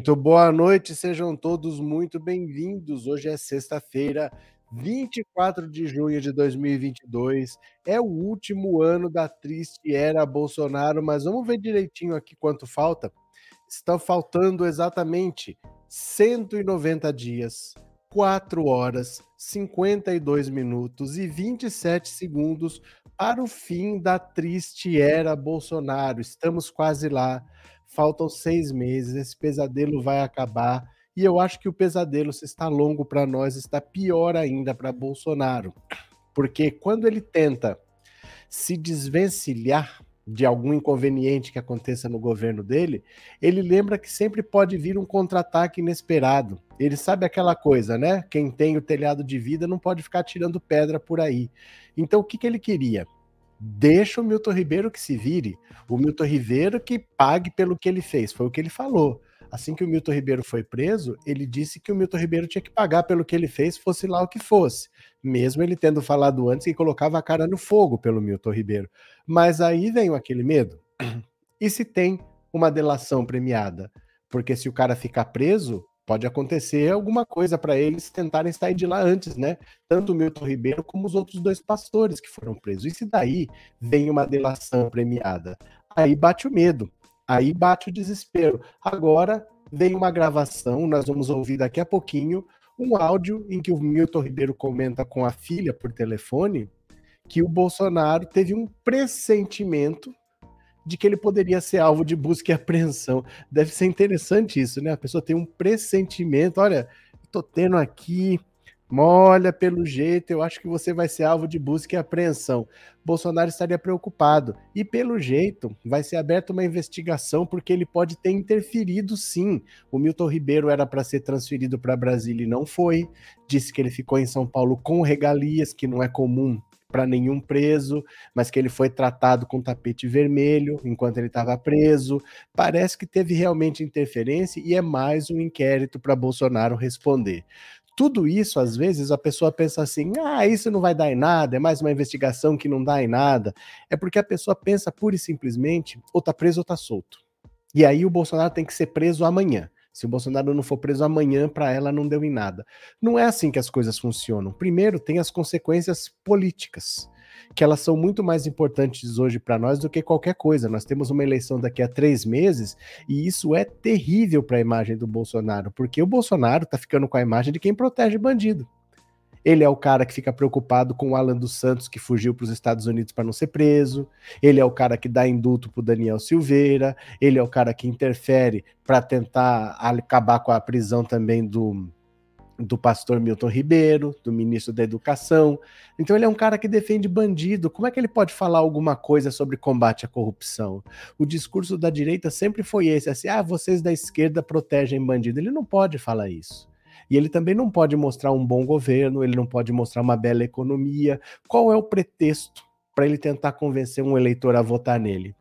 Muito boa noite, sejam todos muito bem-vindos. Hoje é sexta-feira, 24 de junho de 2022. É o último ano da triste era Bolsonaro, mas vamos ver direitinho aqui quanto falta. Está faltando exatamente 190 dias, 4 horas, 52 minutos e 27 segundos para o fim da triste era Bolsonaro. Estamos quase lá faltam seis meses, esse pesadelo vai acabar. E eu acho que o pesadelo, se está longo para nós, está pior ainda para Bolsonaro. Porque quando ele tenta se desvencilhar de algum inconveniente que aconteça no governo dele, ele lembra que sempre pode vir um contra-ataque inesperado. Ele sabe aquela coisa, né? Quem tem o telhado de vida não pode ficar tirando pedra por aí. Então, o que, que ele queria? Deixa o Milton Ribeiro que se vire. O Milton Ribeiro que pague pelo que ele fez. Foi o que ele falou. Assim que o Milton Ribeiro foi preso, ele disse que o Milton Ribeiro tinha que pagar pelo que ele fez, fosse lá o que fosse. Mesmo ele tendo falado antes que colocava a cara no fogo pelo Milton Ribeiro. Mas aí vem aquele medo. E se tem uma delação premiada? Porque se o cara ficar preso, pode acontecer alguma coisa para eles tentarem sair de lá antes, né? Tanto o Milton Ribeiro como os outros dois pastores que foram presos. E se daí vem uma delação premiada? Aí bate o medo, aí bate o desespero. Agora vem uma gravação, nós vamos ouvir daqui a pouquinho um áudio em que o Milton Ribeiro comenta com a filha por telefone que o Bolsonaro teve um pressentimento de que ele poderia ser alvo de busca e apreensão. Deve ser interessante isso, né? A pessoa tem um pressentimento, olha, tô tendo aqui, olha, pelo jeito, eu acho que você vai ser alvo de busca e apreensão. Bolsonaro estaria preocupado. E pelo jeito, vai ser aberta uma investigação porque ele pode ter interferido sim. O Milton Ribeiro era para ser transferido para Brasília e não foi. Disse que ele ficou em São Paulo com regalias, que não é comum para nenhum preso, mas que ele foi tratado com tapete vermelho enquanto ele estava preso. Parece que teve realmente interferência e é mais um inquérito para Bolsonaro responder. Tudo isso, às vezes, a pessoa pensa assim: ah, isso não vai dar em nada, é mais uma investigação que não dá em nada. É porque a pessoa pensa pura e simplesmente, ou tá preso ou tá solto. E aí o Bolsonaro tem que ser preso amanhã. Se o Bolsonaro não for preso amanhã, para ela não deu em nada. Não é assim que as coisas funcionam. Primeiro, tem as consequências políticas, que elas são muito mais importantes hoje para nós do que qualquer coisa. Nós temos uma eleição daqui a três meses e isso é terrível para a imagem do Bolsonaro, porque o Bolsonaro está ficando com a imagem de quem protege bandido. Ele é o cara que fica preocupado com o Alan dos Santos, que fugiu para os Estados Unidos para não ser preso. Ele é o cara que dá indulto para Daniel Silveira. Ele é o cara que interfere para tentar acabar com a prisão também do, do pastor Milton Ribeiro, do ministro da Educação. Então ele é um cara que defende bandido. Como é que ele pode falar alguma coisa sobre combate à corrupção? O discurso da direita sempre foi esse, assim: "Ah, vocês da esquerda protegem bandido". Ele não pode falar isso. E ele também não pode mostrar um bom governo, ele não pode mostrar uma bela economia. Qual é o pretexto para ele tentar convencer um eleitor a votar nele?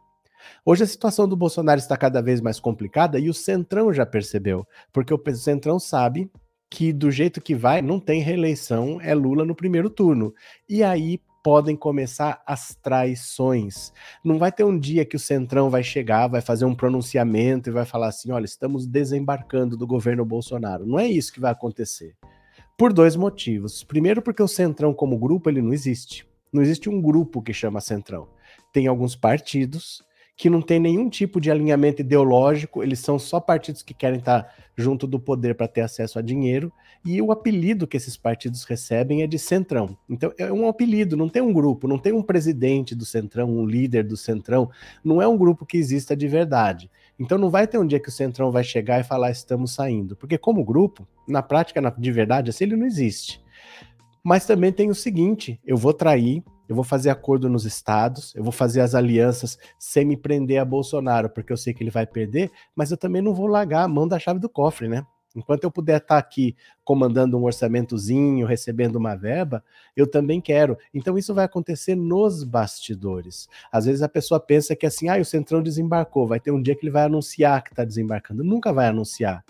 Hoje a situação do Bolsonaro está cada vez mais complicada e o Centrão já percebeu, porque o Centrão sabe que do jeito que vai, não tem reeleição, é Lula no primeiro turno. E aí podem começar as traições. Não vai ter um dia que o Centrão vai chegar, vai fazer um pronunciamento e vai falar assim: olha, estamos desembarcando do governo Bolsonaro. Não é isso que vai acontecer. Por dois motivos. Primeiro, porque o Centrão, como grupo, ele não existe. Não existe um grupo que chama Centrão. Tem alguns partidos que não tem nenhum tipo de alinhamento ideológico, eles são só partidos que querem estar junto do poder para ter acesso a dinheiro, e o apelido que esses partidos recebem é de Centrão. Então é um apelido, não tem um grupo, não tem um presidente do Centrão, um líder do Centrão, não é um grupo que exista de verdade. Então não vai ter um dia que o Centrão vai chegar e falar estamos saindo, porque como grupo, na prática, de verdade, assim ele não existe. Mas também tem o seguinte, eu vou trair eu vou fazer acordo nos estados, eu vou fazer as alianças sem me prender a Bolsonaro, porque eu sei que ele vai perder, mas eu também não vou largar a mão da chave do cofre, né? Enquanto eu puder estar aqui comandando um orçamentozinho, recebendo uma verba, eu também quero. Então isso vai acontecer nos bastidores. Às vezes a pessoa pensa que assim, ah, o Centrão desembarcou, vai ter um dia que ele vai anunciar que está desembarcando. Nunca vai anunciar.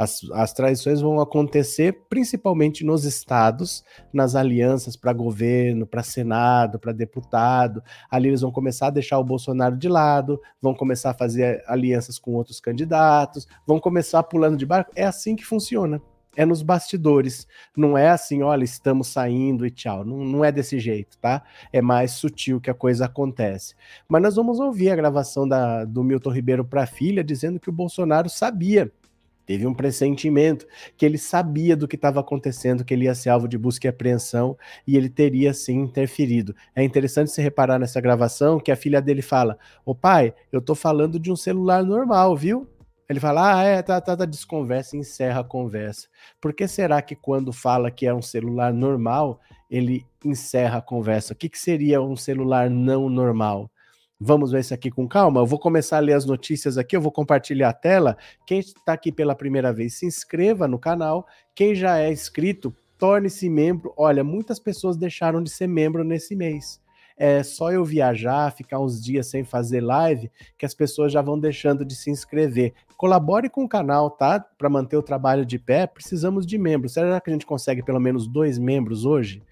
As, as traições vão acontecer principalmente nos estados, nas alianças para governo, para Senado, para deputado. Ali eles vão começar a deixar o Bolsonaro de lado, vão começar a fazer alianças com outros candidatos, vão começar pulando de barco. É assim que funciona é nos bastidores. Não é assim, olha, estamos saindo e tchau. Não, não é desse jeito, tá? É mais sutil que a coisa acontece. Mas nós vamos ouvir a gravação da, do Milton Ribeiro para a filha dizendo que o Bolsonaro sabia. Teve um pressentimento que ele sabia do que estava acontecendo, que ele ia ser alvo de busca e apreensão e ele teria sim interferido. É interessante se reparar nessa gravação que a filha dele fala: Ô pai, eu tô falando de um celular normal, viu? Ele fala, ah, é, tá, tá, tá, desconversa encerra a conversa. Por que será que quando fala que é um celular normal, ele encerra a conversa? O que, que seria um celular não normal? Vamos ver isso aqui com calma. Eu vou começar a ler as notícias aqui, eu vou compartilhar a tela. Quem está aqui pela primeira vez, se inscreva no canal. Quem já é inscrito, torne-se membro. Olha, muitas pessoas deixaram de ser membro nesse mês é só eu viajar, ficar uns dias sem fazer live, que as pessoas já vão deixando de se inscrever. Colabore com o canal, tá? Para manter o trabalho de pé, precisamos de membros. Será que a gente consegue pelo menos dois membros hoje?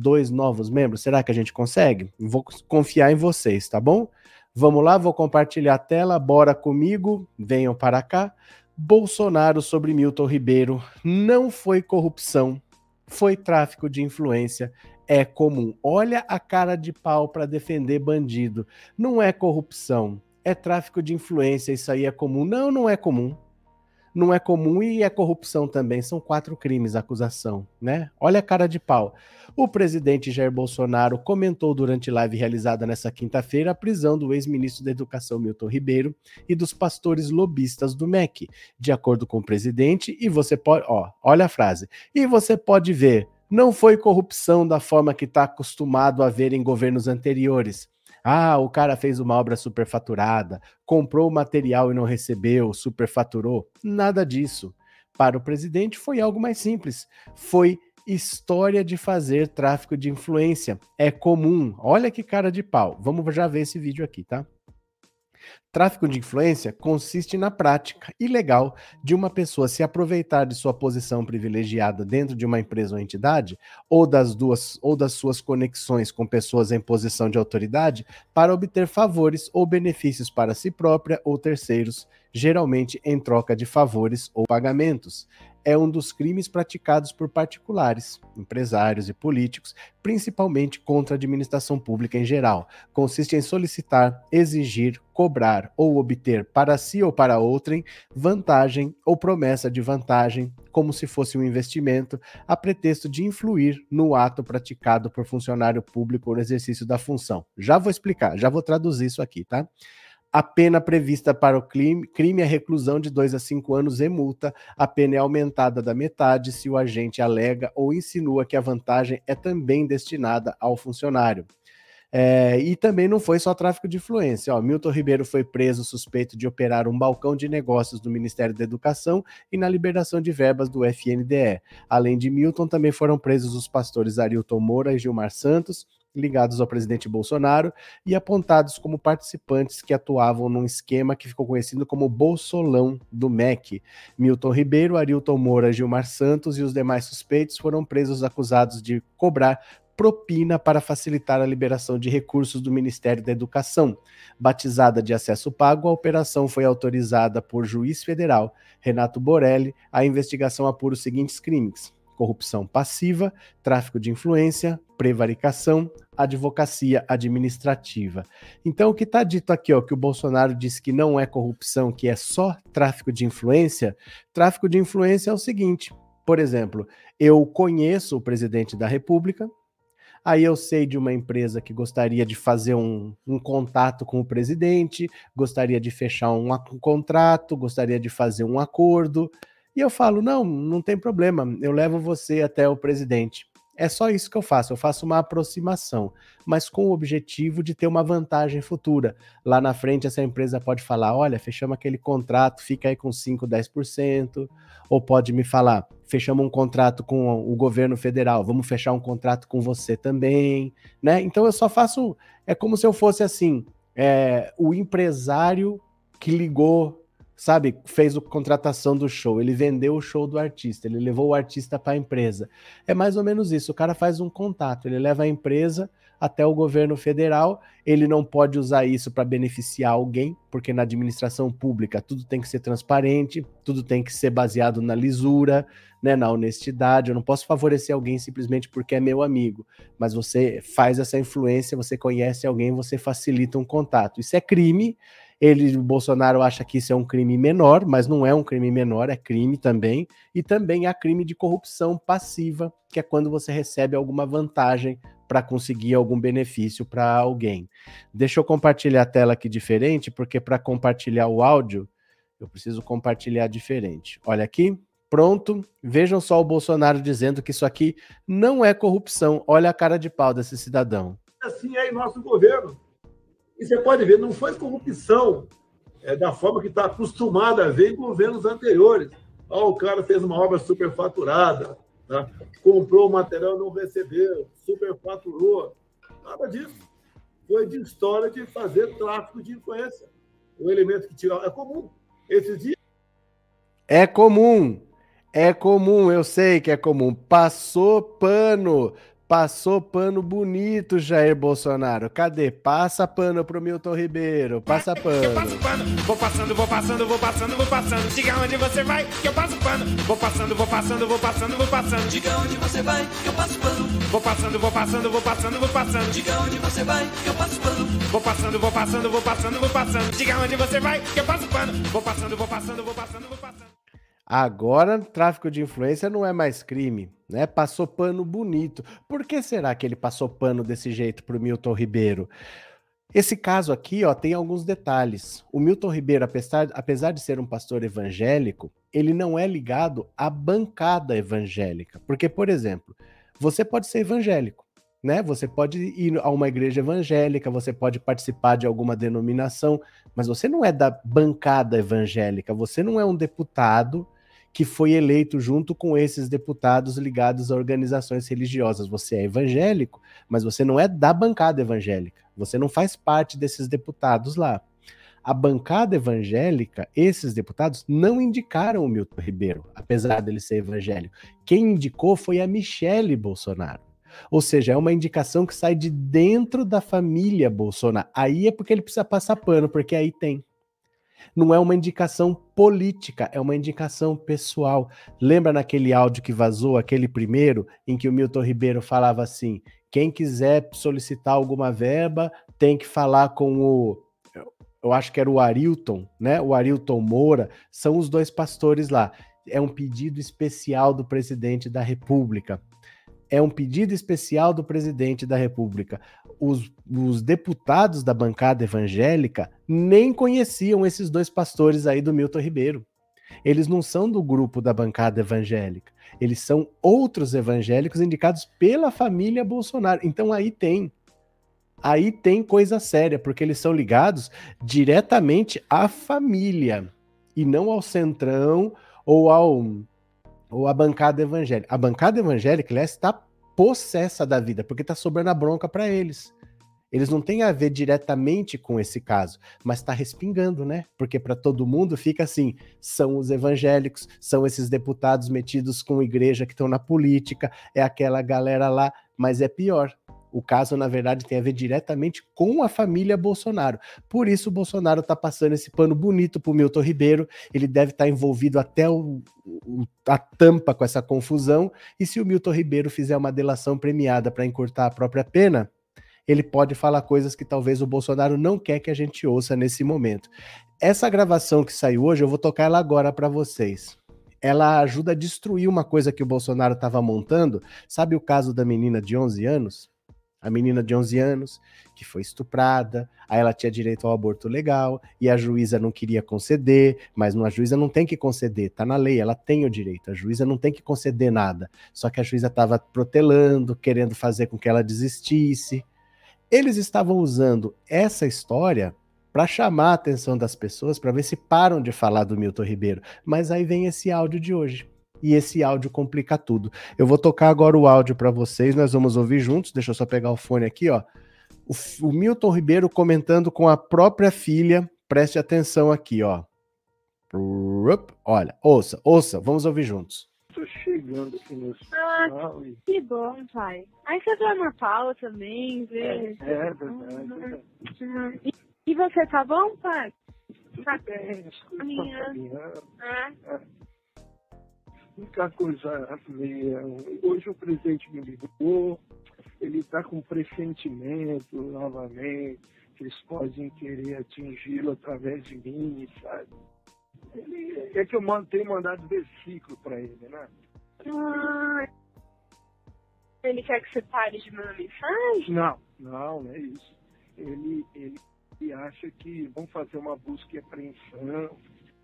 Dois novos membros? Será que a gente consegue? Vou confiar em vocês, tá bom? Vamos lá, vou compartilhar a tela, bora comigo, venham para cá. Bolsonaro sobre Milton Ribeiro não foi corrupção, foi tráfico de influência é comum. Olha a cara de pau para defender bandido. Não é corrupção, é tráfico de influência. Isso aí é comum. Não, não é comum. Não é comum e é corrupção também. São quatro crimes a acusação, né? Olha a cara de pau. O presidente Jair Bolsonaro comentou durante live realizada nessa quinta-feira a prisão do ex-ministro da Educação Milton Ribeiro e dos pastores lobistas do MEC. De acordo com o presidente, e você pode, ó, olha a frase. E você pode ver não foi corrupção da forma que está acostumado a ver em governos anteriores. Ah, o cara fez uma obra superfaturada, comprou o material e não recebeu, superfaturou. Nada disso. Para o presidente foi algo mais simples. Foi história de fazer tráfico de influência. É comum. Olha que cara de pau. Vamos já ver esse vídeo aqui, tá? Tráfico de influência consiste na prática ilegal de uma pessoa se aproveitar de sua posição privilegiada dentro de uma empresa ou entidade, ou das duas ou das suas conexões com pessoas em posição de autoridade, para obter favores ou benefícios para si própria ou terceiros, geralmente em troca de favores ou pagamentos é um dos crimes praticados por particulares, empresários e políticos, principalmente contra a administração pública em geral. Consiste em solicitar, exigir, cobrar ou obter para si ou para outrem vantagem ou promessa de vantagem, como se fosse um investimento, a pretexto de influir no ato praticado por funcionário público no exercício da função. Já vou explicar, já vou traduzir isso aqui, tá? A pena prevista para o crime, é reclusão de 2 a 5 anos e multa. A pena é aumentada da metade se o agente alega ou insinua que a vantagem é também destinada ao funcionário. É, e também não foi só tráfico de influência. Ó, Milton Ribeiro foi preso suspeito de operar um balcão de negócios do Ministério da Educação e na liberação de verbas do FNDE. Além de Milton, também foram presos os pastores Arilton Moura e Gilmar Santos, ligados ao presidente Bolsonaro e apontados como participantes que atuavam num esquema que ficou conhecido como Bolsolão do MEC. Milton Ribeiro, Arilton Moura, Gilmar Santos e os demais suspeitos foram presos acusados de cobrar propina para facilitar a liberação de recursos do Ministério da Educação. Batizada de acesso pago, a operação foi autorizada por juiz federal Renato Borelli. A investigação apura os seguintes crimes: corrupção passiva, tráfico de influência, prevaricação, advocacia administrativa. Então, o que está dito aqui, ó, que o Bolsonaro disse que não é corrupção, que é só tráfico de influência, tráfico de influência é o seguinte: por exemplo, eu conheço o presidente da República, Aí eu sei de uma empresa que gostaria de fazer um, um contato com o presidente, gostaria de fechar um, um, contrato, gostaria de fazer um acordo. E eu falo: não, não tem problema, eu levo você até o presidente. É só isso que eu faço, eu faço uma aproximação, mas com o objetivo de ter uma vantagem futura. Lá na frente, essa empresa pode falar: olha, fechamos aquele contrato, fica aí com 5, 10%, ou pode me falar: fechamos um contrato com o governo federal, vamos fechar um contrato com você também, né? Então eu só faço, é como se eu fosse assim, é, o empresário que ligou sabe, fez a contratação do show, ele vendeu o show do artista, ele levou o artista para a empresa. É mais ou menos isso. O cara faz um contato, ele leva a empresa até o governo federal. Ele não pode usar isso para beneficiar alguém, porque na administração pública tudo tem que ser transparente, tudo tem que ser baseado na lisura, né, na honestidade. Eu não posso favorecer alguém simplesmente porque é meu amigo, mas você faz essa influência, você conhece alguém, você facilita um contato. Isso é crime ele, o Bolsonaro acha que isso é um crime menor, mas não é um crime menor, é crime também. E também há crime de corrupção passiva, que é quando você recebe alguma vantagem para conseguir algum benefício para alguém. Deixa eu compartilhar a tela aqui diferente, porque para compartilhar o áudio, eu preciso compartilhar diferente. Olha aqui, pronto. Vejam só o Bolsonaro dizendo que isso aqui não é corrupção. Olha a cara de pau desse cidadão. Assim é em nosso governo. E você pode ver, não foi corrupção é, da forma que está acostumada a ver em governos anteriores. Ah, o cara fez uma obra superfaturada, tá? comprou o material não recebeu, superfaturou. Nada disso. Foi de história de fazer tráfico de influência. O elemento que tira. É comum. Esses dias. É comum. É comum, eu sei que é comum. Passou pano Passou pano bonito, Jair Bolsonaro. Cadê? Passa pano pro Milton Ribeiro. Passa pano. Eu passo pano. Vou passando, vou passando, vou passando, vou passando. Diga onde você vai, que eu passo pano. Vou passando, vou passando, vou passando, vou passando. Diga onde você vai, que eu passo pano. Vou passando, vou passando, vou passando, vou passando. Diga onde você vai, que eu passo pano. Vou passando, vou passando, vou passando, vou passando. Diga onde você vai, que eu passo pano. Vou passando, vou passando, vou passando, vou passando. Agora, tráfico de influência não é mais crime, né? Passou pano bonito. Por que será que ele passou pano desse jeito para o Milton Ribeiro? Esse caso aqui, ó, tem alguns detalhes. O Milton Ribeiro, apesar, apesar de ser um pastor evangélico, ele não é ligado à bancada evangélica. Porque, por exemplo, você pode ser evangélico, né? Você pode ir a uma igreja evangélica, você pode participar de alguma denominação, mas você não é da bancada evangélica, você não é um deputado que foi eleito junto com esses deputados ligados a organizações religiosas. Você é evangélico, mas você não é da bancada evangélica. Você não faz parte desses deputados lá. A bancada evangélica, esses deputados não indicaram o Milton Ribeiro, apesar dele ser evangélico. Quem indicou foi a Michele Bolsonaro. Ou seja, é uma indicação que sai de dentro da família Bolsonaro. Aí é porque ele precisa passar pano, porque aí tem não é uma indicação política, é uma indicação pessoal. Lembra naquele áudio que vazou, aquele primeiro, em que o Milton Ribeiro falava assim: quem quiser solicitar alguma verba tem que falar com o. Eu acho que era o Arilton, né? O Arilton Moura, são os dois pastores lá. É um pedido especial do presidente da República é um pedido especial do presidente da República. Os, os, deputados da bancada evangélica nem conheciam esses dois pastores aí do Milton Ribeiro. Eles não são do grupo da bancada evangélica. Eles são outros evangélicos indicados pela família Bolsonaro. Então aí tem. Aí tem coisa séria, porque eles são ligados diretamente à família e não ao centrão ou ao ou a bancada evangélica. A bancada evangélica, aliás, está possessa da vida, porque está sobrando a bronca para eles. Eles não têm a ver diretamente com esse caso, mas está respingando, né? Porque para todo mundo fica assim: são os evangélicos, são esses deputados metidos com igreja que estão na política, é aquela galera lá, mas é pior. O caso, na verdade, tem a ver diretamente com a família Bolsonaro. Por isso, o Bolsonaro está passando esse pano bonito para o Milton Ribeiro. Ele deve estar tá envolvido até o, o, a tampa com essa confusão. E se o Milton Ribeiro fizer uma delação premiada para encurtar a própria pena, ele pode falar coisas que talvez o Bolsonaro não quer que a gente ouça nesse momento. Essa gravação que saiu hoje, eu vou tocar ela agora para vocês ela ajuda a destruir uma coisa que o Bolsonaro estava montando. Sabe o caso da menina de 11 anos? A menina de 11 anos que foi estuprada, aí ela tinha direito ao aborto legal e a juíza não queria conceder, mas a juíza não tem que conceder, tá na lei, ela tem o direito, a juíza não tem que conceder nada. Só que a juíza estava protelando, querendo fazer com que ela desistisse. Eles estavam usando essa história para chamar a atenção das pessoas, para ver se param de falar do Milton Ribeiro. Mas aí vem esse áudio de hoje e esse áudio complica tudo. Eu vou tocar agora o áudio para vocês, nós vamos ouvir juntos. Deixa eu só pegar o fone aqui, ó. O, o, Milton Ribeiro comentando com a própria filha. Preste atenção aqui, ó. Olha, ouça, ouça, vamos ouvir juntos. Tô chegando aqui no hospital. Ah, que bom, pai. Aí você vai na Paula também, vê. É, é verdade. Uhum. E, e você tá bom, pai? Tá bem, a minha. É. Muita coisa meia. Hoje o presidente me ligou, ele está com pressentimento novamente, que eles podem querer atingi-lo através de mim, sabe? Ele, é que eu tenho mandado versículo para ele, né? Ah, ele quer que você pare de mandar mensagem? Não, não, não é isso. Ele, ele, ele acha que vão fazer uma busca e apreensão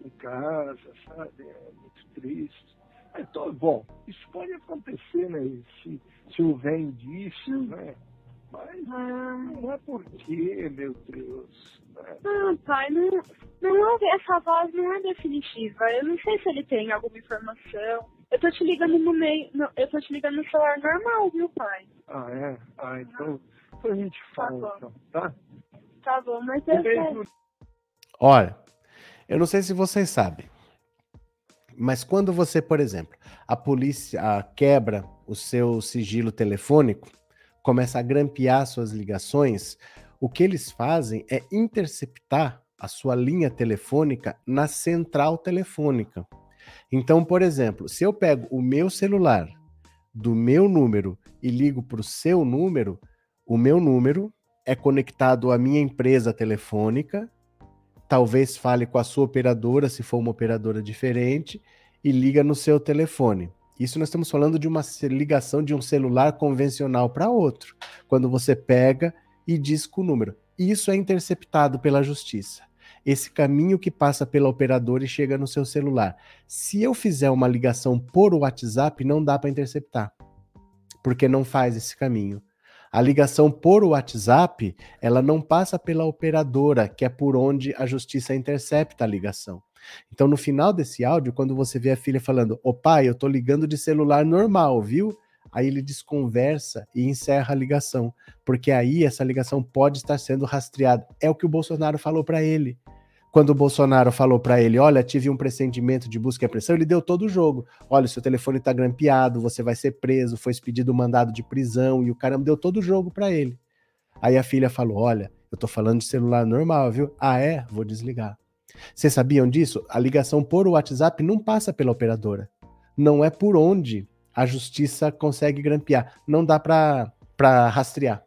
em casa, sabe? É muito triste. Então, bom, isso pode acontecer, né? Se, se houver indícios, né? Mas ah. não é porque, meu Deus. Né? Ah, pai, não, não é, essa voz não é definitiva. Eu não sei se ele tem alguma informação. Eu tô te ligando no meio. No, eu tô te ligando no celular normal, viu, pai? Ah, é? Ah, então, então a gente tá fala, tá então, tá? Tá bom, mas eu. Olha, eu não sei se vocês sabem. Mas quando você, por exemplo, a polícia quebra o seu sigilo telefônico, começa a grampear suas ligações, o que eles fazem é interceptar a sua linha telefônica na central telefônica. Então, por exemplo, se eu pego o meu celular do meu número e ligo para o seu número, o meu número é conectado à minha empresa telefônica talvez fale com a sua operadora, se for uma operadora diferente, e liga no seu telefone. Isso nós estamos falando de uma ligação de um celular convencional para outro, quando você pega e diz com o número. Isso é interceptado pela justiça. Esse caminho que passa pela operadora e chega no seu celular. Se eu fizer uma ligação por WhatsApp, não dá para interceptar, porque não faz esse caminho. A ligação por WhatsApp, ela não passa pela operadora, que é por onde a justiça intercepta a ligação. Então, no final desse áudio, quando você vê a filha falando: Ô pai, eu tô ligando de celular normal, viu? Aí ele desconversa e encerra a ligação, porque aí essa ligação pode estar sendo rastreada. É o que o Bolsonaro falou para ele quando o Bolsonaro falou para ele: Olha, tive um pressentimento de busca e apreensão, ele deu todo o jogo. Olha, seu telefone tá grampeado, você vai ser preso, foi expedido um mandado de prisão, e o caramba deu todo o jogo para ele. Aí a filha falou: Olha, eu tô falando de celular normal, viu? Ah, é? Vou desligar. Vocês sabiam disso? A ligação por WhatsApp não passa pela operadora. Não é por onde a justiça consegue grampear. Não dá para rastrear.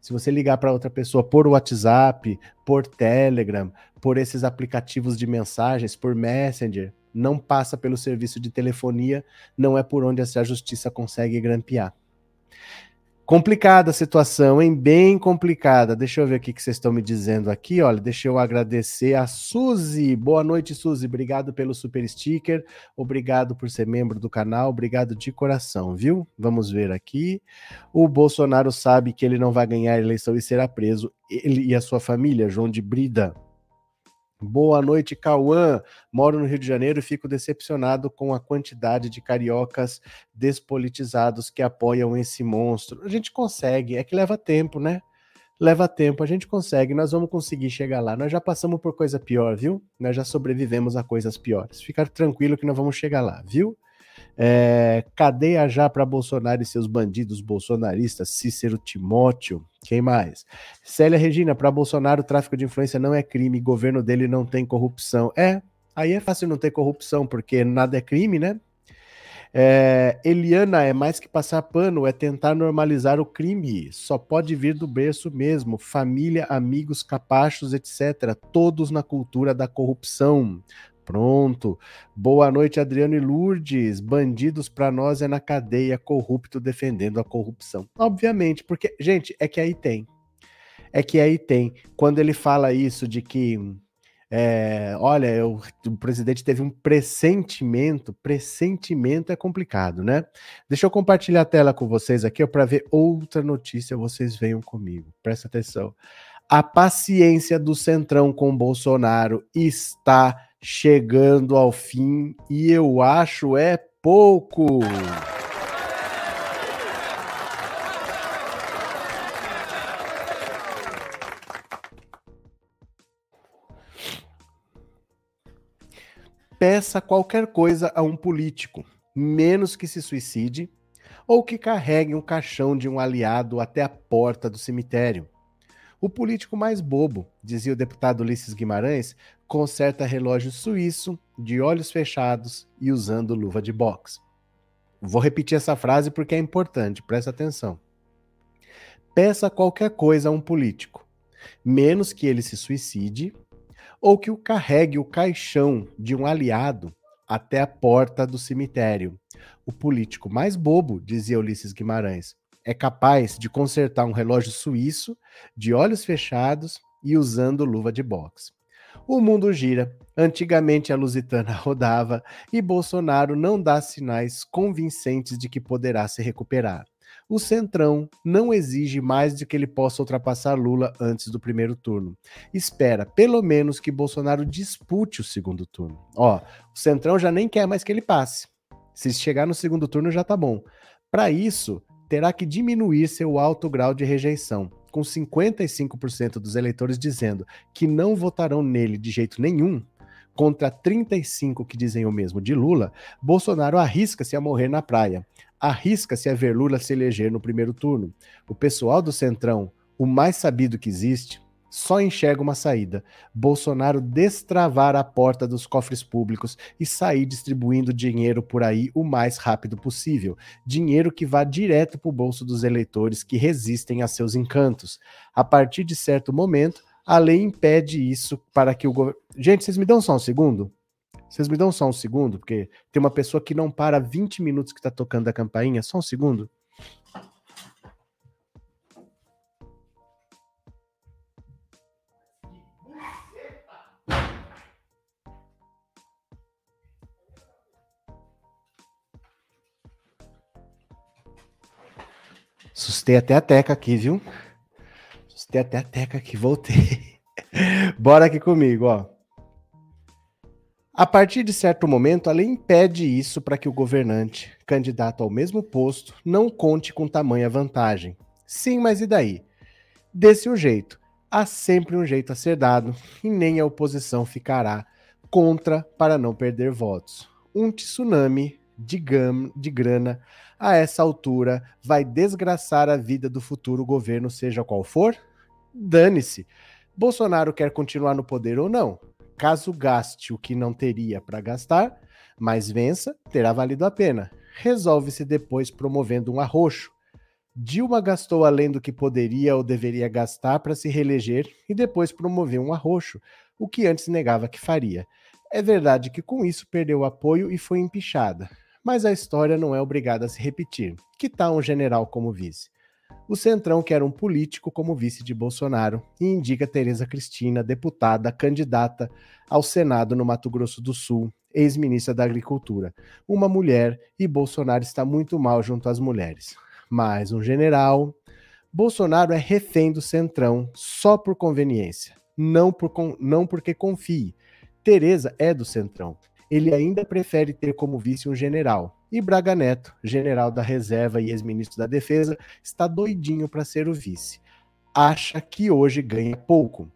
Se você ligar para outra pessoa por WhatsApp, por Telegram, por esses aplicativos de mensagens, por Messenger, não passa pelo serviço de telefonia, não é por onde a justiça consegue grampear. Complicada a situação, hein? Bem complicada. Deixa eu ver o que vocês estão me dizendo aqui. Olha, deixa eu agradecer a Suzy. Boa noite, Suzy. Obrigado pelo super sticker. Obrigado por ser membro do canal. Obrigado de coração, viu? Vamos ver aqui. O Bolsonaro sabe que ele não vai ganhar a eleição e será preso. Ele e a sua família, João de Brida. Boa noite, Cauã. Moro no Rio de Janeiro e fico decepcionado com a quantidade de cariocas despolitizados que apoiam esse monstro. A gente consegue, é que leva tempo, né? Leva tempo, a gente consegue, nós vamos conseguir chegar lá. Nós já passamos por coisa pior, viu? Nós já sobrevivemos a coisas piores. Fica tranquilo que nós vamos chegar lá, viu? É, cadeia já para Bolsonaro e seus bandidos bolsonaristas, Cícero Timóteo. Quem mais? Célia Regina, para Bolsonaro, tráfico de influência não é crime, governo dele não tem corrupção. É, aí é fácil não ter corrupção, porque nada é crime, né? É, Eliana, é mais que passar pano, é tentar normalizar o crime. Só pode vir do berço mesmo. Família, amigos, capachos, etc. Todos na cultura da corrupção. Pronto. Boa noite, Adriano e Lourdes. Bandidos para nós é na cadeia, corrupto defendendo a corrupção. Obviamente, porque, gente, é que aí tem. É que aí tem. Quando ele fala isso de que, é, olha, eu, o presidente teve um pressentimento, pressentimento é complicado, né? Deixa eu compartilhar a tela com vocês aqui para ver outra notícia, vocês venham comigo. Presta atenção. A paciência do Centrão com Bolsonaro está chegando ao fim e eu acho é pouco. peça qualquer coisa a um político, menos que se suicide ou que carregue um caixão de um aliado até a porta do cemitério. O político mais bobo, dizia o deputado Ulisses Guimarães, conserta relógio suíço, de olhos fechados e usando luva de boxe. Vou repetir essa frase porque é importante, presta atenção. Peça qualquer coisa a um político, menos que ele se suicide ou que o carregue o caixão de um aliado até a porta do cemitério. O político mais bobo, dizia Ulisses Guimarães, é capaz de consertar um relógio suíço de olhos fechados e usando luva de boxe. O mundo gira. Antigamente a Lusitana rodava e Bolsonaro não dá sinais convincentes de que poderá se recuperar. O Centrão não exige mais de que ele possa ultrapassar Lula antes do primeiro turno. Espera, pelo menos, que Bolsonaro dispute o segundo turno. Ó, o Centrão já nem quer mais que ele passe. Se chegar no segundo turno já tá bom. Para isso, terá que diminuir seu alto grau de rejeição, com 55% dos eleitores dizendo que não votarão nele de jeito nenhum. Contra 35 que dizem o mesmo de Lula, Bolsonaro arrisca-se a morrer na praia arrisca-se a ver Lula se eleger no primeiro turno. O pessoal do Centrão, o mais sabido que existe, só enxerga uma saída: Bolsonaro destravar a porta dos cofres públicos e sair distribuindo dinheiro por aí o mais rápido possível. Dinheiro que vá direto para o bolso dos eleitores que resistem a seus encantos. A partir de certo momento, a lei impede isso para que o governo. Gente, vocês me dão só um segundo? Vocês me dão só um segundo, porque tem uma pessoa que não para 20 minutos que está tocando a campainha. Só um segundo. Assustei até a teca aqui, viu? Assustei até a teca aqui, voltei. Bora aqui comigo, ó. A partir de certo momento, a lei impede isso para que o governante, candidato ao mesmo posto, não conte com tamanha vantagem. Sim, mas e daí? Desse um jeito, há sempre um jeito a ser dado e nem a oposição ficará contra para não perder votos. Um tsunami de, gam, de grana a essa altura vai desgraçar a vida do futuro governo, seja qual for? Dane-se. Bolsonaro quer continuar no poder ou não? Caso gaste o que não teria para gastar, mas vença, terá valido a pena. Resolve-se depois promovendo um arroxo. Dilma gastou além do que poderia ou deveria gastar para se reeleger e depois promoveu um arroxo, o que antes negava que faria. É verdade que com isso perdeu apoio e foi empichada, mas a história não é obrigada a se repetir. Que tal um general como vice? O Centrão quer um político como vice de Bolsonaro e indica Tereza Cristina, deputada, candidata ao Senado no Mato Grosso do Sul, ex-ministra da Agricultura. Uma mulher e Bolsonaro está muito mal junto às mulheres. Mais um general. Bolsonaro é refém do Centrão só por conveniência, não, por, não porque confie. Tereza é do Centrão. Ele ainda prefere ter como vice um general, e Braga Neto, general da reserva e ex-ministro da Defesa, está doidinho para ser o vice. Acha que hoje ganha pouco.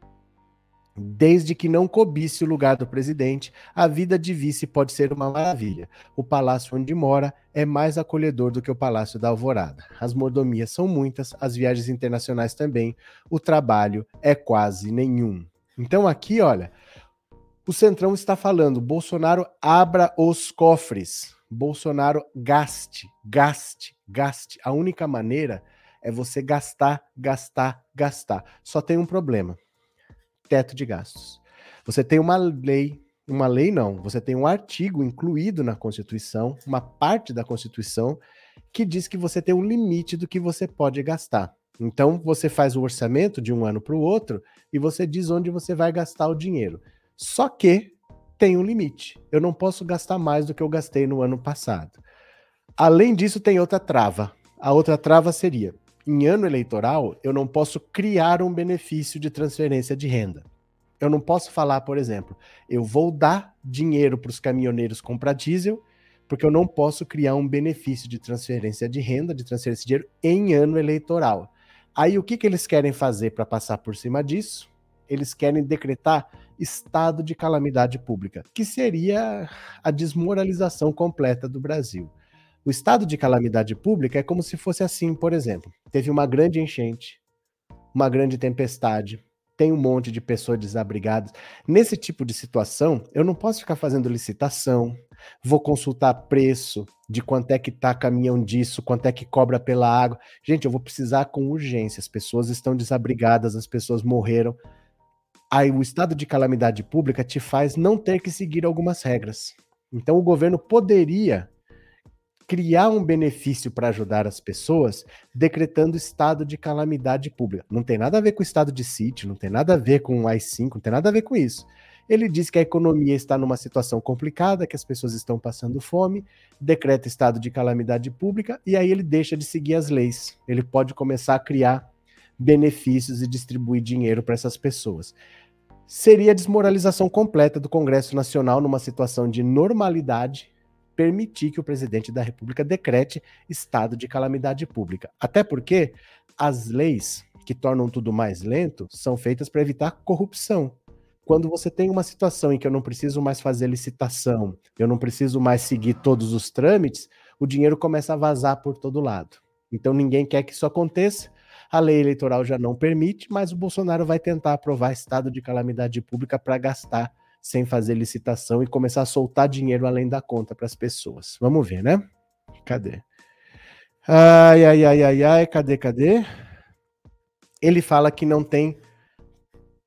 Desde que não cobice o lugar do presidente, a vida de vice pode ser uma maravilha. O palácio onde mora é mais acolhedor do que o palácio da Alvorada. As mordomias são muitas, as viagens internacionais também, o trabalho é quase nenhum. Então aqui, olha, o Centrão está falando: Bolsonaro abra os cofres. Bolsonaro gaste, gaste, gaste. A única maneira é você gastar, gastar, gastar. Só tem um problema: teto de gastos. Você tem uma lei, uma lei não, você tem um artigo incluído na Constituição, uma parte da Constituição, que diz que você tem um limite do que você pode gastar. Então você faz o orçamento de um ano para o outro e você diz onde você vai gastar o dinheiro. Só que tem um limite. Eu não posso gastar mais do que eu gastei no ano passado. Além disso, tem outra trava. A outra trava seria: em ano eleitoral, eu não posso criar um benefício de transferência de renda. Eu não posso falar, por exemplo, eu vou dar dinheiro para os caminhoneiros comprar diesel, porque eu não posso criar um benefício de transferência de renda, de transferência de dinheiro em ano eleitoral. Aí o que, que eles querem fazer para passar por cima disso? eles querem decretar estado de calamidade pública, que seria a desmoralização completa do Brasil. O estado de calamidade pública é como se fosse assim, por exemplo: teve uma grande enchente, uma grande tempestade, tem um monte de pessoas desabrigadas. Nesse tipo de situação, eu não posso ficar fazendo licitação, vou consultar preço de quanto é que tá caminhão disso, quanto é que cobra pela água. Gente, eu vou precisar com urgência. As pessoas estão desabrigadas, as pessoas morreram. Aí o estado de calamidade pública te faz não ter que seguir algumas regras. Então o governo poderia criar um benefício para ajudar as pessoas, decretando estado de calamidade pública. Não tem nada a ver com o estado de sítio, não tem nada a ver com o AI-5, não tem nada a ver com isso. Ele diz que a economia está numa situação complicada, que as pessoas estão passando fome, decreta estado de calamidade pública e aí ele deixa de seguir as leis. Ele pode começar a criar benefícios e distribuir dinheiro para essas pessoas. Seria a desmoralização completa do Congresso Nacional numa situação de normalidade permitir que o presidente da República decrete estado de calamidade pública. Até porque as leis que tornam tudo mais lento são feitas para evitar corrupção. Quando você tem uma situação em que eu não preciso mais fazer licitação, eu não preciso mais seguir todos os trâmites, o dinheiro começa a vazar por todo lado. Então ninguém quer que isso aconteça. A lei eleitoral já não permite, mas o Bolsonaro vai tentar aprovar estado de calamidade pública para gastar sem fazer licitação e começar a soltar dinheiro além da conta para as pessoas. Vamos ver, né? Cadê? Ai, ai, ai, ai, ai, cadê, cadê? Ele fala que não tem.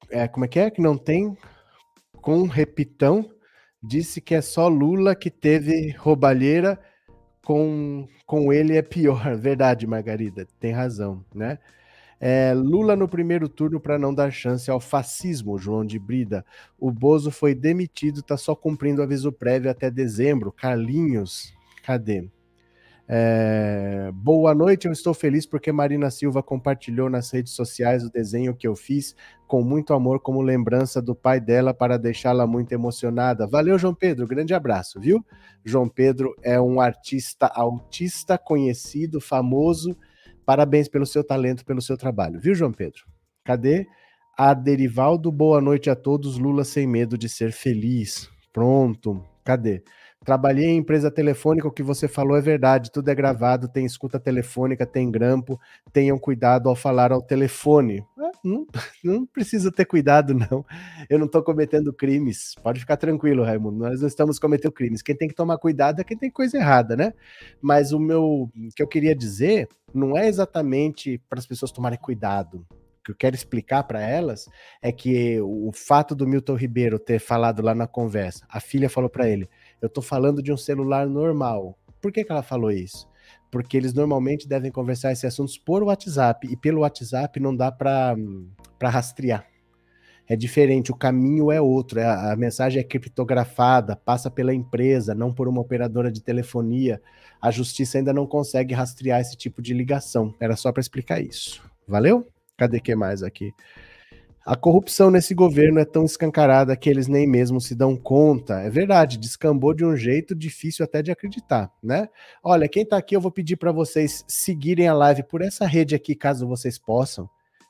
É, como é que é? Que não tem com repitão. Disse que é só Lula que teve roubalheira, com, com ele é pior. Verdade, Margarida, tem razão, né? É, Lula no primeiro turno para não dar chance ao fascismo, João de Brida. O Bozo foi demitido, está só cumprindo aviso prévio até dezembro. Carlinhos, cadê? É, boa noite, eu estou feliz porque Marina Silva compartilhou nas redes sociais o desenho que eu fiz com muito amor como lembrança do pai dela para deixá-la muito emocionada. Valeu, João Pedro, grande abraço, viu? João Pedro é um artista autista conhecido, famoso, Parabéns pelo seu talento, pelo seu trabalho, viu, João Pedro? Cadê? A Derivaldo, boa noite a todos. Lula sem medo de ser feliz. Pronto. Cadê? Trabalhei em empresa telefônica, o que você falou é verdade, tudo é gravado, tem escuta telefônica, tem grampo, tenham cuidado ao falar ao telefone. Ah, não, não precisa ter cuidado, não. Eu não estou cometendo crimes. Pode ficar tranquilo, Raimundo. Nós não estamos cometendo crimes. Quem tem que tomar cuidado é quem tem coisa errada, né? Mas o meu o que eu queria dizer não é exatamente para as pessoas tomarem cuidado. O que eu quero explicar para elas é que o fato do Milton Ribeiro ter falado lá na conversa, a filha falou para ele eu estou falando de um celular normal. Por que, que ela falou isso? Porque eles normalmente devem conversar esses assuntos por WhatsApp e pelo WhatsApp não dá para rastrear. É diferente, o caminho é outro, é, a mensagem é criptografada, passa pela empresa, não por uma operadora de telefonia. A justiça ainda não consegue rastrear esse tipo de ligação. Era só para explicar isso. Valeu? Cadê que mais aqui? A corrupção nesse governo é tão escancarada que eles nem mesmo se dão conta. É verdade, descambou de um jeito difícil até de acreditar, né? Olha, quem tá aqui, eu vou pedir para vocês seguirem a live por essa rede aqui, caso vocês possam.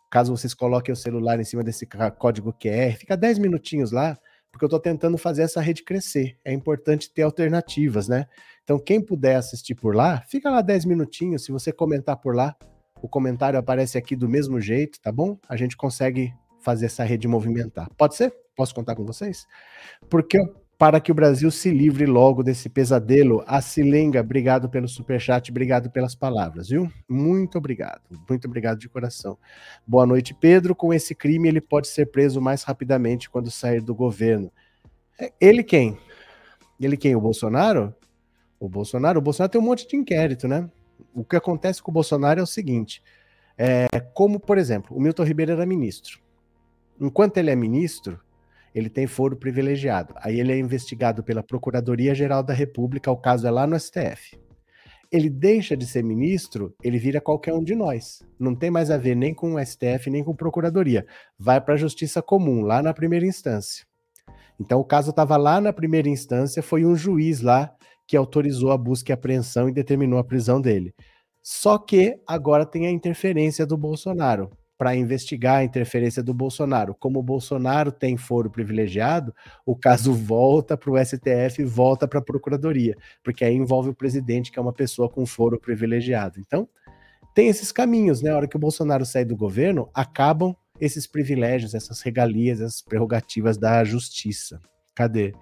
Caso vocês coloquem o celular em cima desse código QR, fica 10 minutinhos lá, porque eu tô tentando fazer essa rede crescer. É importante ter alternativas, né? Então, quem puder assistir por lá, fica lá 10 minutinhos. Se você comentar por lá, o comentário aparece aqui do mesmo jeito, tá bom? A gente consegue fazer essa rede movimentar. Pode ser? Posso contar com vocês? Porque para que o Brasil se livre logo desse pesadelo, a Silenga, obrigado pelo superchat, obrigado pelas palavras, viu? Muito obrigado, muito obrigado de coração. Boa noite, Pedro. Com esse crime, ele pode ser preso mais rapidamente quando sair do governo. É, ele quem? Ele quem? O Bolsonaro? O Bolsonaro? O Bolsonaro tem um monte de inquérito, né? O que acontece com o Bolsonaro é o seguinte: é, como, por exemplo, o Milton Ribeiro era ministro. Enquanto ele é ministro, ele tem foro privilegiado. Aí ele é investigado pela Procuradoria-Geral da República, o caso é lá no STF. Ele deixa de ser ministro, ele vira qualquer um de nós. Não tem mais a ver nem com o STF, nem com Procuradoria. Vai para a Justiça Comum, lá na primeira instância. Então o caso estava lá na primeira instância, foi um juiz lá que autorizou a busca e apreensão e determinou a prisão dele. Só que agora tem a interferência do Bolsonaro para investigar a interferência do Bolsonaro. Como o Bolsonaro tem foro privilegiado, o caso volta para o STF volta para a Procuradoria, porque aí envolve o presidente, que é uma pessoa com foro privilegiado. Então, tem esses caminhos, né? A hora que o Bolsonaro sai do governo, acabam esses privilégios, essas regalias, essas prerrogativas da justiça. Cadê?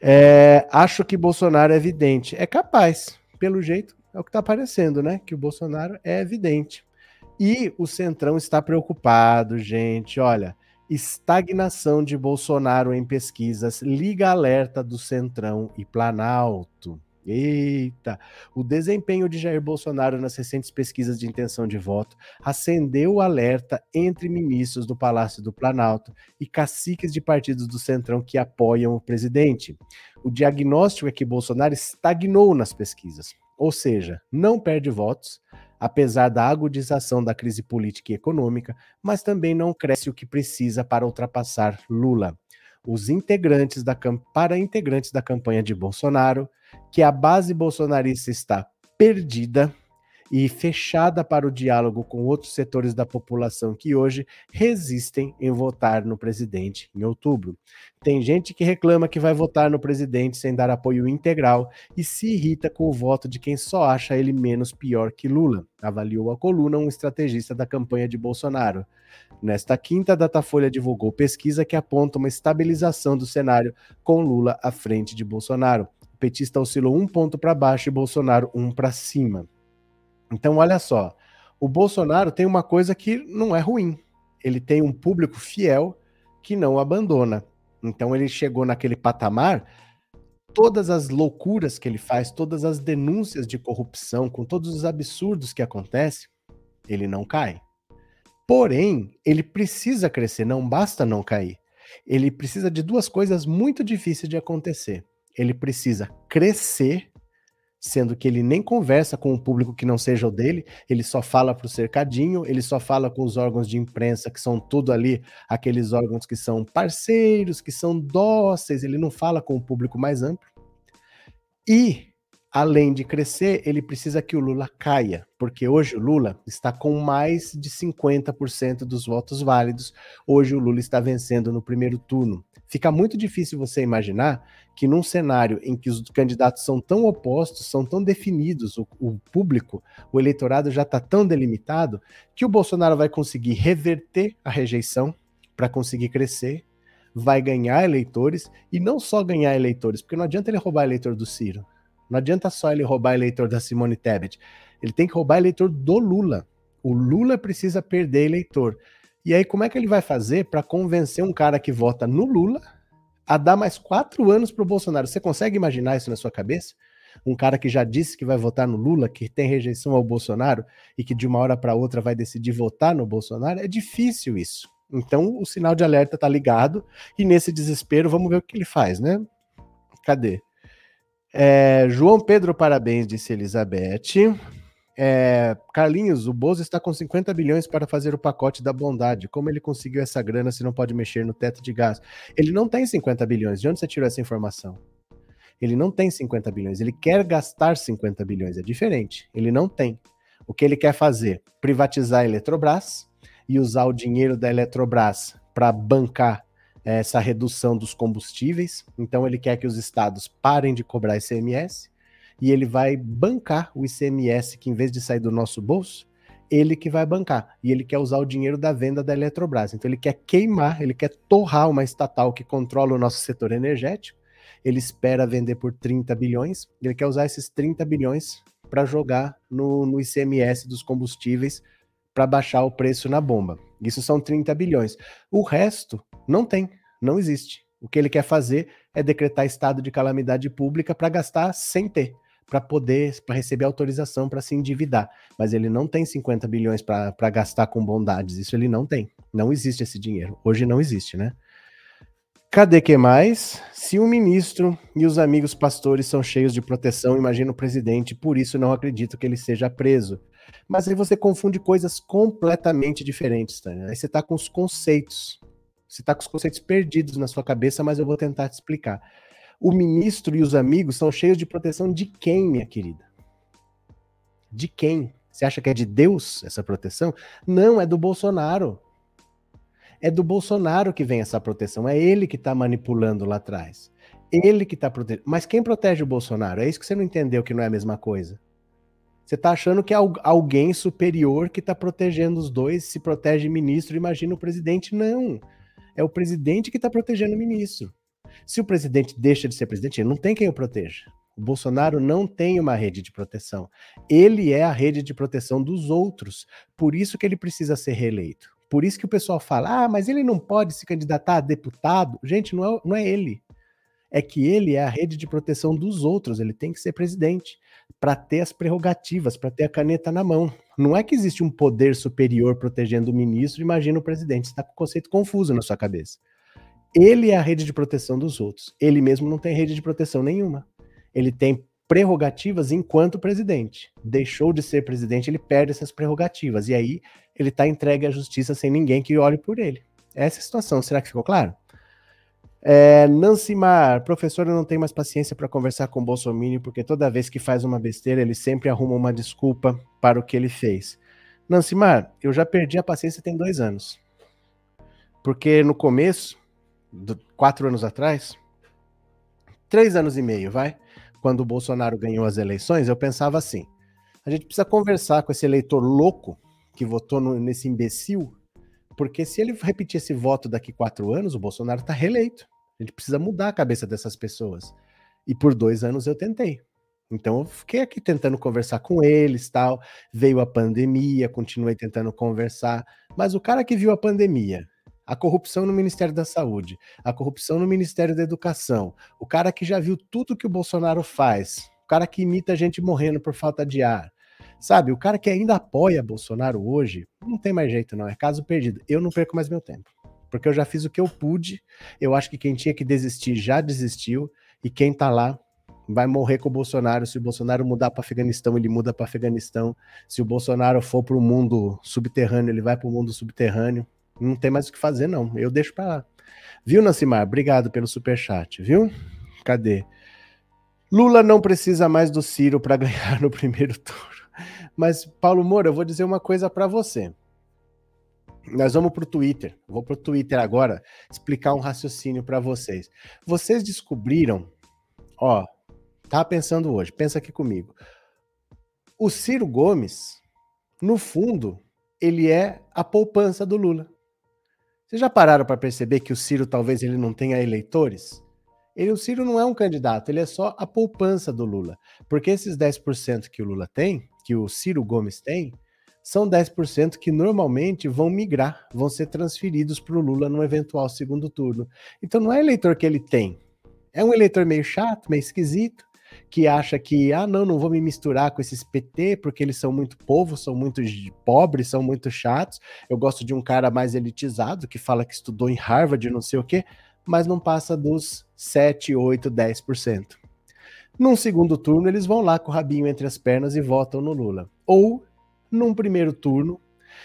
É, acho que Bolsonaro é evidente. É capaz, pelo jeito, é o que está aparecendo, né? Que o Bolsonaro é evidente. E o Centrão está preocupado, gente. Olha, estagnação de Bolsonaro em pesquisas, liga alerta do Centrão e Planalto. Eita! O desempenho de Jair Bolsonaro nas recentes pesquisas de intenção de voto acendeu o alerta entre ministros do Palácio do Planalto e caciques de partidos do Centrão que apoiam o presidente. O diagnóstico é que Bolsonaro estagnou nas pesquisas, ou seja, não perde votos, apesar da agudização da crise política e econômica, mas também não cresce o que precisa para ultrapassar Lula. Os integrantes da para integrantes da campanha de Bolsonaro, que a base bolsonarista está perdida e fechada para o diálogo com outros setores da população que hoje resistem em votar no presidente em outubro. Tem gente que reclama que vai votar no presidente sem dar apoio integral e se irrita com o voto de quem só acha ele menos pior que Lula, avaliou a coluna um estrategista da campanha de Bolsonaro. Nesta quinta, a Datafolha divulgou pesquisa que aponta uma estabilização do cenário com Lula à frente de Bolsonaro petista oscilou um ponto para baixo e Bolsonaro um para cima. Então, olha só, o Bolsonaro tem uma coisa que não é ruim. Ele tem um público fiel que não abandona. Então, ele chegou naquele patamar. Todas as loucuras que ele faz, todas as denúncias de corrupção, com todos os absurdos que acontecem, ele não cai. Porém, ele precisa crescer, não basta não cair. Ele precisa de duas coisas muito difíceis de acontecer ele precisa crescer, sendo que ele nem conversa com o público que não seja o dele, ele só fala para o cercadinho, ele só fala com os órgãos de imprensa, que são tudo ali, aqueles órgãos que são parceiros, que são dóceis, ele não fala com o público mais amplo. E, além de crescer, ele precisa que o Lula caia, porque hoje o Lula está com mais de 50% dos votos válidos, hoje o Lula está vencendo no primeiro turno. Fica muito difícil você imaginar que num cenário em que os candidatos são tão opostos, são tão definidos, o, o público, o eleitorado já está tão delimitado, que o Bolsonaro vai conseguir reverter a rejeição para conseguir crescer, vai ganhar eleitores, e não só ganhar eleitores, porque não adianta ele roubar eleitor do Ciro, não adianta só ele roubar eleitor da Simone Tebet, ele tem que roubar eleitor do Lula. O Lula precisa perder eleitor. E aí, como é que ele vai fazer para convencer um cara que vota no Lula a dar mais quatro anos para o Bolsonaro. Você consegue imaginar isso na sua cabeça? Um cara que já disse que vai votar no Lula, que tem rejeição ao Bolsonaro e que de uma hora para outra vai decidir votar no Bolsonaro? É difícil isso. Então o sinal de alerta está ligado e nesse desespero vamos ver o que ele faz, né? Cadê? É, João Pedro, parabéns, disse Elizabeth. É, Carlinhos, o Bozo está com 50 bilhões para fazer o pacote da bondade. Como ele conseguiu essa grana se não pode mexer no teto de gás? Ele não tem 50 bilhões. De onde você tirou essa informação? Ele não tem 50 bilhões. Ele quer gastar 50 bilhões. É diferente. Ele não tem. O que ele quer fazer? Privatizar a Eletrobras e usar o dinheiro da Eletrobras para bancar essa redução dos combustíveis. Então ele quer que os estados parem de cobrar ICMS e ele vai bancar o ICMS, que em vez de sair do nosso bolso, ele que vai bancar. E ele quer usar o dinheiro da venda da Eletrobras. Então ele quer queimar, ele quer torrar uma estatal que controla o nosso setor energético. Ele espera vender por 30 bilhões. Ele quer usar esses 30 bilhões para jogar no, no ICMS dos combustíveis para baixar o preço na bomba. Isso são 30 bilhões. O resto não tem, não existe. O que ele quer fazer é decretar estado de calamidade pública para gastar sem ter para poder para receber autorização para se endividar. Mas ele não tem 50 bilhões para gastar com bondades. Isso ele não tem. Não existe esse dinheiro. Hoje não existe, né? Cadê que mais? Se o ministro e os amigos pastores são cheios de proteção, imagina o presidente, por isso não acredito que ele seja preso. Mas aí você confunde coisas completamente diferentes, tá? Aí você está com os conceitos. Você está com os conceitos perdidos na sua cabeça, mas eu vou tentar te explicar. O ministro e os amigos são cheios de proteção de quem, minha querida? De quem? Você acha que é de Deus essa proteção? Não, é do Bolsonaro. É do Bolsonaro que vem essa proteção. É ele que está manipulando lá atrás. Ele que está protegendo. Mas quem protege o Bolsonaro? É isso que você não entendeu que não é a mesma coisa. Você está achando que é alguém superior que está protegendo os dois, se protege ministro, imagina o presidente. Não. É o presidente que está protegendo o ministro. Se o presidente deixa de ser presidente, não tem quem o proteja. O Bolsonaro não tem uma rede de proteção. Ele é a rede de proteção dos outros. Por isso que ele precisa ser reeleito. Por isso que o pessoal fala: ah, mas ele não pode se candidatar a deputado. Gente, não é, não é ele. É que ele é a rede de proteção dos outros. Ele tem que ser presidente para ter as prerrogativas, para ter a caneta na mão. Não é que existe um poder superior protegendo o ministro, imagina o presidente. Está com o conceito confuso na sua cabeça. Ele é a rede de proteção dos outros. Ele mesmo não tem rede de proteção nenhuma ele tem prerrogativas enquanto presidente. Deixou de ser presidente, ele perde essas prerrogativas. E aí ele está entregue à justiça sem ninguém que olhe por ele. Essa é a situação. Será que ficou claro? É, Nancimar, professor, eu não tenho mais paciência para conversar com o Bolsonaro, porque toda vez que faz uma besteira, ele sempre arruma uma desculpa para o que ele fez. Nancimar, eu já perdi a paciência tem dois anos. Porque no começo, do, quatro anos atrás, três anos e meio, vai, quando o Bolsonaro ganhou as eleições, eu pensava assim: a gente precisa conversar com esse eleitor louco que votou no, nesse imbecil, porque se ele repetir esse voto daqui quatro anos, o Bolsonaro está reeleito. A gente precisa mudar a cabeça dessas pessoas. E por dois anos eu tentei. Então eu fiquei aqui tentando conversar com eles, tal. Veio a pandemia, continuei tentando conversar. Mas o cara que viu a pandemia, a corrupção no Ministério da Saúde, a corrupção no Ministério da Educação, o cara que já viu tudo que o Bolsonaro faz, o cara que imita gente morrendo por falta de ar, sabe? O cara que ainda apoia Bolsonaro hoje, não tem mais jeito, não, é caso perdido. Eu não perco mais meu tempo, porque eu já fiz o que eu pude, eu acho que quem tinha que desistir já desistiu, e quem tá lá vai morrer com o Bolsonaro. Se o Bolsonaro mudar para Afeganistão, ele muda para Afeganistão. Se o Bolsonaro for para o mundo subterrâneo, ele vai para o mundo subterrâneo. Não tem mais o que fazer, não. Eu deixo pra lá. Viu, Nancimar? Obrigado pelo super chat, viu? Cadê? Lula não precisa mais do Ciro para ganhar no primeiro turno. Mas, Paulo Moura, eu vou dizer uma coisa para você. Nós vamos para o Twitter. Vou para o Twitter agora explicar um raciocínio para vocês. Vocês descobriram, ó, tá pensando hoje, pensa aqui comigo. O Ciro Gomes, no fundo, ele é a poupança do Lula. Vocês já pararam para perceber que o Ciro talvez ele não tenha eleitores? Ele, o Ciro não é um candidato, ele é só a poupança do Lula. Porque esses 10% que o Lula tem, que o Ciro Gomes tem, são 10% que normalmente vão migrar, vão ser transferidos para o Lula no eventual segundo turno. Então não é eleitor que ele tem. É um eleitor meio chato, meio esquisito, que acha que, ah, não, não vou me misturar com esses PT porque eles são muito povos, são muito pobres, são muito chatos. Eu gosto de um cara mais elitizado que fala que estudou em Harvard, não sei o quê, mas não passa dos 7, 8, 10%. Num segundo turno, eles vão lá com o rabinho entre as pernas e votam no Lula. Ou, num primeiro turno,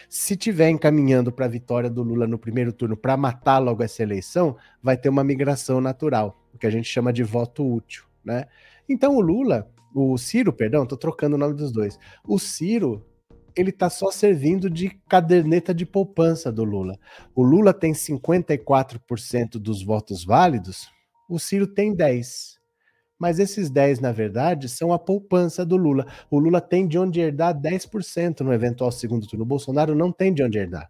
se tiver encaminhando para a vitória do Lula no primeiro turno para matar logo essa eleição, vai ter uma migração natural, o que a gente chama de voto útil, né? Então o Lula, o Ciro, perdão, tô trocando o nome dos dois. O Ciro, ele tá só servindo de caderneta de poupança do Lula. O Lula tem 54% dos votos válidos, o Ciro tem 10. Mas esses 10, na verdade, são a poupança do Lula. O Lula tem de onde herdar 10% no eventual segundo turno. O Bolsonaro não tem de onde herdar.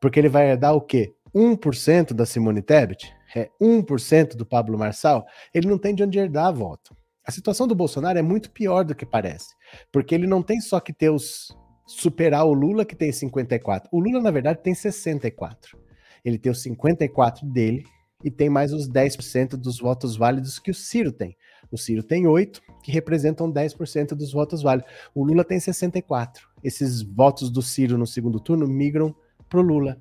Porque ele vai herdar o quê? 1% da Simone Tebet? É 1% do Pablo Marçal? Ele não tem de onde herdar voto. A situação do Bolsonaro é muito pior do que parece, porque ele não tem só que ter os superar o Lula que tem 54. O Lula na verdade tem 64. Ele tem os 54 dele e tem mais os 10% dos votos válidos que o Ciro tem. O Ciro tem 8, que representam 10% dos votos válidos. O Lula tem 64. Esses votos do Ciro no segundo turno migram para o Lula.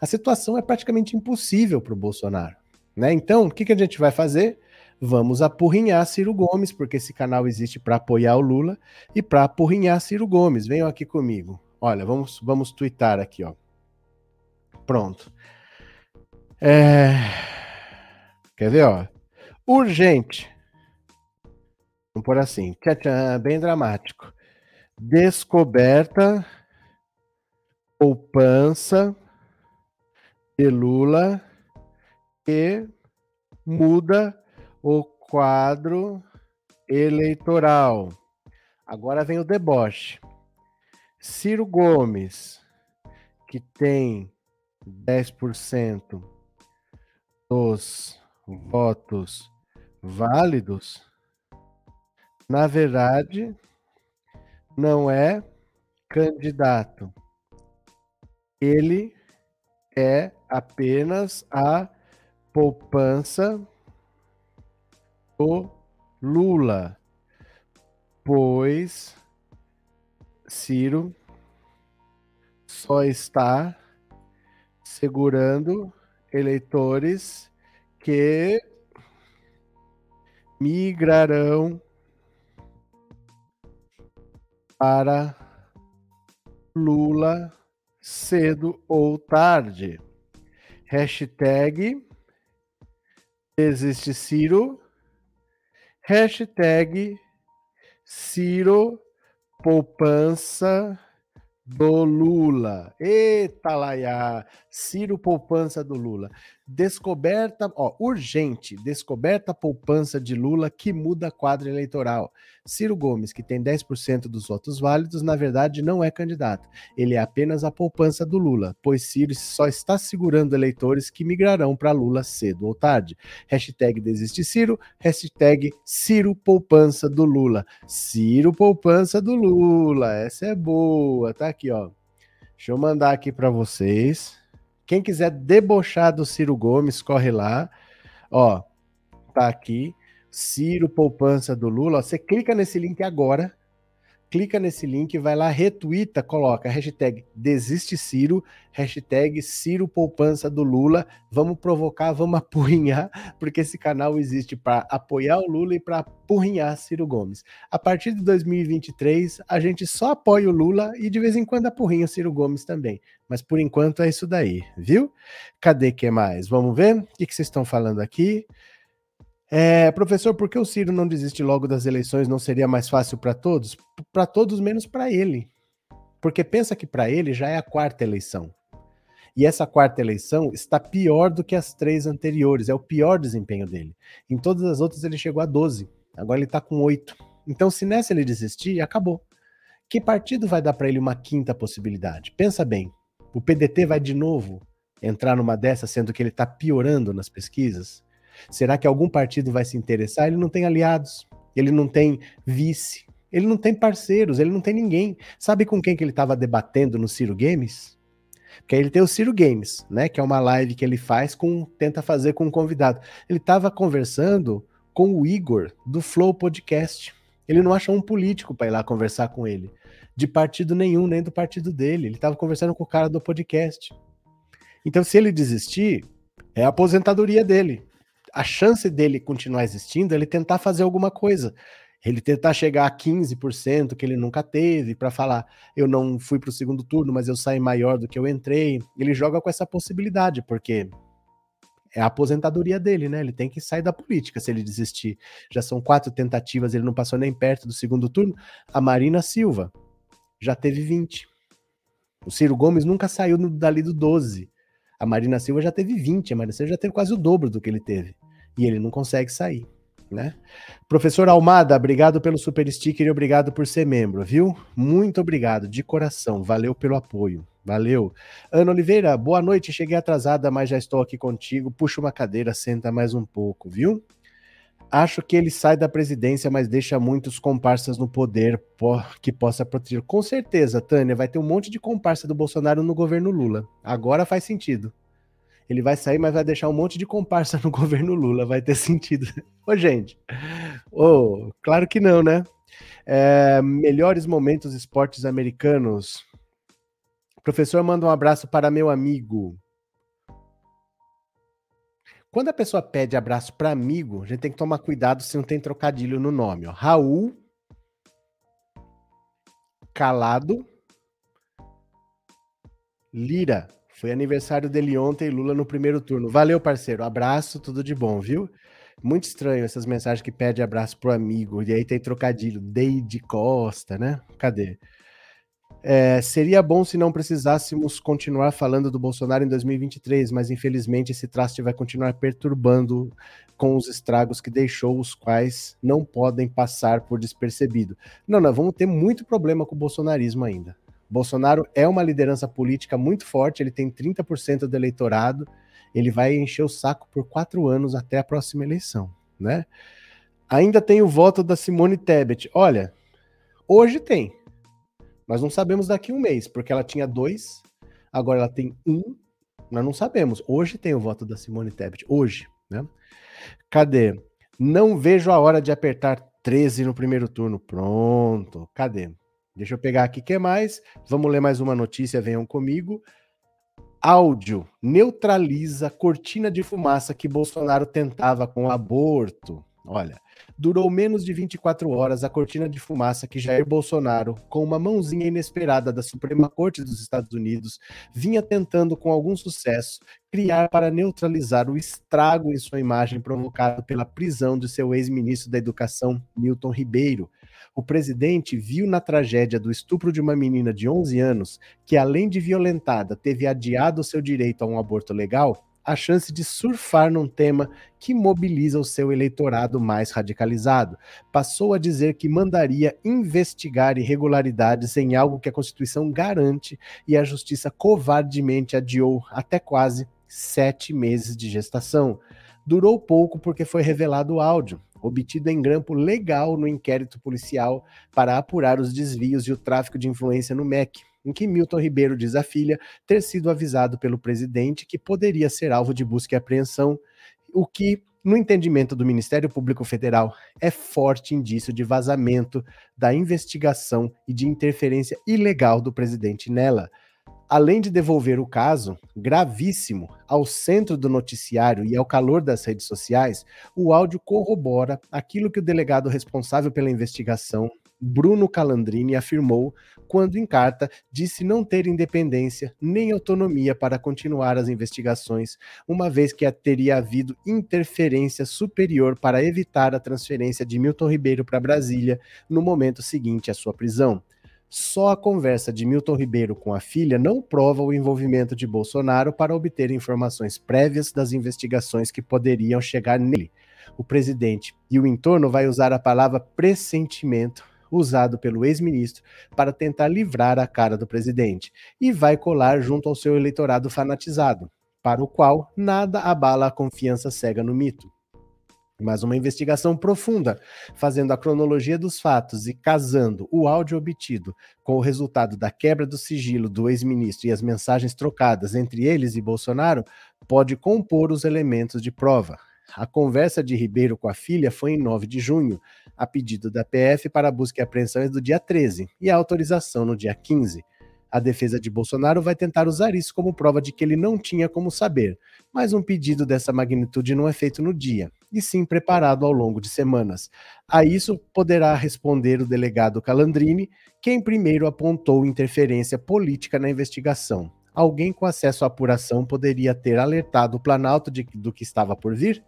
A situação é praticamente impossível para o Bolsonaro. Né? Então, o que, que a gente vai fazer? Vamos apurrinhar Ciro Gomes, porque esse canal existe para apoiar o Lula e para apurrinhar Ciro Gomes. Venham aqui comigo. Olha, vamos, vamos twittar aqui, ó. Pronto. É... Quer ver, ó? Urgente. Vamos por assim. Tchan, tchan, bem dramático. Descoberta poupança de Lula que muda o quadro eleitoral. Agora vem o deboche. Ciro Gomes, que tem 10% dos votos válidos, na verdade, não é candidato. Ele é apenas a poupança do Lula, pois Ciro só está segurando eleitores que migrarão para Lula cedo ou tarde. Hashtag existe Ciro. Hashtag Ciro poupança do Lula. Eita, Laia! Ciro poupança do Lula. Descoberta, ó, urgente, descoberta poupança de Lula que muda quadro eleitoral. Ciro Gomes, que tem 10% dos votos válidos, na verdade não é candidato. Ele é apenas a poupança do Lula, pois Ciro só está segurando eleitores que migrarão para Lula cedo ou tarde. Hashtag desiste Ciro, hashtag Ciro poupança do Lula. Ciro poupança do Lula, essa é boa, tá aqui, ó. Deixa eu mandar aqui para vocês. Quem quiser debochar do Ciro Gomes, corre lá. Ó, tá aqui. Ciro Poupança do Lula. Você clica nesse link agora. Clica nesse link, vai lá, retuita, coloca hashtag Desiste Ciro, hashtag Ciro Poupança do Lula. Vamos provocar, vamos apurrinhar, porque esse canal existe para apoiar o Lula e para apurrinhar Ciro Gomes. A partir de 2023, a gente só apoia o Lula e de vez em quando apurrinha o Ciro Gomes também. Mas por enquanto é isso daí, viu? Cadê que mais? Vamos ver? O que, que vocês estão falando aqui? É, professor, por que o Ciro não desiste logo das eleições? Não seria mais fácil para todos? Para todos, menos para ele. Porque pensa que para ele já é a quarta eleição. E essa quarta eleição está pior do que as três anteriores. É o pior desempenho dele. Em todas as outras ele chegou a 12. Agora ele está com 8. Então, se nessa ele desistir, acabou. Que partido vai dar para ele uma quinta possibilidade? Pensa bem. O PDT vai de novo entrar numa dessa, sendo que ele está piorando nas pesquisas? Será que algum partido vai se interessar? Ele não tem aliados, ele não tem vice, ele não tem parceiros, ele não tem ninguém. Sabe com quem que ele estava debatendo no Ciro Games? Porque ele tem o Ciro Games, né? Que é uma live que ele faz com tenta fazer com um convidado. Ele estava conversando com o Igor do Flow Podcast. Ele não achou um político para ir lá conversar com ele, de partido nenhum, nem do partido dele. Ele estava conversando com o cara do podcast. Então, se ele desistir, é a aposentadoria dele a chance dele continuar existindo é ele tentar fazer alguma coisa. Ele tentar chegar a 15% que ele nunca teve, para falar, eu não fui para o segundo turno, mas eu saí maior do que eu entrei. Ele joga com essa possibilidade, porque é a aposentadoria dele, né? Ele tem que sair da política se ele desistir. Já são quatro tentativas, ele não passou nem perto do segundo turno. A Marina Silva já teve 20. O Ciro Gomes nunca saiu dali do 12. A Marina Silva já teve 20, a Marina Silva já teve quase o dobro do que ele teve. E ele não consegue sair, né? Professor Almada, obrigado pelo super sticker e obrigado por ser membro, viu? Muito obrigado, de coração. Valeu pelo apoio. Valeu. Ana Oliveira, boa noite. Cheguei atrasada, mas já estou aqui contigo. Puxa uma cadeira, senta mais um pouco, viu? Acho que ele sai da presidência, mas deixa muitos comparsas no poder que possa proteger. Com certeza, Tânia, vai ter um monte de comparsa do Bolsonaro no governo Lula. Agora faz sentido. Ele vai sair, mas vai deixar um monte de comparsa no governo Lula. Vai ter sentido. Ô, gente. Ô, claro que não, né? É, melhores momentos esportes americanos. professor manda um abraço para meu amigo. Quando a pessoa pede abraço para amigo, a gente tem que tomar cuidado se não tem trocadilho no nome. Ó. Raul Calado Lira. Foi aniversário dele ontem, Lula no primeiro turno. Valeu, parceiro. Abraço, tudo de bom, viu? Muito estranho essas mensagens que pede abraço pro amigo, e aí tem trocadilho, Deide Costa, né? Cadê? É, seria bom se não precisássemos continuar falando do Bolsonaro em 2023, mas infelizmente esse traste vai continuar perturbando com os estragos que deixou, os quais não podem passar por despercebido. Não, nós vamos ter muito problema com o bolsonarismo ainda. Bolsonaro é uma liderança política muito forte, ele tem 30% do eleitorado, ele vai encher o saco por quatro anos até a próxima eleição, né? Ainda tem o voto da Simone Tebet. Olha, hoje tem. Nós não sabemos daqui um mês, porque ela tinha dois, agora ela tem um. Nós não sabemos. Hoje tem o voto da Simone Tebet. Hoje, né? Cadê? Não vejo a hora de apertar 13 no primeiro turno. Pronto. Cadê? Deixa eu pegar aqui o que mais. Vamos ler mais uma notícia, venham comigo. Áudio neutraliza cortina de fumaça que Bolsonaro tentava com aborto. Olha, durou menos de 24 horas a cortina de fumaça que Jair Bolsonaro, com uma mãozinha inesperada da Suprema Corte dos Estados Unidos, vinha tentando com algum sucesso criar para neutralizar o estrago em sua imagem provocado pela prisão de seu ex-ministro da Educação, Milton Ribeiro. O presidente viu na tragédia do estupro de uma menina de 11 anos, que além de violentada, teve adiado seu direito a um aborto legal, a chance de surfar num tema que mobiliza o seu eleitorado mais radicalizado. Passou a dizer que mandaria investigar irregularidades em algo que a Constituição garante e a Justiça covardemente adiou até quase sete meses de gestação. Durou pouco porque foi revelado o áudio, obtido em grampo legal no inquérito policial para apurar os desvios e o tráfico de influência no MEC em que Milton Ribeiro diz à filha ter sido avisado pelo presidente que poderia ser alvo de busca e apreensão, o que, no entendimento do Ministério Público Federal, é forte indício de vazamento da investigação e de interferência ilegal do presidente nela. Além de devolver o caso, gravíssimo, ao centro do noticiário e ao calor das redes sociais, o áudio corrobora aquilo que o delegado responsável pela investigação Bruno Calandrini afirmou quando, em carta, disse não ter independência nem autonomia para continuar as investigações, uma vez que teria havido interferência superior para evitar a transferência de Milton Ribeiro para Brasília no momento seguinte à sua prisão. Só a conversa de Milton Ribeiro com a filha não prova o envolvimento de Bolsonaro para obter informações prévias das investigações que poderiam chegar nele. O presidente e o entorno vai usar a palavra pressentimento usado pelo ex-ministro para tentar livrar a cara do presidente, e vai colar junto ao seu eleitorado fanatizado, para o qual nada abala a confiança cega no mito. Mas uma investigação profunda, fazendo a cronologia dos fatos e casando o áudio obtido com o resultado da quebra do sigilo do ex-ministro e as mensagens trocadas entre eles e Bolsonaro, pode compor os elementos de prova. A conversa de Ribeiro com a filha foi em 9 de junho, a pedido da PF para busca e apreensão é do dia 13 e a autorização no dia 15. A defesa de Bolsonaro vai tentar usar isso como prova de que ele não tinha como saber, mas um pedido dessa magnitude não é feito no dia, e sim preparado ao longo de semanas. A isso poderá responder o delegado Calandrini, quem primeiro apontou interferência política na investigação. Alguém com acesso à apuração poderia ter alertado o Planalto de, do que estava por vir?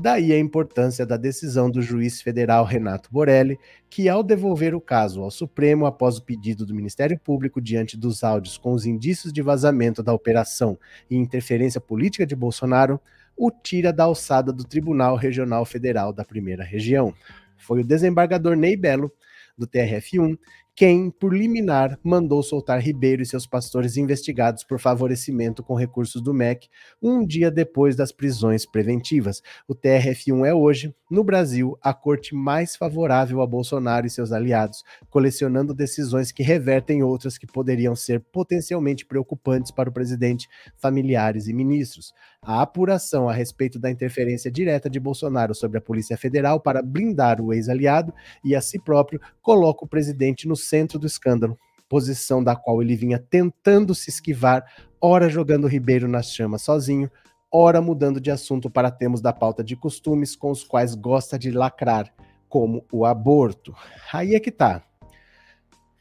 Daí a importância da decisão do juiz federal Renato Borelli, que, ao devolver o caso ao Supremo após o pedido do Ministério Público diante dos áudios com os indícios de vazamento da operação e interferência política de Bolsonaro, o tira da alçada do Tribunal Regional Federal da Primeira Região. Foi o desembargador Ney Belo, do TRF1, quem, por liminar, mandou soltar Ribeiro e seus pastores investigados por favorecimento com recursos do MEC um dia depois das prisões preventivas. O TRF1 é hoje, no Brasil, a corte mais favorável a Bolsonaro e seus aliados, colecionando decisões que revertem outras que poderiam ser potencialmente preocupantes para o presidente, familiares e ministros. A apuração a respeito da interferência direta de Bolsonaro sobre a Polícia Federal para blindar o ex-aliado e a si próprio coloca o presidente no centro do escândalo, posição da qual ele vinha tentando se esquivar, ora jogando Ribeiro nas chamas sozinho, ora mudando de assunto para termos da pauta de costumes com os quais gosta de lacrar, como o aborto. Aí é que tá.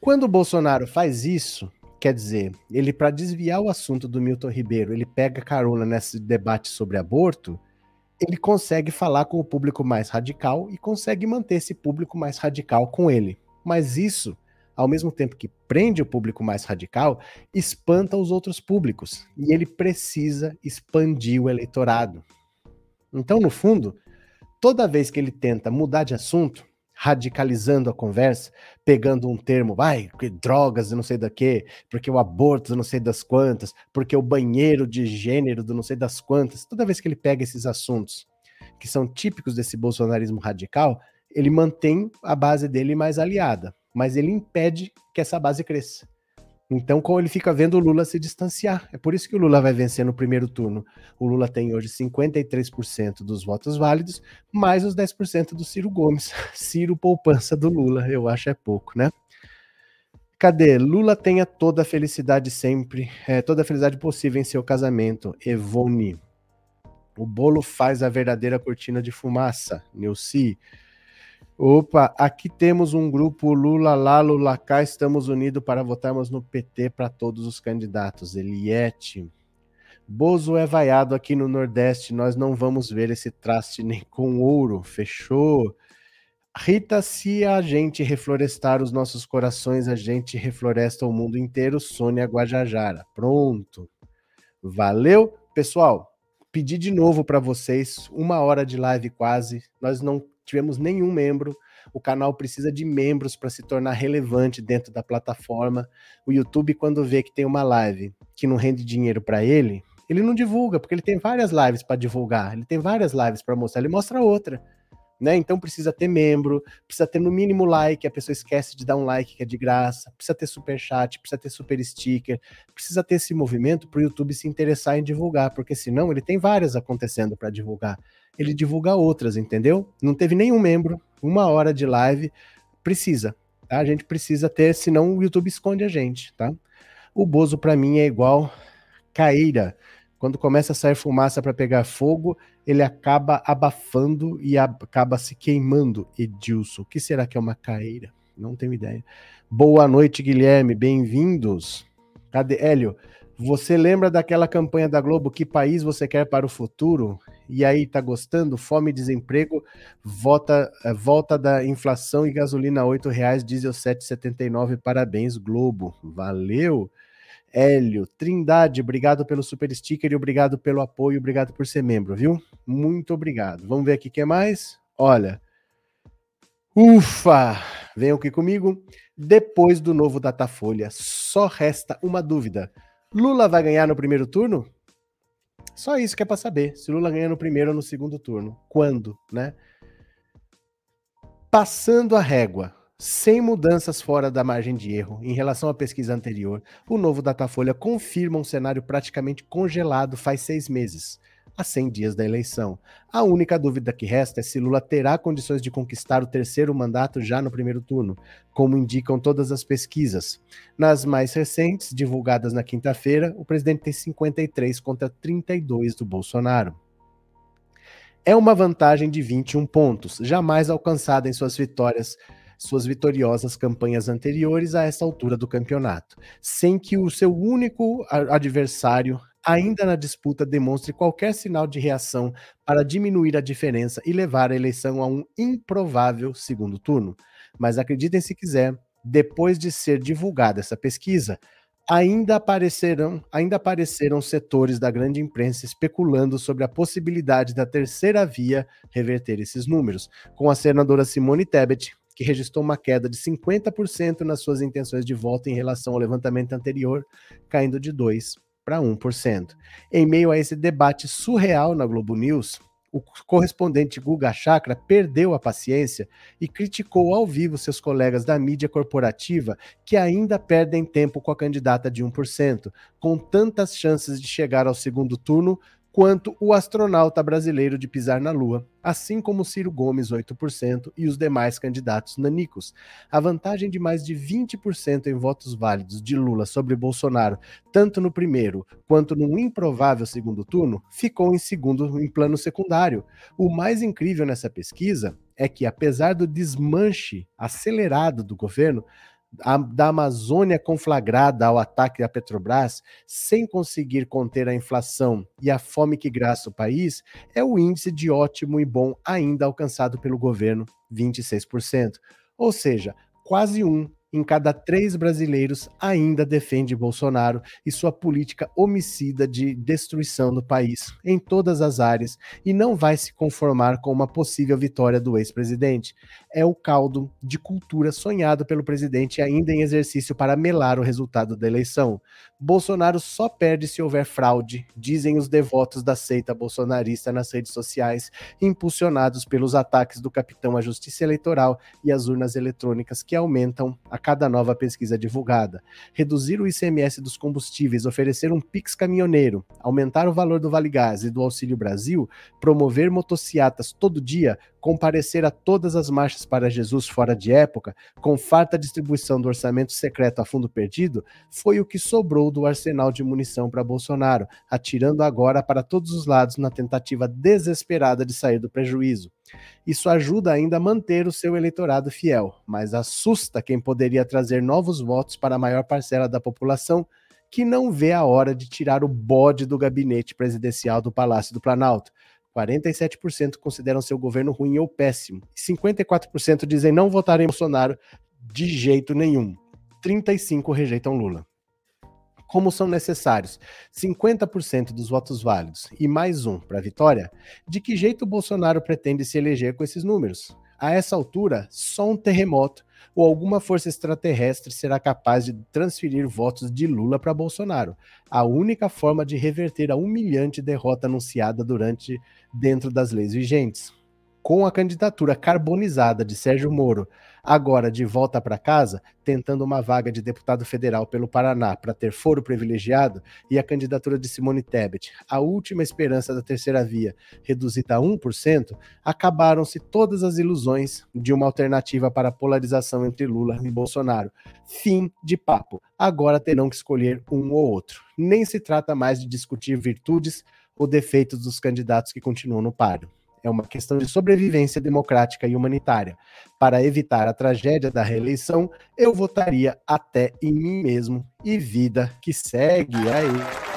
Quando o Bolsonaro faz isso, quer dizer, ele para desviar o assunto do Milton Ribeiro, ele pega carona nesse debate sobre aborto, ele consegue falar com o público mais radical e consegue manter esse público mais radical com ele. Mas isso, ao mesmo tempo que prende o público mais radical, espanta os outros públicos. E ele precisa expandir o eleitorado. Então, no fundo, toda vez que ele tenta mudar de assunto, radicalizando a conversa, pegando um termo, vai, drogas, não sei da quê, porque o aborto, não sei das quantas, porque o banheiro de gênero, não sei das quantas. Toda vez que ele pega esses assuntos que são típicos desse bolsonarismo radical, ele mantém a base dele mais aliada, mas ele impede que essa base cresça. Então, como ele fica vendo o Lula se distanciar. É por isso que o Lula vai vencer no primeiro turno. O Lula tem hoje 53% dos votos válidos, mais os 10% do Ciro Gomes. Ciro poupança do Lula, eu acho é pouco, né? Cadê? Lula tenha toda a felicidade sempre, é, toda a felicidade possível em seu casamento. Evone. O bolo faz a verdadeira cortina de fumaça. Nilce. Opa, aqui temos um grupo Lula lá, Lula cá, estamos unidos para votarmos no PT para todos os candidatos. Eliette. Bozo é vaiado aqui no Nordeste, nós não vamos ver esse traste nem com ouro, fechou? Rita, se a gente reflorestar os nossos corações, a gente refloresta o mundo inteiro. Sônia Guajajara. Pronto. Valeu, pessoal. Pedi de novo para vocês, uma hora de live quase. Nós não tivemos nenhum membro. O canal precisa de membros para se tornar relevante dentro da plataforma. O YouTube, quando vê que tem uma live que não rende dinheiro para ele, ele não divulga, porque ele tem várias lives para divulgar, ele tem várias lives para mostrar, ele mostra outra. Né? Então precisa ter membro, precisa ter no mínimo like, a pessoa esquece de dar um like que é de graça, precisa ter super chat, precisa ter super sticker, precisa ter esse movimento para o YouTube se interessar em divulgar, porque senão ele tem várias acontecendo para divulgar ele divulga outras, entendeu? Não teve nenhum membro, uma hora de live, precisa, tá? A gente precisa ter, senão o YouTube esconde a gente, tá? O Bozo para mim é igual caíra. Quando começa a sair fumaça para pegar fogo, ele acaba abafando e acaba se queimando. Edilson, o que será que é uma caíra? Não tenho ideia. Boa noite, Guilherme, bem-vindos. Cadê Hélio? Você lembra daquela campanha da Globo, que país você quer para o futuro? E aí, tá gostando? Fome e desemprego, volta, eh, volta da inflação e gasolina R$ reais, diesel 7,79. Parabéns, Globo. Valeu. Hélio, Trindade, obrigado pelo super sticker e obrigado pelo apoio, obrigado por ser membro, viu? Muito obrigado. Vamos ver aqui o que mais? Olha. Ufa! Venham aqui comigo. Depois do novo Datafolha, só resta uma dúvida. Lula vai ganhar no primeiro turno? Só isso que é para saber. Se Lula ganha no primeiro ou no segundo turno. Quando, né? Passando a régua, sem mudanças fora da margem de erro em relação à pesquisa anterior, o novo Datafolha confirma um cenário praticamente congelado faz seis meses a 100 dias da eleição. A única dúvida que resta é se Lula terá condições de conquistar o terceiro mandato já no primeiro turno, como indicam todas as pesquisas. Nas mais recentes, divulgadas na quinta-feira, o presidente tem 53 contra 32 do Bolsonaro. É uma vantagem de 21 pontos, jamais alcançada em suas vitórias suas vitoriosas campanhas anteriores a essa altura do campeonato, sem que o seu único adversário ainda na disputa demonstre qualquer sinal de reação para diminuir a diferença e levar a eleição a um improvável segundo turno. Mas acreditem se quiser, depois de ser divulgada essa pesquisa, ainda aparecerão, ainda apareceram setores da grande imprensa especulando sobre a possibilidade da terceira via reverter esses números, com a senadora Simone Tebet, que registrou uma queda de 50% nas suas intenções de voto em relação ao levantamento anterior, caindo de 2 para 1%. Em meio a esse debate surreal na Globo News, o correspondente Guga Chakra perdeu a paciência e criticou ao vivo seus colegas da mídia corporativa que ainda perdem tempo com a candidata de 1%, com tantas chances de chegar ao segundo turno quanto o astronauta brasileiro de pisar na Lua, assim como Ciro Gomes, 8%, e os demais candidatos nanicos. A vantagem de mais de 20% em votos válidos de Lula sobre Bolsonaro, tanto no primeiro quanto no improvável segundo turno, ficou em segundo em plano secundário. O mais incrível nessa pesquisa é que, apesar do desmanche acelerado do governo, a, da Amazônia conflagrada ao ataque à Petrobras, sem conseguir conter a inflação e a fome que graça o país, é o índice de ótimo e bom ainda alcançado pelo governo, 26%. Ou seja, quase um em cada três brasileiros ainda defende Bolsonaro e sua política homicida de destruição do país em todas as áreas e não vai se conformar com uma possível vitória do ex-presidente. É o caldo de cultura sonhado pelo presidente ainda em exercício para melar o resultado da eleição. Bolsonaro só perde se houver fraude, dizem os devotos da seita bolsonarista nas redes sociais, impulsionados pelos ataques do capitão à justiça eleitoral e às urnas eletrônicas que aumentam a cada nova pesquisa divulgada. Reduzir o ICMS dos combustíveis, oferecer um PIX caminhoneiro, aumentar o valor do Vale Gás e do Auxílio Brasil, promover motociatas todo dia, comparecer a todas as marchas para Jesus fora de época, com farta distribuição do orçamento secreto a fundo perdido, foi o que sobrou do arsenal de munição para Bolsonaro, atirando agora para todos os lados na tentativa desesperada de sair do prejuízo. Isso ajuda ainda a manter o seu eleitorado fiel, mas assusta quem poderia trazer novos votos para a maior parcela da população que não vê a hora de tirar o bode do gabinete presidencial do Palácio do Planalto. 47% consideram seu governo ruim ou péssimo. 54% dizem não votar em Bolsonaro de jeito nenhum. 35% rejeitam Lula como são necessários 50% dos votos válidos e mais um para a vitória, de que jeito Bolsonaro pretende se eleger com esses números? A essa altura, só um terremoto ou alguma força extraterrestre será capaz de transferir votos de Lula para Bolsonaro, a única forma de reverter a humilhante derrota anunciada durante dentro das leis vigentes com a candidatura carbonizada de Sérgio Moro, agora de volta para casa, tentando uma vaga de deputado federal pelo Paraná para ter foro privilegiado, e a candidatura de Simone Tebet, a última esperança da terceira via, reduzida a 1%, acabaram-se todas as ilusões de uma alternativa para a polarização entre Lula e Bolsonaro. Fim de papo. Agora terão que escolher um ou outro. Nem se trata mais de discutir virtudes ou defeitos dos candidatos que continuam no páreo. É uma questão de sobrevivência democrática e humanitária. Para evitar a tragédia da reeleição, eu votaria até em mim mesmo e vida que segue aí.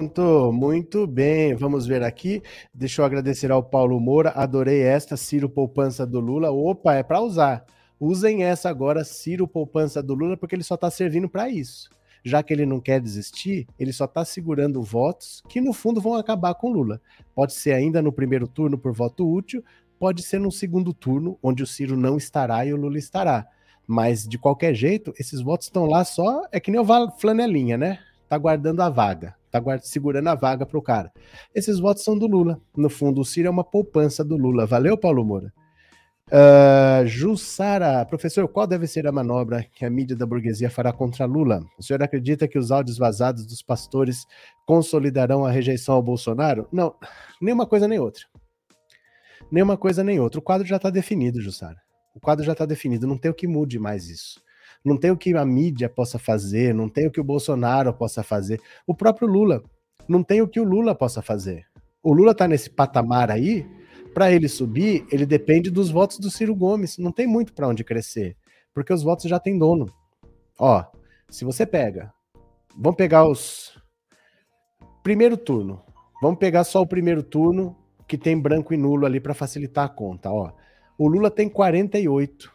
Muito, muito bem, vamos ver aqui. Deixa eu agradecer ao Paulo Moura, adorei esta, Ciro Poupança do Lula. Opa, é para usar. Usem essa agora, Ciro Poupança do Lula, porque ele só está servindo para isso já que ele não quer desistir, ele só está segurando votos que no fundo vão acabar com Lula. Pode ser ainda no primeiro turno por voto útil, pode ser no segundo turno, onde o Ciro não estará e o Lula estará. Mas de qualquer jeito, esses votos estão lá só, é que nem o flanelinha, né? Tá guardando a vaga, tá guarda, segurando a vaga pro cara. Esses votos são do Lula. No fundo, o Ciro é uma poupança do Lula. Valeu, Paulo Moura? Uh, Jussara, professor, qual deve ser a manobra que a mídia da burguesia fará contra Lula? O senhor acredita que os áudios vazados dos pastores consolidarão a rejeição ao Bolsonaro? Não, nem uma coisa nem outra. Nem uma coisa nem outra. O quadro já está definido, Jussara. O quadro já está definido, não tem o que mude mais isso. Não tem o que a mídia possa fazer, não tem o que o Bolsonaro possa fazer. O próprio Lula, não tem o que o Lula possa fazer. O Lula está nesse patamar aí para ele subir, ele depende dos votos do Ciro Gomes. Não tem muito para onde crescer, porque os votos já têm dono. Ó, se você pega, vamos pegar os primeiro turno. Vamos pegar só o primeiro turno que tem branco e nulo ali para facilitar a conta, ó. O Lula tem 48.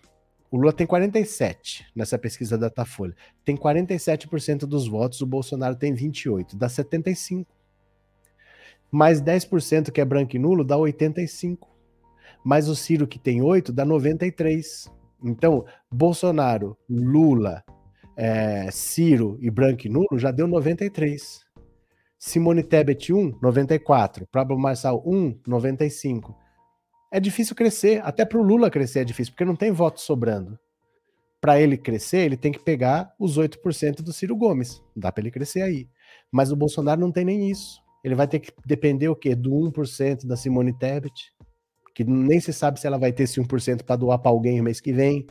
O Lula tem 47 nessa pesquisa da Datafolha. Tem 47% dos votos, o Bolsonaro tem 28, dá 75 mais 10% que é branco e nulo dá 85. Mais o Ciro, que tem 8, dá 93. Então, Bolsonaro, Lula, é, Ciro e branco e nulo já deu 93. Simone Tebet 1, 94. Pablo Marçal 1, 95. É difícil crescer, até para o Lula crescer é difícil, porque não tem voto sobrando. Para ele crescer, ele tem que pegar os 8% do Ciro Gomes. Dá para ele crescer aí. Mas o Bolsonaro não tem nem isso. Ele vai ter que depender o quê? Do 1% da Simone Tebet, que nem se sabe se ela vai ter esse 1% para doar para alguém mês que vem.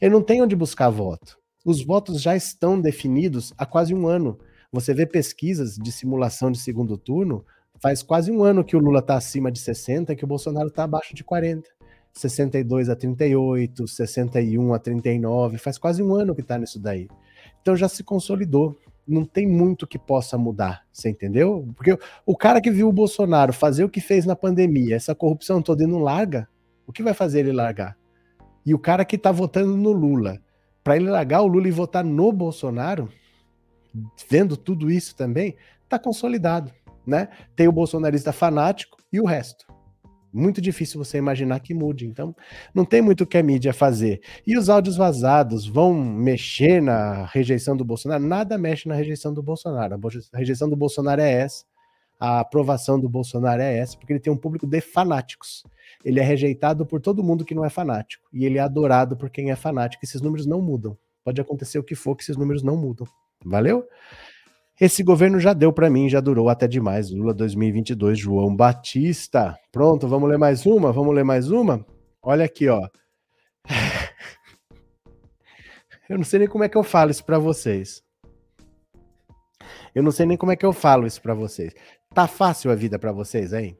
Ele não tem onde buscar voto. Os votos já estão definidos há quase um ano. Você vê pesquisas de simulação de segundo turno Faz quase um ano que o Lula está acima de 60 e que o Bolsonaro está abaixo de 40. 62 a 38, 61 a 39, faz quase um ano que está nisso daí. Então já se consolidou. Não tem muito que possa mudar, você entendeu? Porque o cara que viu o Bolsonaro fazer o que fez na pandemia, essa corrupção toda e não larga, o que vai fazer ele largar? E o cara que está votando no Lula, para ele largar o Lula e votar no Bolsonaro, vendo tudo isso também, está consolidado, né? Tem o bolsonarista fanático e o resto. Muito difícil você imaginar que mude. Então, não tem muito o que a mídia fazer. E os áudios vazados vão mexer na rejeição do Bolsonaro? Nada mexe na rejeição do Bolsonaro. A rejeição do Bolsonaro é essa. A aprovação do Bolsonaro é essa, porque ele tem um público de fanáticos. Ele é rejeitado por todo mundo que não é fanático. E ele é adorado por quem é fanático. Esses números não mudam. Pode acontecer o que for, que esses números não mudam. Valeu? Esse governo já deu para mim, já durou até demais. Lula 2022, João Batista. Pronto, vamos ler mais uma? Vamos ler mais uma? Olha aqui, ó. Eu não sei nem como é que eu falo isso para vocês. Eu não sei nem como é que eu falo isso para vocês. Tá fácil a vida para vocês, hein?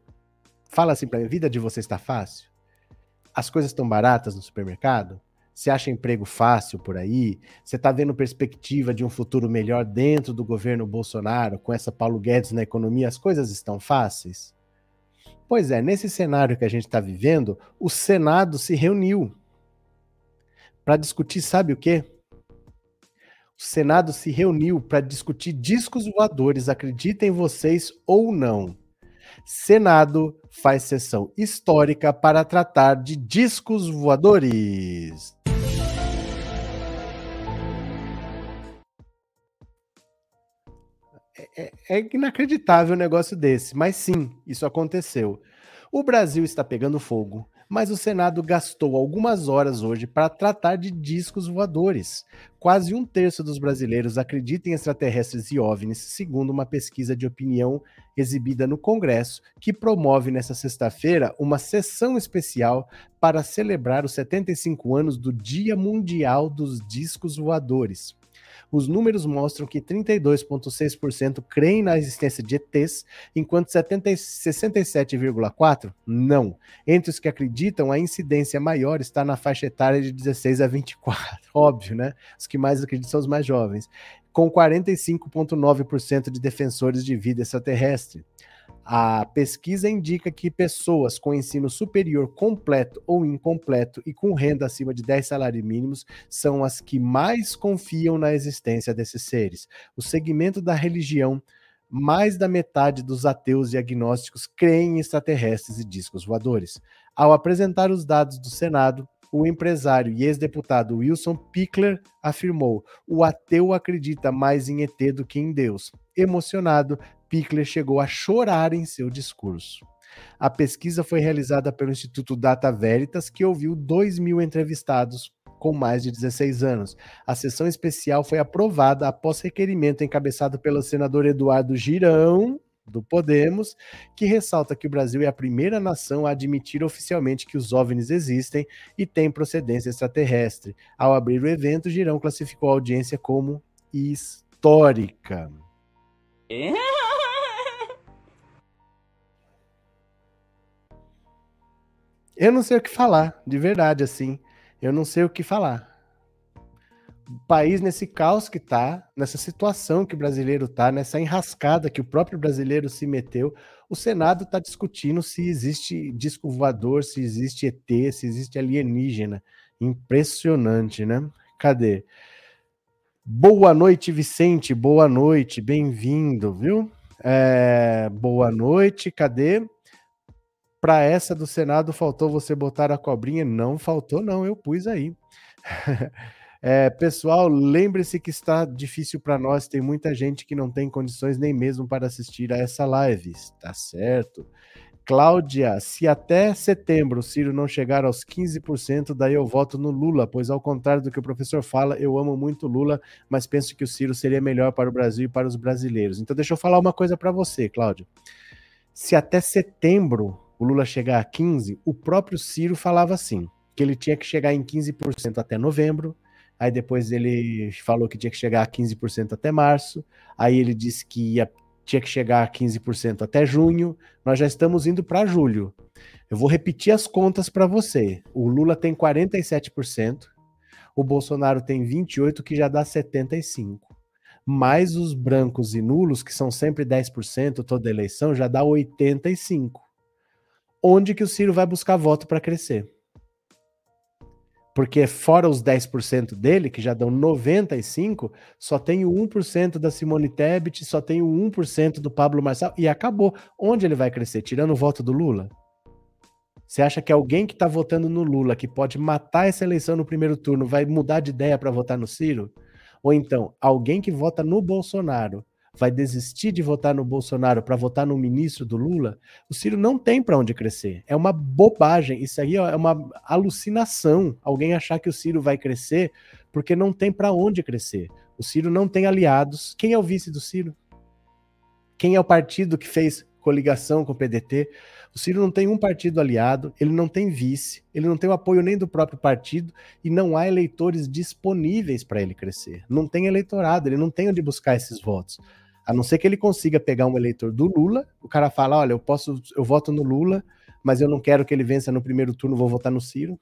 Fala assim para mim, a vida de vocês tá fácil? As coisas estão baratas no supermercado? Você acha emprego fácil por aí? Você está vendo perspectiva de um futuro melhor dentro do governo Bolsonaro, com essa Paulo Guedes na economia? As coisas estão fáceis? Pois é, nesse cenário que a gente está vivendo, o Senado se reuniu para discutir, sabe o quê? O Senado se reuniu para discutir discos voadores, acreditem vocês ou não. Senado faz sessão histórica para tratar de discos voadores. É, é, inacreditável um negócio desse, mas sim, isso aconteceu. O Brasil está pegando fogo, mas o Senado gastou algumas horas hoje para tratar de discos voadores. Quase um terço dos brasileiros acredita em extraterrestres e OVNIs, segundo uma pesquisa de opinião exibida no Congresso, que promove nesta sexta-feira uma sessão especial para celebrar os 75 anos do Dia Mundial dos Discos Voadores os números mostram que 32,6% creem na existência de ETs, enquanto 67,4% não. Entre os que acreditam, a incidência maior está na faixa etária de 16 a 24. Óbvio, né? Os que mais acreditam são os mais jovens, com 45,9% de defensores de vida extraterrestre. A pesquisa indica que pessoas com ensino superior completo ou incompleto e com renda acima de 10 salários mínimos são as que mais confiam na existência desses seres. O segmento da religião, mais da metade dos ateus e agnósticos creem em extraterrestres e discos voadores. Ao apresentar os dados do Senado, o empresário e ex-deputado Wilson Pickler afirmou: o ateu acredita mais em ET do que em Deus. Emocionado, Pickler chegou a chorar em seu discurso. A pesquisa foi realizada pelo Instituto Data Veritas, que ouviu 2 mil entrevistados com mais de 16 anos. A sessão especial foi aprovada após requerimento encabeçado pelo senador Eduardo Girão, do Podemos, que ressalta que o Brasil é a primeira nação a admitir oficialmente que os OVNIs existem e têm procedência extraterrestre. Ao abrir o evento, Girão classificou a audiência como histórica. É? Eu não sei o que falar, de verdade, assim. Eu não sei o que falar. O país nesse caos que tá, nessa situação que o brasileiro tá, nessa enrascada que o próprio brasileiro se meteu, o Senado está discutindo se existe disco voador, se existe ET, se existe alienígena. Impressionante, né? Cadê? Boa noite, Vicente. Boa noite, bem-vindo, viu? É, boa noite, cadê? Para essa do Senado faltou você botar a cobrinha? Não faltou, não, eu pus aí. é, pessoal, lembre-se que está difícil para nós, tem muita gente que não tem condições nem mesmo para assistir a essa live. Tá certo. Cláudia, se até setembro o Ciro não chegar aos 15%, daí eu voto no Lula, pois ao contrário do que o professor fala, eu amo muito Lula, mas penso que o Ciro seria melhor para o Brasil e para os brasileiros. Então deixa eu falar uma coisa para você, Cláudia. Se até setembro o Lula chegar a 15, o próprio Ciro falava assim, que ele tinha que chegar em 15% até novembro, aí depois ele falou que tinha que chegar a 15% até março, aí ele disse que ia tinha que chegar a 15% até junho, nós já estamos indo para julho. Eu vou repetir as contas para você. O Lula tem 47%, o Bolsonaro tem 28%, que já dá 75%. Mais os brancos e nulos, que são sempre 10% toda eleição, já dá 85%. Onde que o Ciro vai buscar voto para crescer? Porque fora os 10% dele, que já dão 95, só tem o 1% da Simone Tebet, só tem o 1% do Pablo Marçal e acabou. Onde ele vai crescer? Tirando o voto do Lula? Você acha que alguém que está votando no Lula, que pode matar essa eleição no primeiro turno, vai mudar de ideia para votar no Ciro? Ou então, alguém que vota no Bolsonaro vai desistir de votar no Bolsonaro para votar no ministro do Lula, o Ciro não tem para onde crescer. É uma bobagem. Isso aí é uma alucinação. Alguém achar que o Ciro vai crescer porque não tem para onde crescer. O Ciro não tem aliados. Quem é o vice do Ciro? Quem é o partido que fez coligação com o PDT? O Ciro não tem um partido aliado, ele não tem vice, ele não tem o apoio nem do próprio partido e não há eleitores disponíveis para ele crescer. Não tem eleitorado, ele não tem onde buscar esses votos. A não ser que ele consiga pegar um eleitor do Lula, o cara fala: olha, eu posso, eu voto no Lula, mas eu não quero que ele vença no primeiro turno, vou votar no Ciro.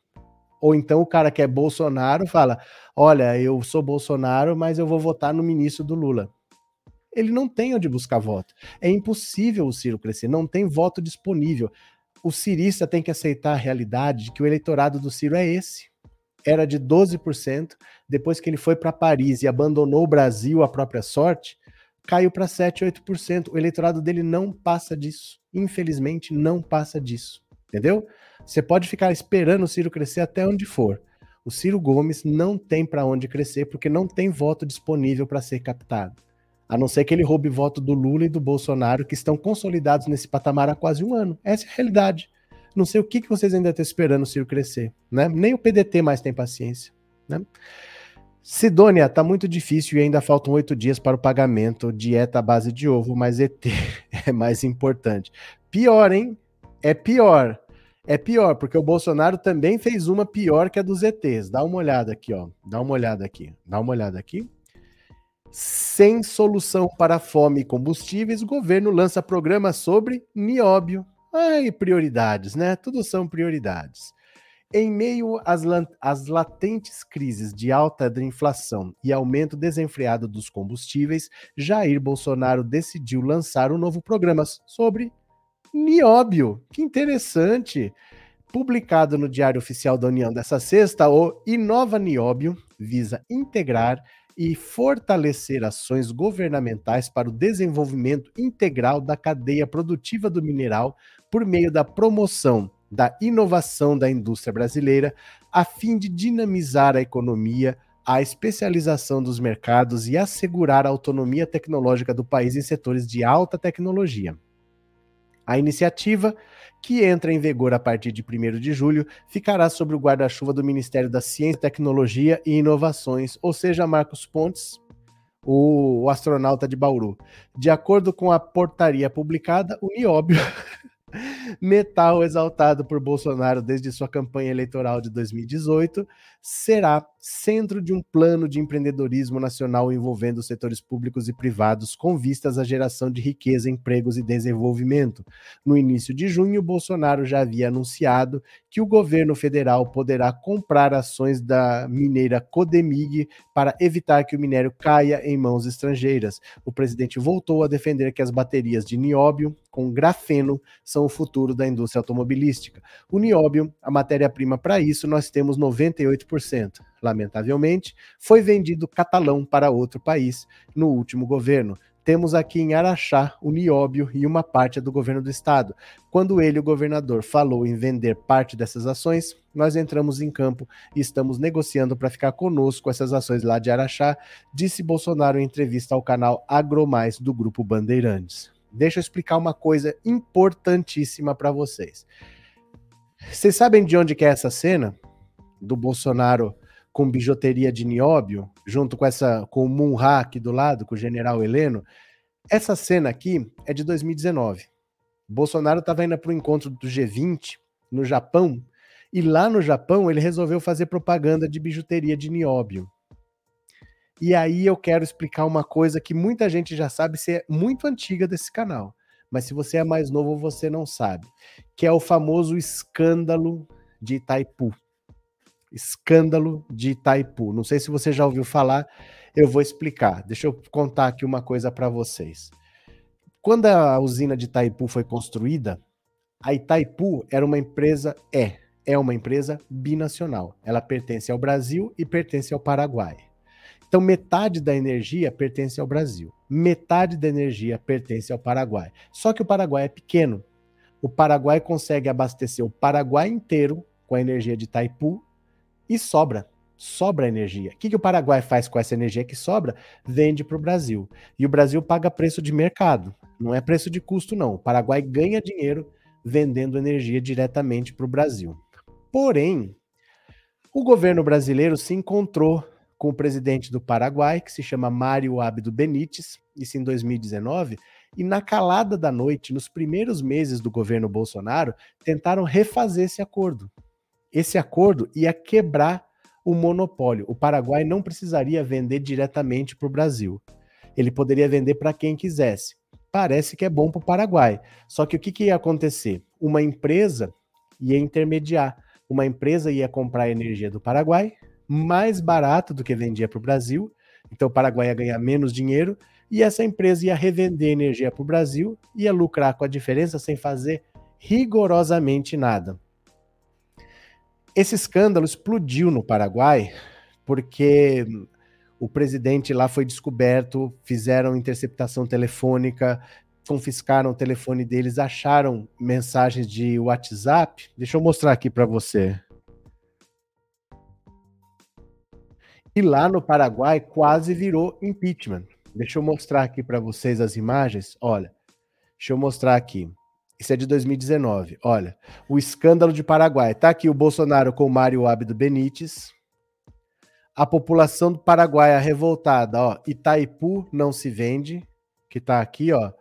Ou então o cara que é Bolsonaro fala: olha, eu sou Bolsonaro, mas eu vou votar no ministro do Lula. Ele não tem onde buscar voto. É impossível o Ciro crescer, não tem voto disponível. O cirista tem que aceitar a realidade de que o eleitorado do Ciro é esse. Era de 12%, depois que ele foi para Paris e abandonou o Brasil à própria sorte, caiu para 7, 8%. O eleitorado dele não passa disso. Infelizmente, não passa disso. Entendeu? Você pode ficar esperando o Ciro crescer até onde for. O Ciro Gomes não tem para onde crescer porque não tem voto disponível para ser captado. A não ser que ele roube voto do Lula e do Bolsonaro, que estão consolidados nesse patamar há quase um ano. Essa é a realidade. Não sei o que, vocês ainda estão esperando o Ciro crescer. Né? Nem o PDT mais tem paciência. Né? Sidônia, tá muito difícil e ainda faltam oito dias para o pagamento. Dieta à base de ovo, mas ET é mais importante. Pior, hein? É pior. É pior, porque o Bolsonaro também fez uma pior que a dos ETs. Dá uma olhada aqui, ó. Dá uma olhada aqui. Dá uma olhada aqui. Sem solução para fome e combustíveis, o governo lança programa sobre nióbio. Ai, prioridades, né? Tudo são prioridades. Em meio às, às, latentes crises de alta inflação e aumento desenfreado dos combustíveis, Jair Bolsonaro decidiu lançar um novo programa sobre nióbio. Que interessante! Publicado no Diário Oficial da União dessa sexta, o Inova Nióbio visa integrar e fortalecer ações governamentais para o desenvolvimento integral da cadeia produtiva do mineral por meio da promoção da inovação da indústria brasileira, a fim de dinamizar a economia, a especialização dos mercados e assegurar a autonomia tecnológica do país em setores de alta tecnologia. A iniciativa, que entra em vigor a partir de 1 de julho, ficará sob o guarda-chuva do Ministério da Ciência, Tecnologia e Inovações, ou seja, Marcos Pontes, o, astronauta de Bauru. De acordo com a portaria publicada, o Nióbio metal exaltado por Bolsonaro desde sua campanha eleitoral de 2018, será centro de um plano de empreendedorismo nacional envolvendo setores públicos e privados com vistas à geração de riqueza, empregos e desenvolvimento. No início de junho, Bolsonaro já havia anunciado que o governo federal poderá comprar ações da mineira Codemig para evitar que o minério caia em mãos estrangeiras. O presidente voltou a defender que as baterias de nióbio com grafeno são o futuro da indústria automobilística. O nióbio, a matéria-prima para isso, nós temos 98%. Lamentavelmente, foi vendido catalão para outro país no último governo. Temos aqui em Araxá o nióbio e uma parte do governo do estado. Quando ele, o governador, falou em vender parte dessas ações, nós entramos em campo e estamos negociando para ficar conosco essas ações lá de Araxá, disse Bolsonaro em entrevista ao canal Agromais do Grupo Bandeirantes deixa eu explicar uma coisa importantíssima para vocês. Vocês sabem de onde é essa cena do Bolsonaro com bijuteria de nióbio, junto com essa com o Munha aqui do lado, com o general Heleno? Essa cena aqui é de 2019. Bolsonaro estava indo para o encontro do G20 no Japão, e lá no Japão ele resolveu fazer propaganda de bijuteria de nióbio. E aí eu quero explicar uma coisa que muita gente já sabe ser é muito antiga desse canal. Mas se você é mais novo, você não sabe. Que é o famoso escândalo de Itaipu. Escândalo de Itaipu. Não sei se você já ouviu falar, eu vou explicar. Deixa eu contar aqui uma coisa para vocês. Quando a usina de Itaipu foi construída, a Itaipu era uma empresa, é, é uma empresa binacional. Ela pertence ao Brasil e pertence ao Paraguai. Então, metade da energia pertence ao Brasil, metade da energia pertence ao Paraguai. Só que o Paraguai é pequeno. O Paraguai consegue abastecer o Paraguai inteiro com a energia de Itaipu e sobra. Sobra energia. O que, que o Paraguai faz com essa energia que sobra? Vende para o Brasil. E o Brasil paga preço de mercado. Não é preço de custo, não. O Paraguai ganha dinheiro vendendo energia diretamente para o Brasil. Porém, o governo brasileiro se encontrou com o presidente do Paraguai, que se chama Mário Abdo Benítez, isso em 2019, e na calada da noite, nos primeiros meses do governo Bolsonaro, tentaram refazer esse acordo. Esse acordo ia quebrar o monopólio. O Paraguai não precisaria vender diretamente para o Brasil. Ele poderia vender para quem quisesse parece que é bom para o Paraguai. Só que o que, que ia acontecer? Uma empresa ia intermediar. Uma empresa ia comprar a energia do Paraguai mais barato do que vendia para o Brasil. Então o Paraguai ia ganhar menos dinheiro e essa empresa ia revender energia para o Brasil, ia lucrar com a diferença sem fazer rigorosamente nada. Esse escândalo explodiu no Paraguai porque o presidente lá foi descoberto, fizeram interceptação telefônica, confiscaram o telefone deles, acharam mensagens de WhatsApp. Deixa eu mostrar aqui para você. E lá no Paraguai quase virou impeachment. Deixa eu mostrar aqui para vocês as imagens. Olha, deixa eu mostrar aqui. Isso é de 2019. Olha, o escândalo de Paraguai. Tá aqui o Bolsonaro com o Mário Abdo Benítez a população do Paraguai revoltada, ó, Itaipu não se vende, que tá aqui, ó.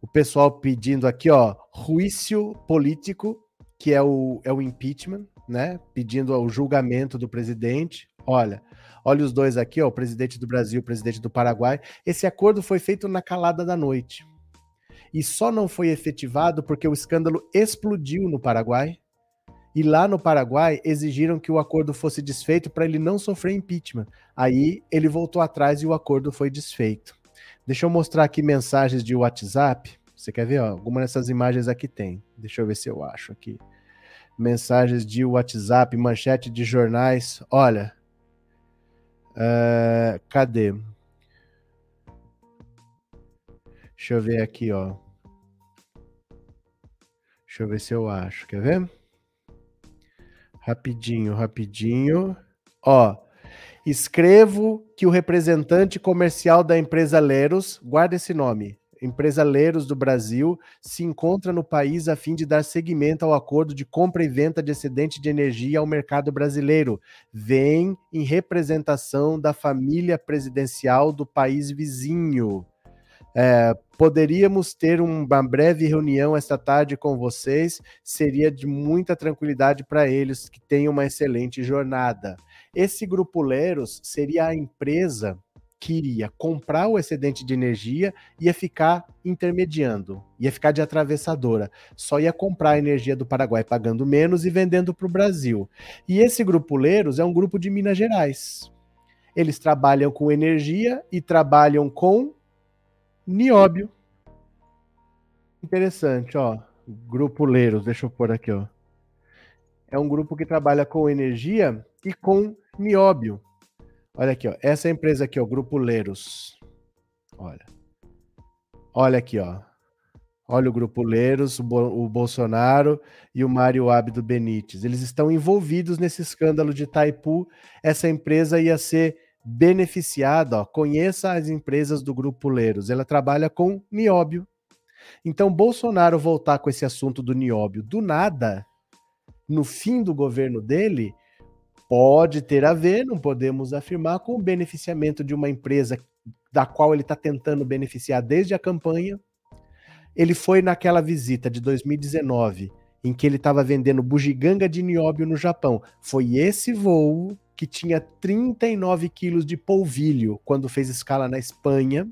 O pessoal pedindo aqui, ó, juízo político, que é o, é o impeachment, né? Pedindo o julgamento do presidente. Olha, olha os dois aqui, ó, o presidente do Brasil, o presidente do Paraguai. Esse acordo foi feito na calada da noite. E só não foi efetivado porque o escândalo explodiu no Paraguai e lá no Paraguai exigiram que o acordo fosse desfeito para ele não sofrer impeachment. Aí ele voltou atrás e o acordo foi desfeito. Deixa eu mostrar aqui mensagens de WhatsApp. Você quer ver? Ó, alguma dessas imagens aqui tem. Deixa eu ver se eu acho aqui. Mensagens de WhatsApp, manchete de jornais. Olha. Uh, cadê? Deixa eu ver aqui, ó. Deixa eu ver se eu acho. Quer ver? Rapidinho, rapidinho. Ó, escrevo que o representante comercial da empresa Leros, guarda esse nome, empresa Leros do Brasil, se encontra no país a fim de dar seguimento ao acordo de compra e venda de excedente de energia ao mercado brasileiro. Vem em representação da família presidencial do país vizinho. É, poderíamos ter uma breve reunião esta tarde com vocês, seria de muita tranquilidade para eles que tenham uma excelente jornada. Esse Grupo Leros seria a empresa que iria comprar o excedente de energia e ia ficar intermediando, ia ficar de atravessadora. Só ia comprar a energia do Paraguai pagando menos e vendendo para o Brasil. E esse Grupo Leros é um grupo de Minas Gerais. Eles trabalham com energia e trabalham com Nióbio. Interessante, ó. Grupo Leiros, deixa eu pôr aqui, ó. É um grupo que trabalha com energia e com nióbio. Olha aqui, ó. Essa empresa aqui, ó, Grupo Leiros. Olha. Olha aqui, ó. Olha o Grupo Leiros, o, Bo o Bolsonaro e o Mário Abdo Benítez. Eles estão envolvidos nesse escândalo de Taipu. Essa empresa ia ser beneficiada, conheça as empresas do Grupo Leros, ela trabalha com nióbio. Então, Bolsonaro voltar com esse assunto do nióbio do nada, no fim do governo dele, pode ter a ver, não podemos afirmar, com o beneficiamento de uma empresa da qual ele está tentando beneficiar desde a campanha. Ele foi naquela visita de 2019, em que ele estava vendendo bugiganga de nióbio no Japão. Foi esse voo que tinha 39 quilos de polvilho quando fez escala na Espanha.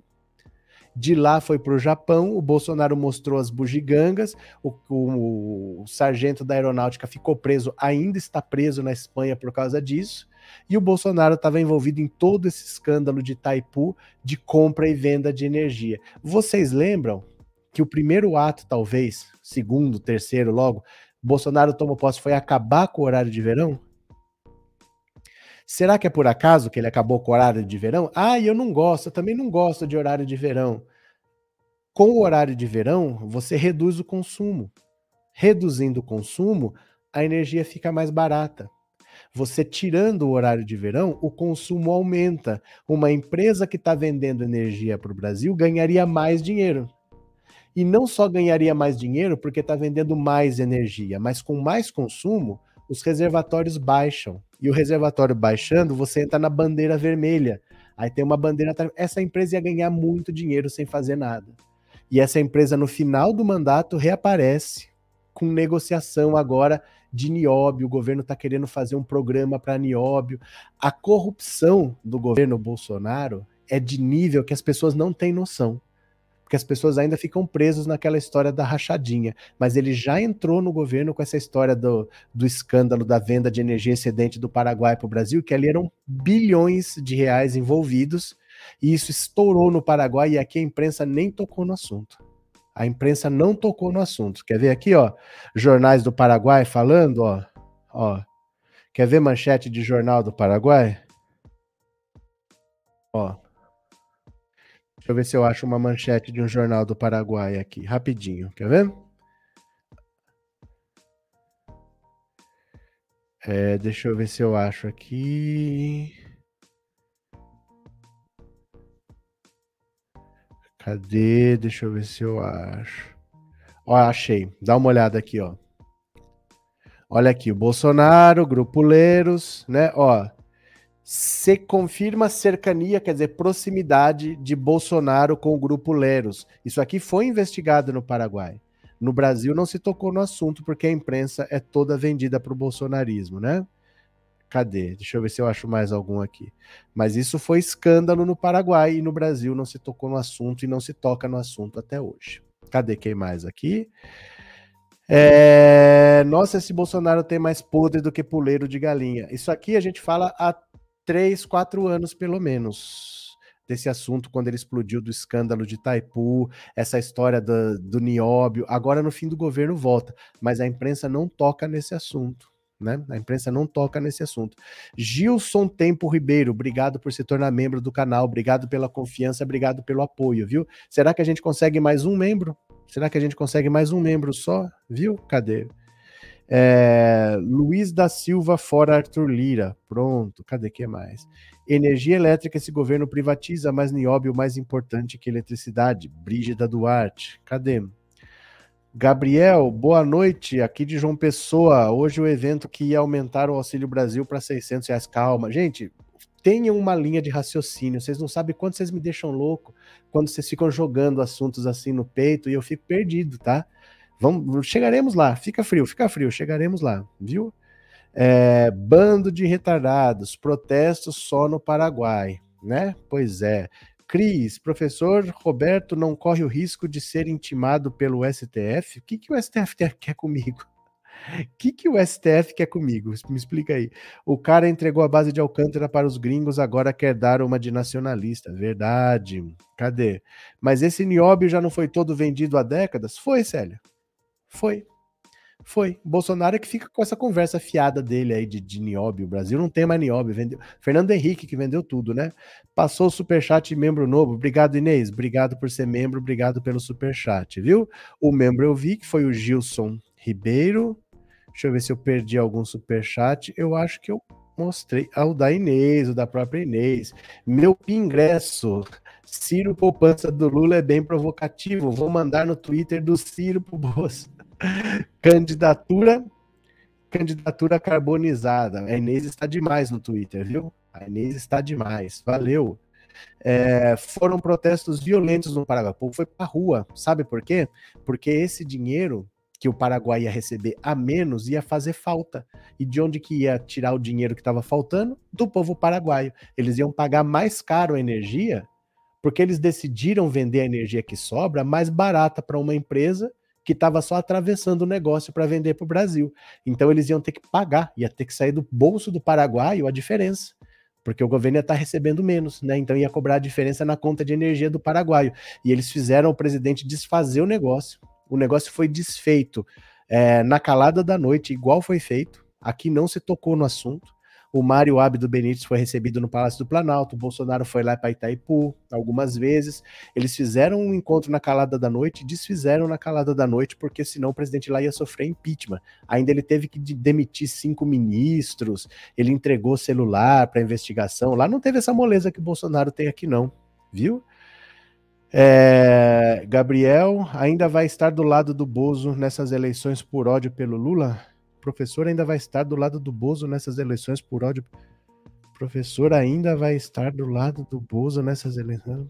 De lá foi para o Japão. O Bolsonaro mostrou as bugigangas. O, o, o, sargento da aeronáutica ficou preso, ainda está preso na Espanha por causa disso. E o Bolsonaro estava envolvido em todo esse escândalo de Taipu de compra e venda de energia. Vocês lembram que o primeiro ato, talvez, segundo, terceiro, logo, Bolsonaro tomou posse foi acabar com o horário de verão? Será que é por acaso que ele acabou com o horário de verão? Ah, eu não gosto, eu também não gosto de horário de verão. Com o horário de verão, você reduz o consumo. Reduzindo o consumo, a energia fica mais barata. Você tirando o horário de verão, o consumo aumenta. Uma empresa que está vendendo energia para o Brasil ganharia mais dinheiro. E não só ganharia mais dinheiro porque está vendendo mais energia, mas com mais consumo, os reservatórios baixam. E o reservatório baixando, você entra na bandeira vermelha. Aí tem uma bandeira. Essa empresa ia ganhar muito dinheiro sem fazer nada. E essa empresa, no final do mandato, reaparece com negociação agora de nióbio, o governo está querendo fazer um programa para nióbio. A corrupção do governo Bolsonaro é de nível que as pessoas não têm noção. Porque as pessoas ainda ficam presas naquela história da rachadinha. Mas ele já entrou no governo com essa história do, do escândalo da venda de energia excedente do Paraguai para o Brasil, que ali eram bilhões de reais envolvidos, e isso estourou no Paraguai e aqui a imprensa nem tocou no assunto. A imprensa não tocou no assunto. Quer ver aqui, ó? Jornais do Paraguai falando, ó. ó. Quer ver manchete de jornal do Paraguai? Ó. Deixa eu ver se eu acho uma manchete de um jornal do Paraguai aqui, rapidinho. Quer ver? É, deixa eu ver se eu acho aqui. Cadê? Deixa eu ver se eu acho. Ó, achei. Dá uma olhada aqui, ó. Olha aqui, o Bolsonaro, Grupo Leros, né? Ó, se confirma cercania, quer dizer, proximidade de Bolsonaro com o Grupo Leros. Isso aqui foi investigado no Paraguai. No Brasil não se tocou no assunto porque a imprensa é toda vendida para o bolsonarismo, né? Cadê? Deixa eu ver se eu acho mais algum aqui. Mas isso foi escândalo no Paraguai e no Brasil não se tocou no assunto e não se toca no assunto até hoje. Cadê quem mais aqui? É... Nossa, esse Bolsonaro tem mais podre do que puleiro de galinha. Isso aqui a gente fala há três, quatro anos pelo menos desse assunto quando ele explodiu do escândalo de Taipu, essa história do, do nióbio. Agora no fim do governo volta, mas a imprensa não toca nesse assunto. Né? A imprensa não toca nesse assunto. Gilson Tempo Ribeiro, obrigado por se tornar membro do canal, obrigado pela confiança, obrigado pelo apoio, viu? Será que a gente consegue mais um membro? Será que a gente consegue mais um membro só? Viu? Cadê? É, Luiz da Silva fora Arthur Lira. Pronto, cadê que mais? Energia elétrica esse governo privatiza, mas nióbio mais importante que eletricidade. Brígida Duarte. Cadê? Gabriel, boa noite, aqui de João Pessoa. Hoje o evento que ia aumentar o Auxílio Brasil para 600 reais. Calma, gente, tenham uma linha de raciocínio. Vocês não sabem quanto vocês me deixam louco quando vocês ficam jogando assuntos assim no peito e eu fico perdido, tá? Vamos, chegaremos lá. Fica frio, fica frio, chegaremos lá, viu? É, bando de retardados, protestos só no Paraguai, né? Pois é. Cris, professor Roberto não corre o risco de ser intimado pelo STF? O que, que o STF quer comigo? O que, que o STF quer comigo? Me explica aí. O cara entregou a base de Alcântara para os gringos, agora quer dar uma de nacionalista. Verdade. Cadê? Mas esse nióbio já não foi todo vendido há décadas? Foi, Célia. Foi. Foi. Bolsonaro é que fica com essa conversa fiada dele aí de, de nióbio. O Brasil não tem mais nióbio. Vendeu... Fernando Henrique, que vendeu tudo, né? Passou o superchat membro novo. Obrigado, Inês. Obrigado por ser membro. Obrigado pelo superchat, viu? O membro eu vi, que foi o Gilson Ribeiro. Deixa eu ver se eu perdi algum superchat. Eu acho que eu mostrei. Ah, o da Inês, o da própria Inês. Meu ingresso. Ciro Poupança do Lula é bem provocativo. Vou mandar no Twitter do Ciro pro Bolsa. Candidatura candidatura carbonizada. A Inês está demais no Twitter, viu? A Inês está demais. Valeu. É, foram protestos violentos no Paraguai. O povo foi para rua. Sabe por quê? Porque esse dinheiro que o Paraguai ia receber a menos ia fazer falta. E de onde que ia tirar o dinheiro que estava faltando? Do povo paraguaio. Eles iam pagar mais caro a energia porque eles decidiram vender a energia que sobra mais barata para uma empresa que estava só atravessando o negócio para vender para o Brasil. Então eles iam ter que pagar, ia ter que sair do bolso do paraguaio a diferença porque o governo ia estar tá recebendo menos, né? Então ia cobrar a diferença na conta de energia do paraguaio. E eles fizeram o presidente desfazer o negócio. O negócio foi desfeito é, na calada da noite, igual foi feito. Aqui não se tocou no assunto. O Mário Abdo Benítez foi recebido no Palácio do Planalto, o Bolsonaro foi lá para Itaipu algumas vezes. Eles fizeram um encontro na calada da noite, desfizeram na calada da noite, porque senão o presidente lá ia sofrer impeachment. Ainda ele teve que demitir cinco ministros, ele entregou celular para investigação. Lá não teve essa moleza que o Bolsonaro tem aqui, não, viu? É, Gabriel ainda vai estar do lado do Bozo nessas eleições por ódio pelo Lula? Professor ainda vai estar do lado do Bozo nessas eleições por ódio. professor ainda vai estar do lado do Bozo nessas eleições.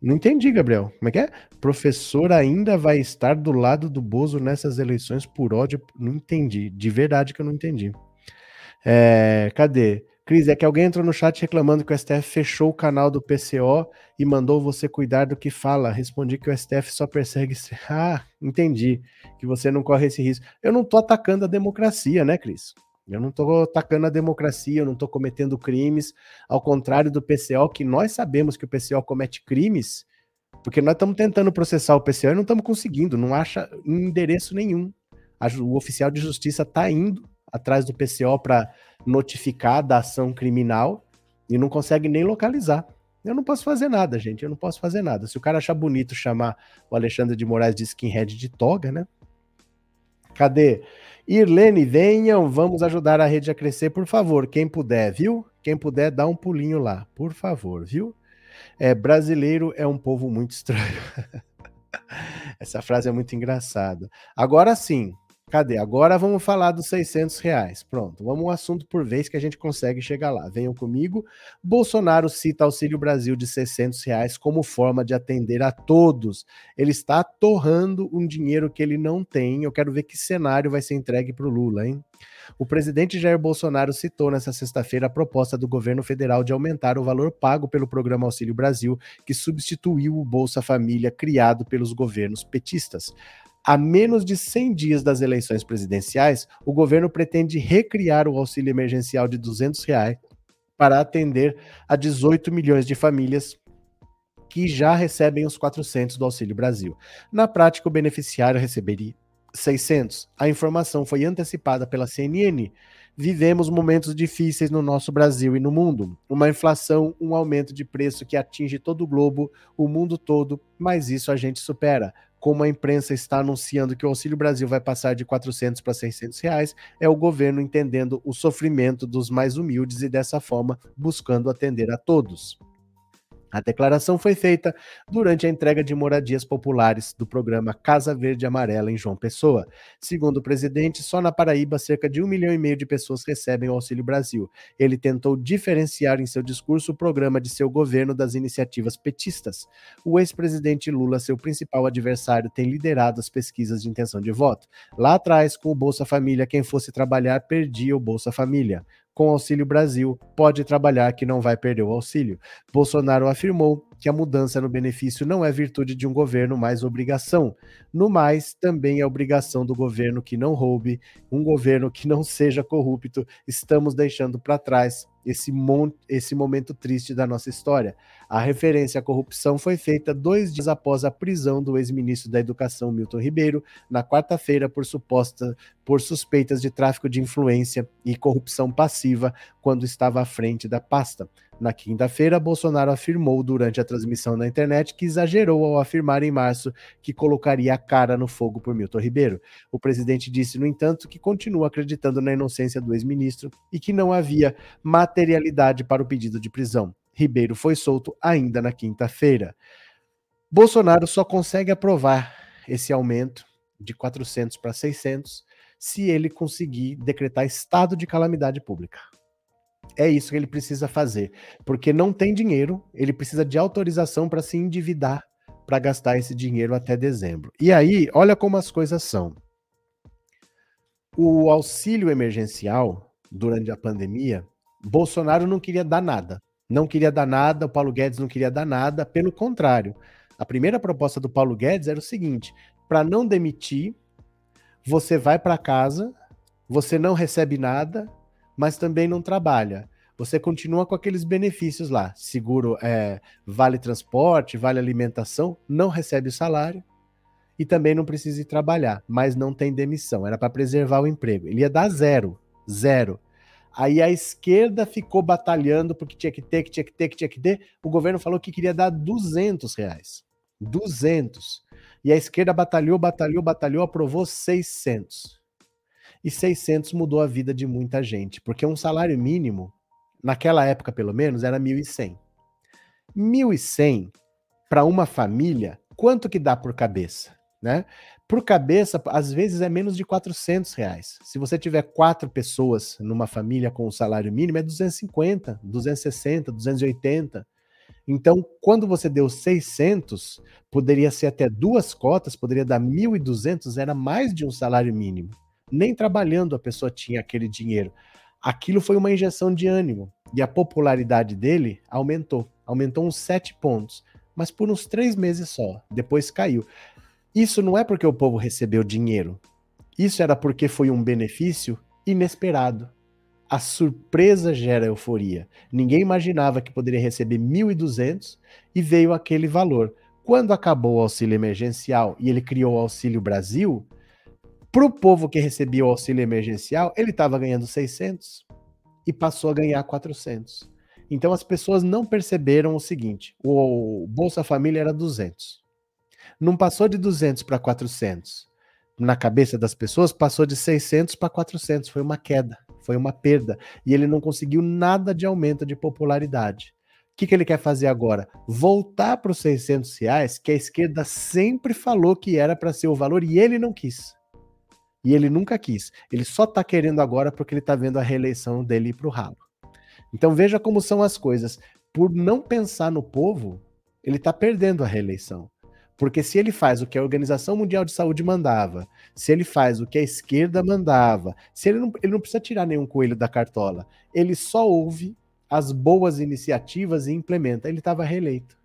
Não entendi, Gabriel. Como é que é? Professor ainda vai estar do lado do Bozo nessas eleições por ódio. Não entendi. De verdade que eu não entendi. É, cadê? Cris, é que alguém entrou no chat reclamando que o STF fechou o canal do PCO e mandou você cuidar do que fala. Respondi que o STF só persegue. Ah, entendi. Que você não corre esse risco. Eu não tô atacando a democracia, né, Cris? Eu não tô atacando a democracia, eu não tô cometendo crimes. Ao contrário do PCO, que nós sabemos que o PCO comete crimes, porque nós estamos tentando processar o PCO e não estamos conseguindo, não acha endereço nenhum. O oficial de justiça está indo atrás do PCO para notificar da ação criminal e não consegue nem localizar. Eu não posso fazer nada, gente. Eu não posso fazer nada. Se o cara achar bonito chamar o Alexandre de Moraes de skinhead de toga, né? Cadê? Irlene, venham, vamos ajudar a rede a crescer, por favor. Quem puder, viu? Quem puder, dá um pulinho lá, por favor, viu? É, brasileiro é um povo muito estranho. Essa frase é muito engraçada. Agora sim, Cadê? Agora vamos falar dos 600 reais. Pronto, vamos um assunto por vez que a gente consegue chegar lá. Venham comigo. Bolsonaro cita Auxílio Brasil de 600 reais como forma de atender a todos. Ele está torrando um dinheiro que ele não tem. Eu quero ver que cenário vai ser entregue para o Lula, hein? O presidente Jair Bolsonaro citou nesta sexta-feira a proposta do governo federal de aumentar o valor pago pelo programa Auxílio Brasil, que substituiu o Bolsa Família criado pelos governos petistas. A menos de 100 dias das eleições presidenciais, o governo pretende recriar o auxílio emergencial de 200 reais para atender a 18 milhões de famílias que já recebem os 400 do Auxílio Brasil. Na prática, o beneficiário receberia 600. A informação foi antecipada pela CNN. Vivemos momentos difíceis no nosso Brasil e no mundo. Uma inflação, um aumento de preço que atinge todo o globo, o mundo todo, mas isso a gente supera como a imprensa está anunciando que o Auxílio Brasil vai passar de 400 para 600 reais, é o governo entendendo o sofrimento dos mais humildes e dessa forma buscando atender a todos. A declaração foi feita durante a entrega de moradias populares do programa Casa Verde Amarela em João Pessoa. Segundo o presidente, só na Paraíba cerca de um milhão e meio de pessoas recebem o Auxílio Brasil. Ele tentou diferenciar em seu discurso o programa de seu governo das iniciativas petistas. O ex-presidente Lula, seu principal adversário, tem liderado as pesquisas de intenção de voto. Lá atrás, com o Bolsa Família, quem fosse trabalhar perdia o Bolsa Família com Auxílio Brasil pode trabalhar que não vai perder o auxílio. Bolsonaro afirmou que a mudança no benefício não é virtude de um governo, mas obrigação. No mais, também é obrigação do governo que não roube, um governo que não seja corrupto. Estamos deixando para trás esse, esse momento triste da nossa história. A referência à corrupção foi feita dois dias após a prisão do ex-ministro da Educação, Milton Ribeiro, na quarta-feira, por suposta por suspeitas de tráfico de influência e corrupção passiva quando estava à frente da pasta. Na quinta-feira, Bolsonaro afirmou durante a transmissão na internet que exagerou ao afirmar em março que colocaria a cara no fogo por Milton Ribeiro. O presidente disse, no entanto, que continua acreditando na inocência do ex-ministro e que não havia materialidade para o pedido de prisão. Ribeiro foi solto ainda na quinta-feira. Bolsonaro só consegue aprovar esse aumento de 400 para 600 se ele conseguir decretar estado de calamidade pública. É isso que ele precisa fazer, porque não tem dinheiro, ele precisa de autorização para se endividar para gastar esse dinheiro até dezembro. E aí, olha como as coisas são. O auxílio emergencial durante a pandemia, Bolsonaro não queria dar nada. Não queria dar nada, o Paulo Guedes não queria dar nada, pelo contrário. A primeira proposta do Paulo Guedes era o seguinte: para não demitir, você vai para casa, você não recebe nada, mas também não trabalha. Você continua com aqueles benefícios lá: seguro, é, vale transporte, vale alimentação, não recebe salário e também não precisa ir trabalhar, mas não tem demissão. Era para preservar o emprego. Ele ia dar zero, zero. Aí a esquerda ficou batalhando porque tinha que ter, que tinha que ter, que tinha que ter. O governo falou que queria dar 200 reais. 200. E a esquerda batalhou, batalhou, batalhou, aprovou 600. E 600 mudou a vida de muita gente, porque um salário mínimo, naquela época pelo menos, era 1.100. 1.100 para uma família, quanto que dá por cabeça? Né? Por cabeça, às vezes é menos de 400 reais. Se você tiver quatro pessoas numa família com o salário mínimo, é 250, 260, 280. Então, quando você deu 600, poderia ser até duas cotas, poderia dar 1.200, era mais de um salário mínimo. Nem trabalhando a pessoa tinha aquele dinheiro. Aquilo foi uma injeção de ânimo e a popularidade dele aumentou. Aumentou uns sete pontos, mas por uns três meses só. Depois caiu. Isso não é porque o povo recebeu dinheiro. Isso era porque foi um benefício inesperado. A surpresa gera euforia. Ninguém imaginava que poderia receber 1.200 e veio aquele valor. Quando acabou o auxílio emergencial e ele criou o Auxílio Brasil, para o povo que recebia o auxílio emergencial, ele estava ganhando 600 e passou a ganhar 400. Então as pessoas não perceberam o seguinte: o Bolsa Família era 200 não passou de 200 para 400. Na cabeça das pessoas, passou de 600 para 400. Foi uma queda, foi uma perda. E ele não conseguiu nada de aumento de popularidade. O que, que ele quer fazer agora? Voltar para os 600 reais, que a esquerda sempre falou que era para ser o valor e ele não quis. E ele nunca quis. Ele só está querendo agora porque ele está vendo a reeleição dele ir para o ralo. Então veja como são as coisas. Por não pensar no povo, ele está perdendo a reeleição. Porque se ele faz o que a Organização Mundial de Saúde mandava, se ele faz o que a esquerda mandava, se ele não, ele não precisa tirar nenhum coelho da cartola, ele só ouve as boas iniciativas e implementa. Ele estava reeleito.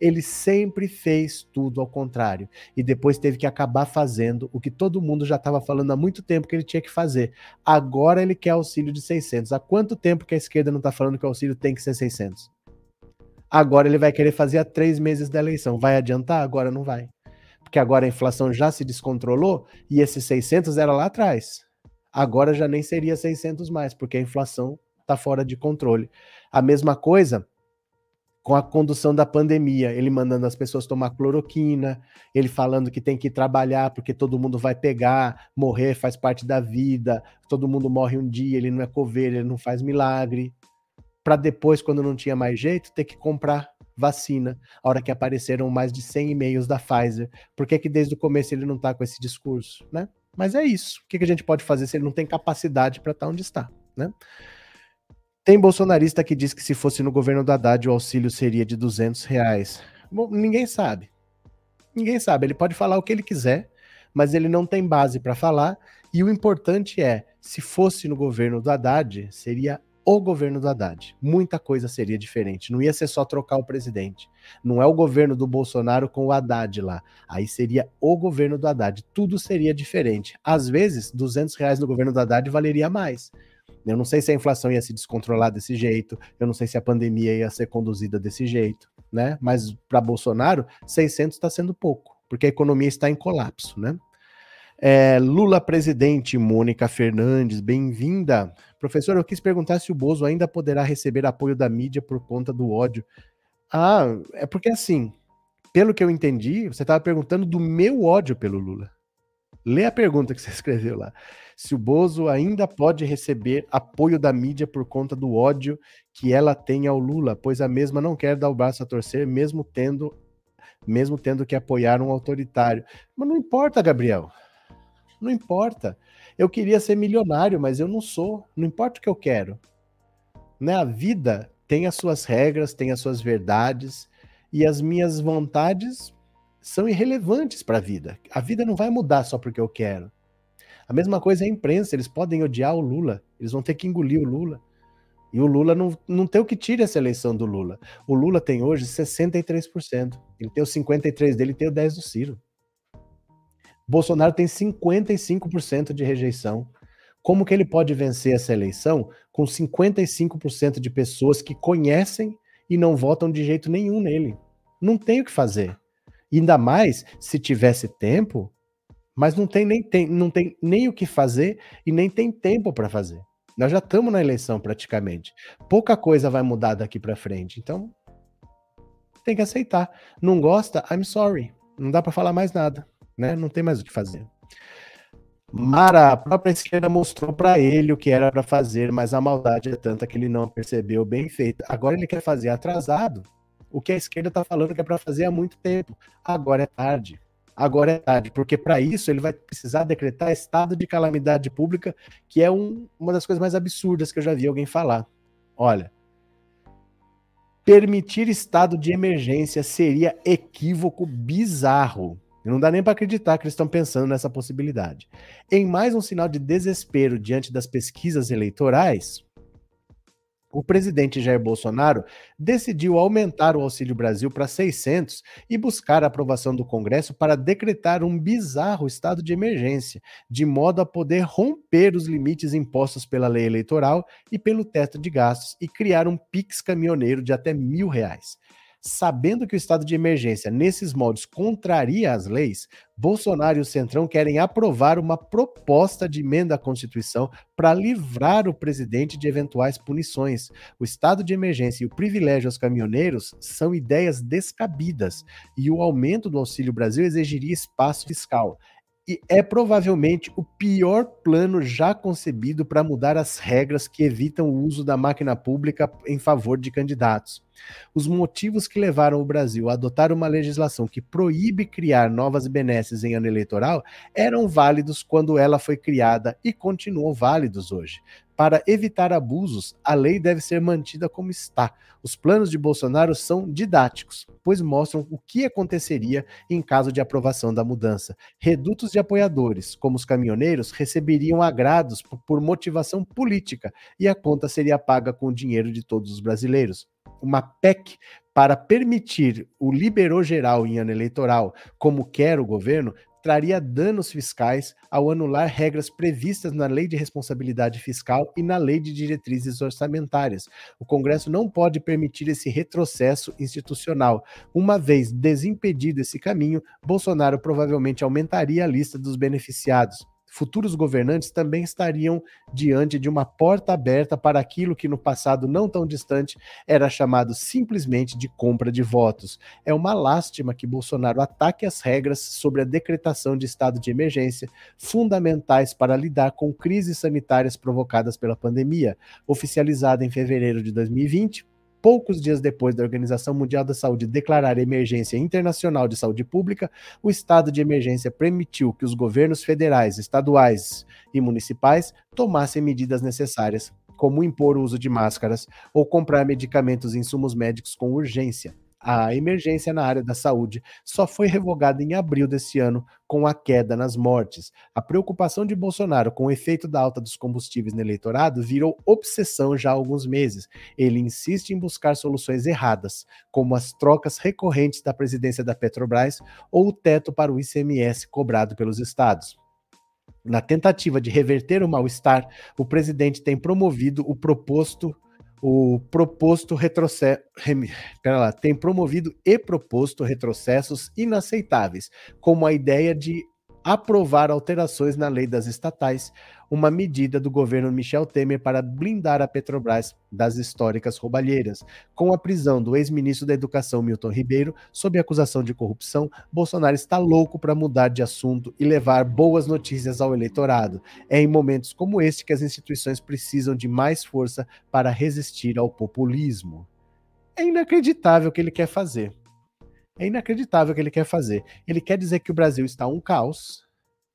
Ele sempre fez tudo ao contrário. E depois teve que acabar fazendo o que todo mundo já estava falando há muito tempo que ele tinha que fazer. Agora ele quer auxílio de 600. Há quanto tempo que a esquerda não está falando que o auxílio tem que ser 600? Agora ele vai querer fazer há três meses da eleição. Vai adiantar? Agora não vai. Porque agora a inflação já se descontrolou e esses 600 era lá atrás. Agora já nem seria 600 mais, porque a inflação está fora de controle. A mesma coisa com a condução da pandemia, ele mandando as pessoas tomar cloroquina, ele falando que tem que trabalhar porque todo mundo vai pegar, morrer faz parte da vida, todo mundo morre um dia, ele não é coveiro, ele não faz milagre para depois, quando não tinha mais jeito, ter que comprar vacina, a hora que apareceram mais de 100 e-mails da Pfizer. Por que, que desde o começo ele não está com esse discurso, né? Mas é isso. O que, que a gente pode fazer se ele não tem capacidade para estar tá onde está, né? Tem bolsonarista que diz que se fosse no governo do Haddad o auxílio seria de 200 reais. Bom, ninguém sabe. Ninguém sabe. Ele pode falar o que ele quiser, mas ele não tem base para falar. E o importante é, se fosse no governo do Haddad, seria o governo do Haddad. Muita coisa seria diferente. Não ia ser só trocar o presidente. Não é o governo do Bolsonaro com o Haddad lá. Aí seria o governo do Haddad. Tudo seria diferente. Às vezes, 200 reais no governo do Haddad valeria mais. Eu não sei se a inflação ia se descontrolar desse jeito. Eu não sei se a pandemia ia ser conduzida desse jeito, né? Mas para Bolsonaro, 600 está sendo pouco, porque a economia está em colapso, né? É, Lula presidente, Mônica Fernandes, bem-vinda. Professor, eu quis perguntar se o Bozo ainda poderá receber apoio da mídia por conta do ódio. Ah, é porque assim, pelo que eu entendi, você estava perguntando do meu ódio pelo Lula. Lê a pergunta que você escreveu lá. Se o Bozo ainda pode receber apoio da mídia por conta do ódio que ela tem ao Lula, pois a mesma não quer dar o braço a torcer, mesmo tendo, mesmo tendo que apoiar um autoritário. Mas não importa, Gabriel. Não importa. Eu queria ser milionário, mas eu não sou. Não importa o que eu quero. Né? A vida tem as suas regras, tem as suas verdades, e as minhas vontades são irrelevantes para a vida. A vida não vai mudar só porque eu quero. A mesma coisa é a imprensa, eles podem odiar o Lula, eles vão ter que engolir o Lula. E o Lula não, não tem o que tire essa eleição do Lula. O Lula tem hoje 63%. Ele tem o 53% dele e tem o 10% do Ciro. Bolsonaro tem 55% de rejeição. Como que ele pode vencer essa eleição com 55% de pessoas que conhecem e não votam de jeito nenhum nele? Não tem o que fazer. Ainda mais se tivesse tempo, mas não tem nem, tem, não tem nem o que fazer e nem tem tempo para fazer. Nós já estamos na eleição praticamente. Pouca coisa vai mudar daqui para frente. Então, tem que aceitar. Não gosta? I'm sorry. Não dá para falar mais nada, né? Não tem mais o que fazer. Mara, a própria esquerda mostrou para ele o que era para fazer, mas a maldade é tanta que ele não percebeu bem feito. Agora ele quer fazer atrasado o que a esquerda está falando que é para fazer há muito tempo. Agora é tarde agora é tarde, porque para isso ele vai precisar decretar estado de calamidade pública, que é um, uma das coisas mais absurdas que eu já vi alguém falar. Olha, permitir estado de emergência seria equívoco bizarro. Não dá nem para acreditar que eles estão pensando nessa possibilidade. Em mais um sinal de desespero diante das pesquisas eleitorais, o presidente Jair Bolsonaro decidiu aumentar o Auxílio Brasil para 600 e buscar a aprovação do Congresso para decretar um bizarro estado de emergência, de modo a poder romper os limites impostos pela lei eleitoral e pelo teto de gastos e criar um PIX caminhoneiro de até mil reais. Sabendo que o estado de emergência nesses moldes contraria as leis, Bolsonaro e o Centrão querem aprovar uma proposta de emenda à Constituição para livrar o presidente de eventuais punições. O estado de emergência e o privilégio aos caminhoneiros são ideias descabidas e o aumento do Auxílio Brasil exigiria espaço fiscal e é provavelmente o pior plano já concebido para mudar as regras que evitam o uso da máquina pública em favor de candidatos. Os motivos que levaram o Brasil a adotar uma legislação que proíbe criar novas benesses em ano eleitoral eram válidos quando ela foi criada e continuam válidos hoje. Para evitar abusos, a lei deve ser mantida como está. Os planos de Bolsonaro são didáticos, pois mostram o que aconteceria em caso de aprovação da mudança. Redutos de apoiadores, como os caminhoneiros, receberiam agrados por motivação política e a conta seria paga com o dinheiro de todos os brasileiros uma PEC para permitir o liberou geral em ano eleitoral, como quer o governo, traria danos fiscais ao anular regras previstas na Lei de Responsabilidade Fiscal e na Lei de Diretrizes Orçamentárias. O Congresso não pode permitir esse retrocesso institucional. Uma vez desimpedido esse caminho, Bolsonaro provavelmente aumentaria a lista dos beneficiados futuros governantes também estariam diante de uma porta aberta para aquilo que no passado não tão distante era chamado simplesmente de compra de votos. É uma lástima que Bolsonaro ataque as regras sobre a decretação de estado de emergência, fundamentais para lidar com crises sanitárias provocadas pela pandemia. Oficializada em fevereiro de 2020, poucos dias depois da Organização Mundial da Saúde declarar emergência internacional de saúde pública, o estado de emergência permitiu que os governos federais, estaduais e municipais tomassem medidas necessárias, como impor o uso de máscaras ou comprar medicamentos e insumos médicos com urgência a emergência na área da saúde só foi revogada em abril desse ano com a queda nas mortes. A preocupação de Bolsonaro com o efeito da alta dos combustíveis no eleitorado virou obsessão já há alguns meses. Ele insiste em buscar soluções erradas, como as trocas recorrentes da presidência da Petrobras ou o teto para o ICMS cobrado pelos estados. Na tentativa de reverter o mal-estar, o presidente tem promovido o proposto o proposto retrocesso. Pera lá, tem promovido e proposto retrocessos inaceitáveis, como a ideia de aprovar alterações na lei das estatais, uma medida do governo Michel Temer para blindar a Petrobras das históricas roubalheiras. Com a prisão do ex-ministro da Educação Milton Ribeiro sob acusação de corrupção, Bolsonaro está louco para mudar de assunto e levar boas notícias ao eleitorado. É em momentos como este que as instituições precisam de mais força para resistir ao populismo. É inacreditável o que ele quer fazer. É inacreditável o que ele quer fazer. Ele quer dizer que o Brasil está um caos,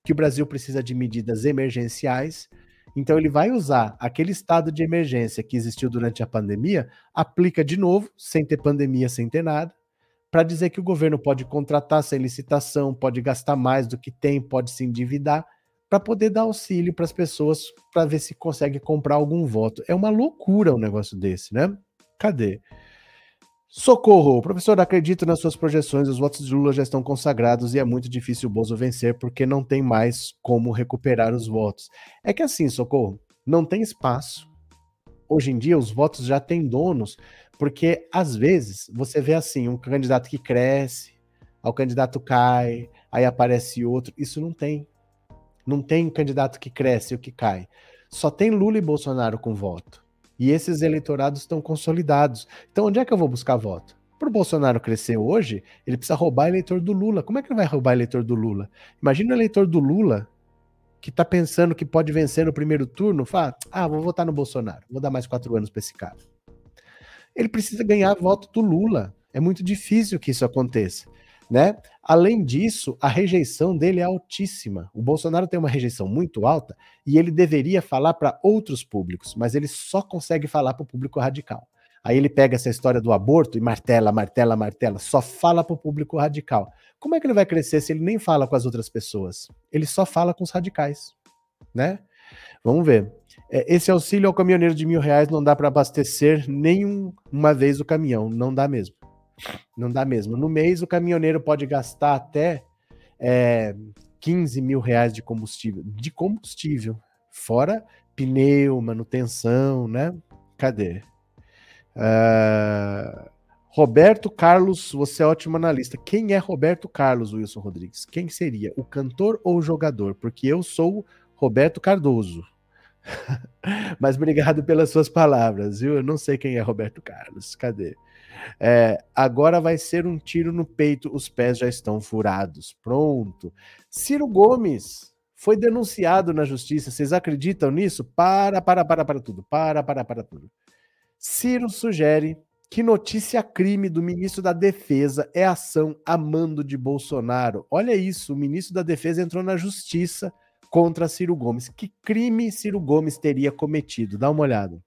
que o Brasil precisa de medidas emergenciais. Então ele vai usar aquele estado de emergência que existiu durante a pandemia, aplica de novo, sem ter pandemia, sem ter nada, para dizer que o governo pode contratar sem licitação, pode gastar mais do que tem, pode se endividar para poder dar auxílio para as pessoas para ver se consegue comprar algum voto. É uma loucura um negócio desse, né? Cadê? Socorro! Professor, acredito nas suas projeções, os votos de Lula já estão consagrados e é muito difícil o Bozo vencer porque não tem mais como recuperar os votos. É que assim, Socorro, não tem espaço. Hoje em dia os votos já têm donos, porque às vezes você vê assim, um candidato que cresce, o candidato cai, aí aparece outro. Isso não tem. Não tem candidato que cresce ou que cai. Só tem Lula e Bolsonaro com voto. E esses eleitorados estão consolidados. Então, onde é que eu vou buscar voto? Para o Bolsonaro crescer hoje, ele precisa roubar eleitor do Lula. Como é que ele vai roubar eleitor do Lula? Imagina o eleitor do Lula que está pensando que pode vencer no primeiro turno, fala: ah, vou votar no Bolsonaro, vou dar mais quatro anos para esse cara. Ele precisa ganhar voto do Lula. É muito difícil que isso aconteça né? Além disso, a rejeição dele é altíssima. O Bolsonaro tem uma rejeição muito alta e ele deveria falar para outros públicos, mas ele só consegue falar para o público radical. Aí ele pega essa história do aborto e martela, martela, martela, só fala para o público radical. Como é que ele vai crescer se ele nem fala com as outras pessoas? Ele só fala com os radicais, né? Vamos ver. É, esse auxílio ao caminhoneiro de mil reais não dá para abastecer nem uma vez o caminhão, não dá mesmo. Não dá mesmo. No mês, o caminhoneiro pode gastar até é, 15 mil reais de combustível. De combustível. Fora pneu, manutenção, né? Cadê? Uh, Roberto Carlos, você é ótimo analista. Quem é Roberto Carlos, Wilson Rodrigues? Quem seria? O cantor ou o jogador? Porque eu sou Roberto Cardoso. Mas obrigado pelas suas palavras, viu? Eu não sei quem é Roberto Carlos. Cadê? É, agora vai ser um tiro no peito, os pés já estão furados. Pronto. Ciro Gomes foi denunciado na justiça. Vocês acreditam nisso? Para, para, para, para tudo. Para, para, para tudo. Ciro sugere que notícia crime do ministro da Defesa é ação a mando de Bolsonaro. Olha isso, o ministro da Defesa entrou na justiça contra Ciro Gomes. Que crime Ciro Gomes teria cometido? Dá uma olhada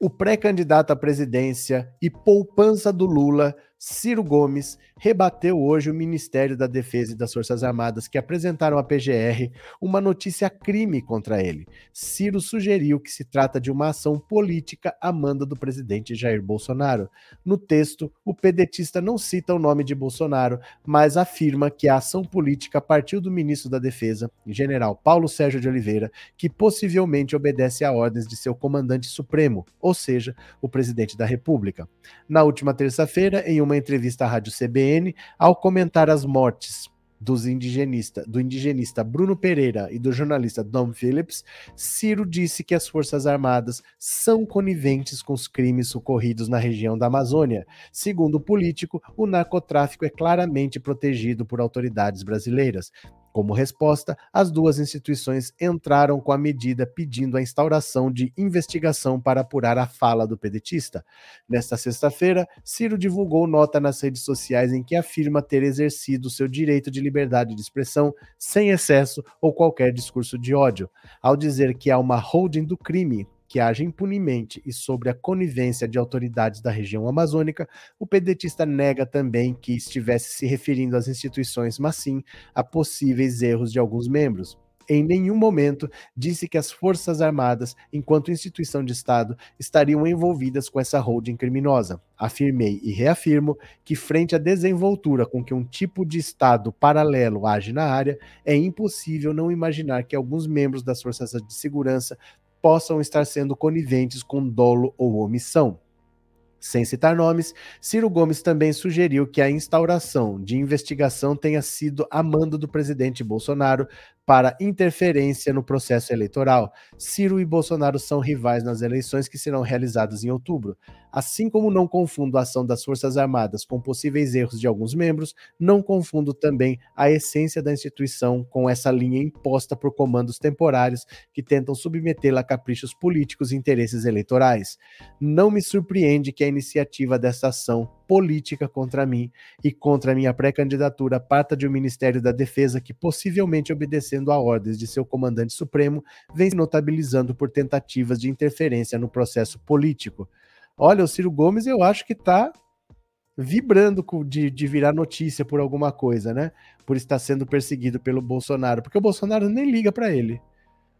o pré-candidato à presidência e poupança do Lula Ciro Gomes rebateu hoje o Ministério da Defesa e das Forças Armadas, que apresentaram à PGR uma notícia crime contra ele. Ciro sugeriu que se trata de uma ação política à manda do presidente Jair Bolsonaro. No texto, o pedetista não cita o nome de Bolsonaro, mas afirma que a ação política partiu do ministro da Defesa, general Paulo Sérgio de Oliveira, que possivelmente obedece a ordens de seu comandante supremo, ou seja, o presidente da República. Na última terça-feira, em uma entrevista à Rádio CBN, ao comentar as mortes dos indigenista, do indigenista Bruno Pereira e do jornalista Dom Phillips, Ciro disse que as Forças Armadas são coniventes com os crimes ocorridos na região da Amazônia. Segundo o político, o narcotráfico é claramente protegido por autoridades brasileiras. Como resposta, as duas instituições entraram com a medida pedindo a instauração de investigação para apurar a fala do pedetista. Nesta sexta-feira, Ciro divulgou nota nas redes sociais em que afirma ter exercido seu direito de liberdade de expressão sem excesso ou qualquer discurso de ódio, ao dizer que há uma holding do crime que age impunemente e sobre a conivência de autoridades da região amazônica, o pedetista nega também que estivesse se referindo às instituições, mas sim a possíveis erros de alguns membros. Em nenhum momento disse que as Forças Armadas, enquanto instituição de Estado, estariam envolvidas com essa holding criminosa. Afirmei e reafirmo que, frente à desenvoltura com que um tipo de Estado paralelo age na área, é impossível não imaginar que alguns membros das Forças de Segurança possam estar sendo coniventes com dolo ou omissão. Sem citar nomes, Ciro Gomes também sugeriu que a instauração de investigação tenha sido a mando do presidente Bolsonaro para interferência no processo eleitoral. Ciro e Bolsonaro são rivais nas eleições que serão realizadas em outubro. Assim como não confundo a ação das Forças Armadas com possíveis erros de alguns membros, não confundo também a essência da instituição com essa linha imposta por comandos temporários que tentam submetê-la a caprichos políticos e interesses eleitorais. Não me surpreende que a iniciativa dessa ação política contra mim e contra minha pré-candidatura parta de um Ministério da Defesa que, possivelmente obedecendo a ordens de seu comandante supremo, vem se notabilizando por tentativas de interferência no processo político. Olha, o Ciro Gomes eu acho que está vibrando de, de virar notícia por alguma coisa, né? Por estar sendo perseguido pelo Bolsonaro, porque o Bolsonaro nem liga para ele.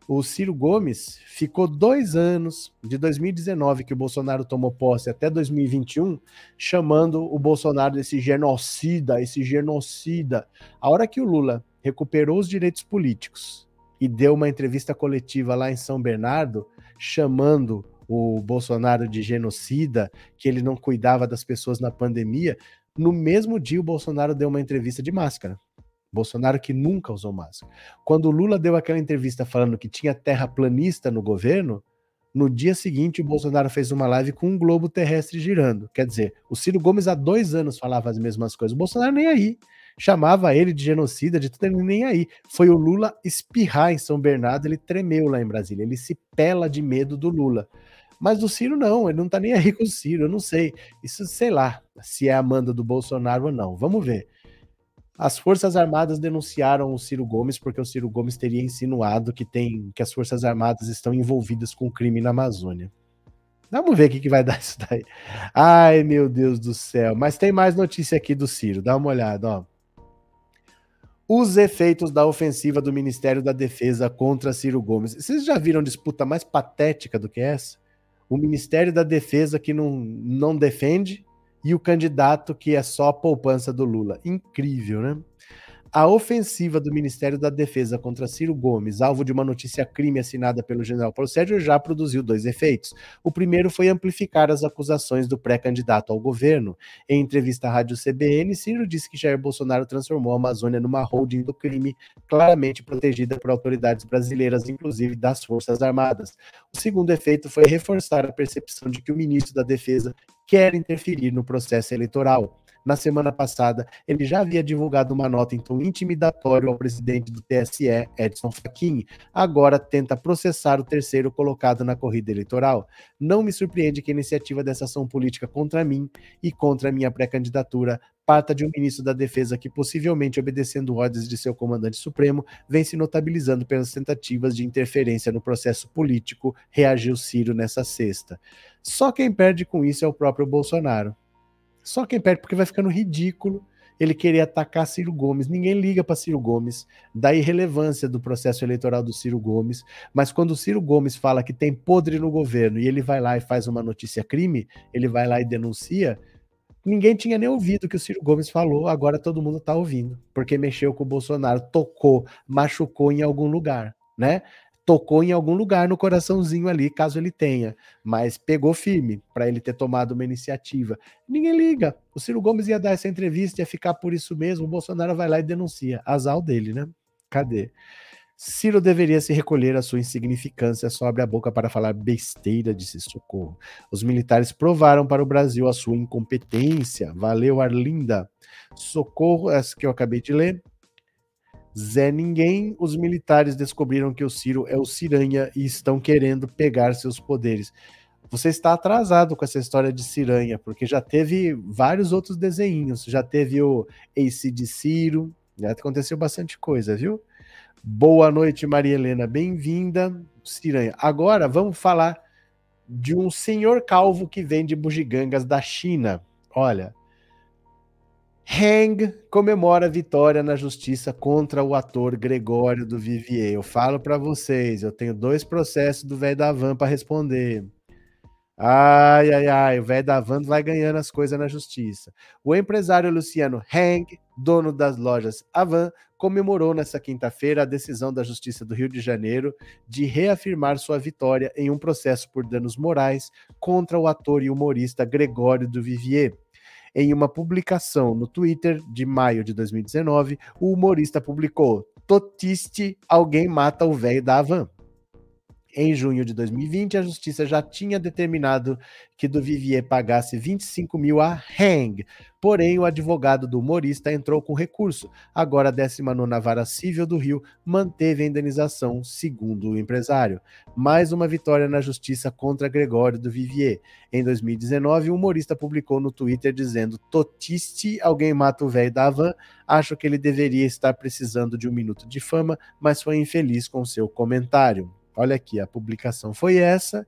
O Ciro Gomes ficou dois anos, de 2019, que o Bolsonaro tomou posse, até 2021, chamando o Bolsonaro desse genocida, esse genocida. A hora que o Lula recuperou os direitos políticos e deu uma entrevista coletiva lá em São Bernardo, chamando o Bolsonaro de genocida, que ele não cuidava das pessoas na pandemia, no mesmo dia o Bolsonaro deu uma entrevista de máscara. Bolsonaro que nunca usou máscara. Quando o Lula deu aquela entrevista falando que tinha terraplanista no governo, no dia seguinte o Bolsonaro fez uma live com um globo terrestre girando. Quer dizer, o Ciro Gomes há dois anos falava as mesmas coisas. O Bolsonaro nem aí. Chamava ele de genocida, de tudo, ele nem aí. Foi o Lula espirrar em São Bernardo, ele tremeu lá em Brasília. Ele se pela de medo do Lula. Mas do Ciro não, ele não tá nem aí com o Ciro, eu não sei. Isso, sei lá, se é a manda do Bolsonaro ou não. Vamos ver. As Forças Armadas denunciaram o Ciro Gomes porque o Ciro Gomes teria insinuado que tem que as Forças Armadas estão envolvidas com crime na Amazônia. Vamos ver o que, que vai dar isso daí. Ai, meu Deus do céu. Mas tem mais notícia aqui do Ciro. Dá uma olhada, ó. Os efeitos da ofensiva do Ministério da Defesa contra Ciro Gomes. Vocês já viram disputa mais patética do que essa? o Ministério da Defesa que não, não defende e o candidato que é só a poupança do Lula. Incrível, né? A ofensiva do Ministério da Defesa contra Ciro Gomes, alvo de uma notícia crime assinada pelo general Paulo Sérgio, já produziu dois efeitos. O primeiro foi amplificar as acusações do pré-candidato ao governo. Em entrevista à Rádio CBN, Ciro disse que Jair Bolsonaro transformou a Amazônia numa holding do crime, claramente protegida por autoridades brasileiras, inclusive das Forças Armadas. O segundo efeito foi reforçar a percepção de que o ministro da Defesa quer interferir no processo eleitoral. Na semana passada, ele já havia divulgado uma nota em tom intimidatório ao presidente do TSE, Edson Fachin. Agora tenta processar o terceiro colocado na corrida eleitoral. Não me surpreende que a iniciativa dessa ação política contra mim e contra minha pré-candidatura parta de um ministro da Defesa que, possivelmente obedecendo ordens de seu comandante supremo, vem se notabilizando pelas tentativas de interferência no processo político, reagiu Ciro nessa sexta. Só quem perde com isso é o próprio Bolsonaro. Só quem perde, porque vai ficando ridículo ele querer atacar Ciro Gomes. Ninguém liga para Ciro Gomes, da irrelevância do processo eleitoral do Ciro Gomes. Mas quando o Ciro Gomes fala que tem podre no governo e ele vai lá e faz uma notícia crime, ele vai lá e denuncia. Ninguém tinha nem ouvido o que o Ciro Gomes falou, agora todo mundo está ouvindo, porque mexeu com o Bolsonaro, tocou, machucou em algum lugar, né? Tocou em algum lugar no coraçãozinho ali, caso ele tenha, mas pegou firme para ele ter tomado uma iniciativa. Ninguém liga. O Ciro Gomes ia dar essa entrevista, ia ficar por isso mesmo. O Bolsonaro vai lá e denuncia. Azal dele, né? Cadê? Ciro deveria se recolher a sua insignificância, só abre a boca para falar besteira, disse Socorro. Os militares provaram para o Brasil a sua incompetência. Valeu, Arlinda. Socorro, essa que eu acabei de ler. Zé Ninguém, os militares descobriram que o Ciro é o Ciranha e estão querendo pegar seus poderes. Você está atrasado com essa história de Ciranha, porque já teve vários outros desenhos. Já teve o AC de Ciro, já aconteceu bastante coisa, viu? Boa noite, Maria Helena, bem-vinda, Ciranha. Agora vamos falar de um senhor calvo que vende bugigangas da China. Olha, Hang comemora a vitória na justiça contra o ator Gregório do Vivier. Eu falo para vocês, eu tenho dois processos do velho da van para responder. Ai, ai, ai, o velho da van vai ganhando as coisas na justiça. O empresário Luciano Hang, dono das lojas Avan, comemorou nesta quinta-feira a decisão da Justiça do Rio de Janeiro de reafirmar sua vitória em um processo por danos morais contra o ator e humorista Gregório do Vivier. Em uma publicação no Twitter de maio de 2019, o humorista publicou: Totiste, alguém mata o velho da Havan. Em junho de 2020, a justiça já tinha determinado que do Vivier pagasse 25 mil a Hang, porém o advogado do humorista entrou com recurso. Agora a 19 Vara Civil do Rio manteve a indenização, segundo o empresário. Mais uma vitória na justiça contra Gregório do Vivier. Em 2019, o humorista publicou no Twitter dizendo: Totiste, alguém mata o velho da Havan. Acho que ele deveria estar precisando de um minuto de fama, mas foi infeliz com seu comentário. Olha aqui, a publicação foi essa.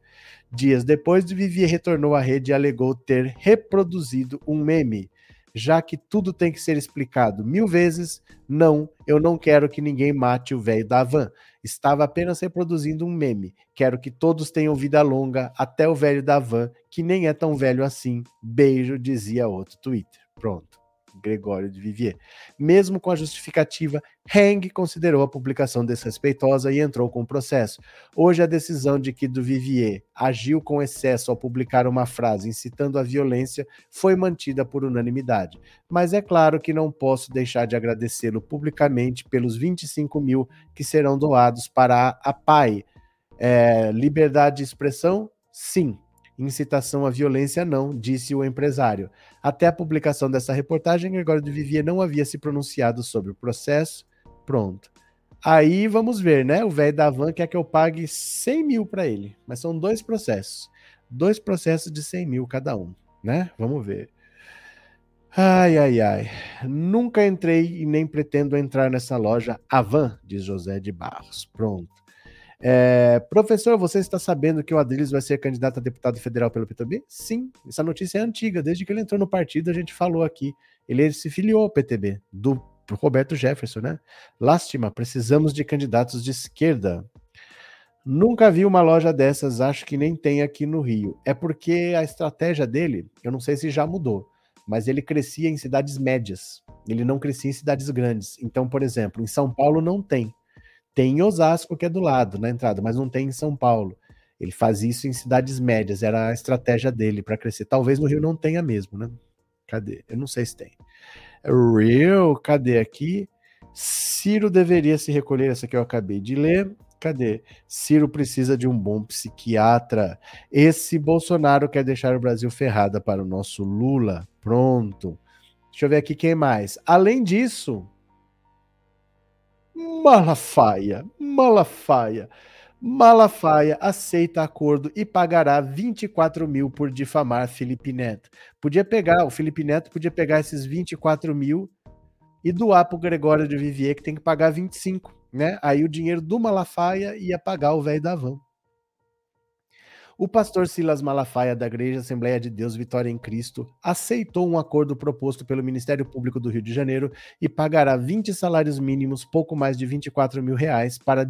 Dias depois, Vivier retornou à rede e alegou ter reproduzido um meme. já que tudo tem que ser explicado mil vezes, não, eu não quero que ninguém mate o velho da van. Estava apenas reproduzindo um meme. Quero que todos tenham vida longa, até o velho da van, que nem é tão velho assim. Beijo, dizia outro Twitter. Pronto. Gregório de Vivier. Mesmo com a justificativa, Heng considerou a publicação desrespeitosa e entrou com o processo. Hoje, a decisão de que do Vivier agiu com excesso ao publicar uma frase incitando a violência foi mantida por unanimidade. Mas é claro que não posso deixar de agradecê-lo publicamente pelos 25 mil que serão doados para a PAI. É, liberdade de expressão? Sim, Incitação à violência, não, disse o empresário. Até a publicação dessa reportagem, Gregório de Vivier não havia se pronunciado sobre o processo. Pronto. Aí vamos ver, né? O velho da van quer que eu pague 100 mil para ele. Mas são dois processos. Dois processos de 100 mil cada um, né? Vamos ver. Ai, ai, ai. Nunca entrei e nem pretendo entrar nessa loja Avan, diz José de Barros. Pronto. É, professor, você está sabendo que o Adriles vai ser candidato a deputado federal pelo PTB? Sim, essa notícia é antiga. Desde que ele entrou no partido, a gente falou aqui. Ele se filiou ao PTB, do Roberto Jefferson, né? Lástima, precisamos de candidatos de esquerda. Nunca vi uma loja dessas, acho que nem tem aqui no Rio. É porque a estratégia dele, eu não sei se já mudou, mas ele crescia em cidades médias. Ele não crescia em cidades grandes. Então, por exemplo, em São Paulo não tem. Tem em Osasco, que é do lado, na entrada, mas não tem em São Paulo. Ele faz isso em cidades médias, era a estratégia dele para crescer. Talvez no Rio não tenha mesmo, né? Cadê? Eu não sei se tem. Real, cadê aqui? Ciro deveria se recolher, essa que eu acabei de ler. Cadê? Ciro precisa de um bom psiquiatra. Esse Bolsonaro quer deixar o Brasil ferrada para o nosso Lula. Pronto. Deixa eu ver aqui quem mais. Além disso, Malafaia, Malafaia. Malafaia aceita acordo e pagará 24 mil por difamar Felipe Neto. Podia pegar, o Felipe Neto podia pegar esses 24 mil e doar para o Gregório de Vivier, que tem que pagar 25, né? Aí o dinheiro do Malafaia ia pagar o velho da van. O pastor Silas Malafaia, da Igreja Assembleia de Deus Vitória em Cristo, aceitou um acordo proposto pelo Ministério Público do Rio de Janeiro e pagará 20 salários mínimos, pouco mais de 24 mil reais, para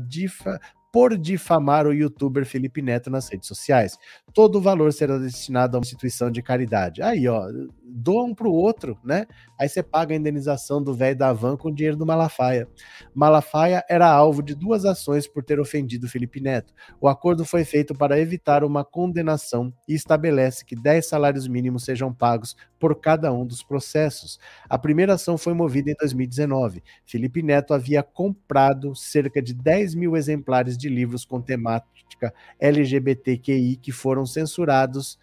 por difamar o youtuber Felipe Neto nas redes sociais. Todo o valor será destinado a uma instituição de caridade. Aí, ó, doa um pro outro, né? Aí você paga a indenização do velho da van com o dinheiro do Malafaia. Malafaia era alvo de duas ações por ter ofendido Felipe Neto. O acordo foi feito para evitar uma condenação e estabelece que 10 salários mínimos sejam pagos por cada um dos processos. A primeira ação foi movida em 2019. Felipe Neto havia comprado cerca de 10 mil exemplares de livros com temática LGBTQI que foram censurados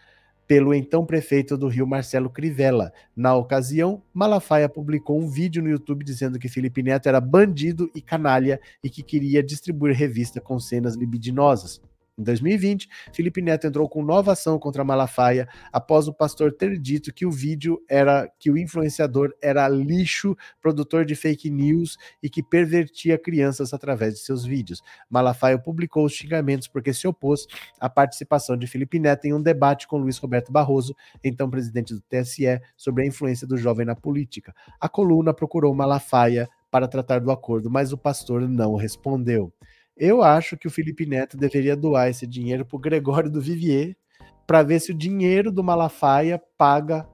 pelo então prefeito do Rio, Marcelo Crivella. Na ocasião, Malafaia publicou um vídeo no YouTube dizendo que Felipe Neto era bandido e canalha e que queria distribuir revista com cenas libidinosas. Em 2020, Felipe Neto entrou com nova ação contra Malafaia após o pastor ter dito que o vídeo era que o influenciador era lixo, produtor de fake news e que pervertia crianças através de seus vídeos. Malafaia publicou os xingamentos porque se opôs à participação de Felipe Neto em um debate com Luiz Roberto Barroso, então presidente do TSE, sobre a influência do jovem na política. A coluna procurou Malafaia para tratar do acordo, mas o pastor não respondeu. Eu acho que o Felipe Neto deveria doar esse dinheiro para o Gregório do Vivier, para ver se o dinheiro do Malafaia paga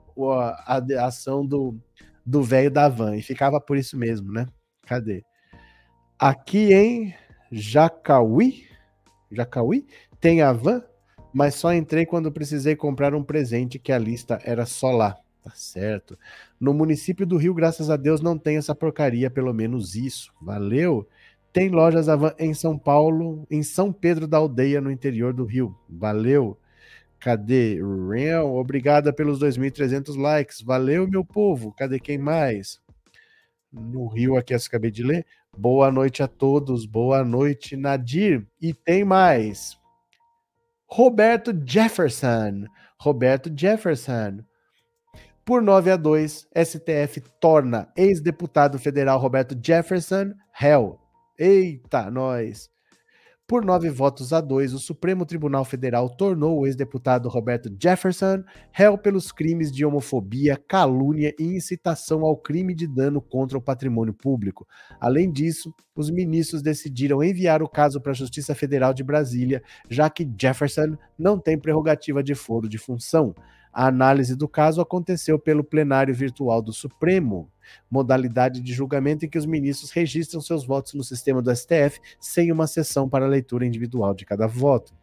a, ação do do velho da van. E ficava por isso mesmo, né? Cadê? Aqui em Jacauí, Jacauí, tem a van, mas só entrei quando precisei comprar um presente que a lista era só lá. Tá certo. No município do Rio, graças a Deus, não tem essa porcaria, pelo menos isso. Valeu. Tem lojas Avan em São Paulo, em São Pedro da Aldeia, no interior do Rio. Valeu. Cadê? Real, obrigada pelos 2.300 likes. Valeu, meu povo. Cadê quem mais? No Rio, aqui, eu acabei de ler. Boa noite a todos. Boa noite, Nadir. E tem mais. Roberto Jefferson. Roberto Jefferson. Por 9 a 2, STF torna ex-deputado federal Roberto Jefferson réu. Eita, nós. Por nove votos a dois, o Supremo Tribunal Federal tornou o ex-deputado Roberto Jefferson réu pelos crimes de homofobia, calúnia e incitação ao crime de dano contra o patrimônio público. Além disso, os ministros decidiram enviar o caso para a Justiça Federal de Brasília, já que Jefferson não tem prerrogativa de foro de função. A análise do caso aconteceu pelo plenário virtual do Supremo, modalidade de julgamento em que os ministros registram seus votos no sistema do STF sem uma sessão para leitura individual de cada voto.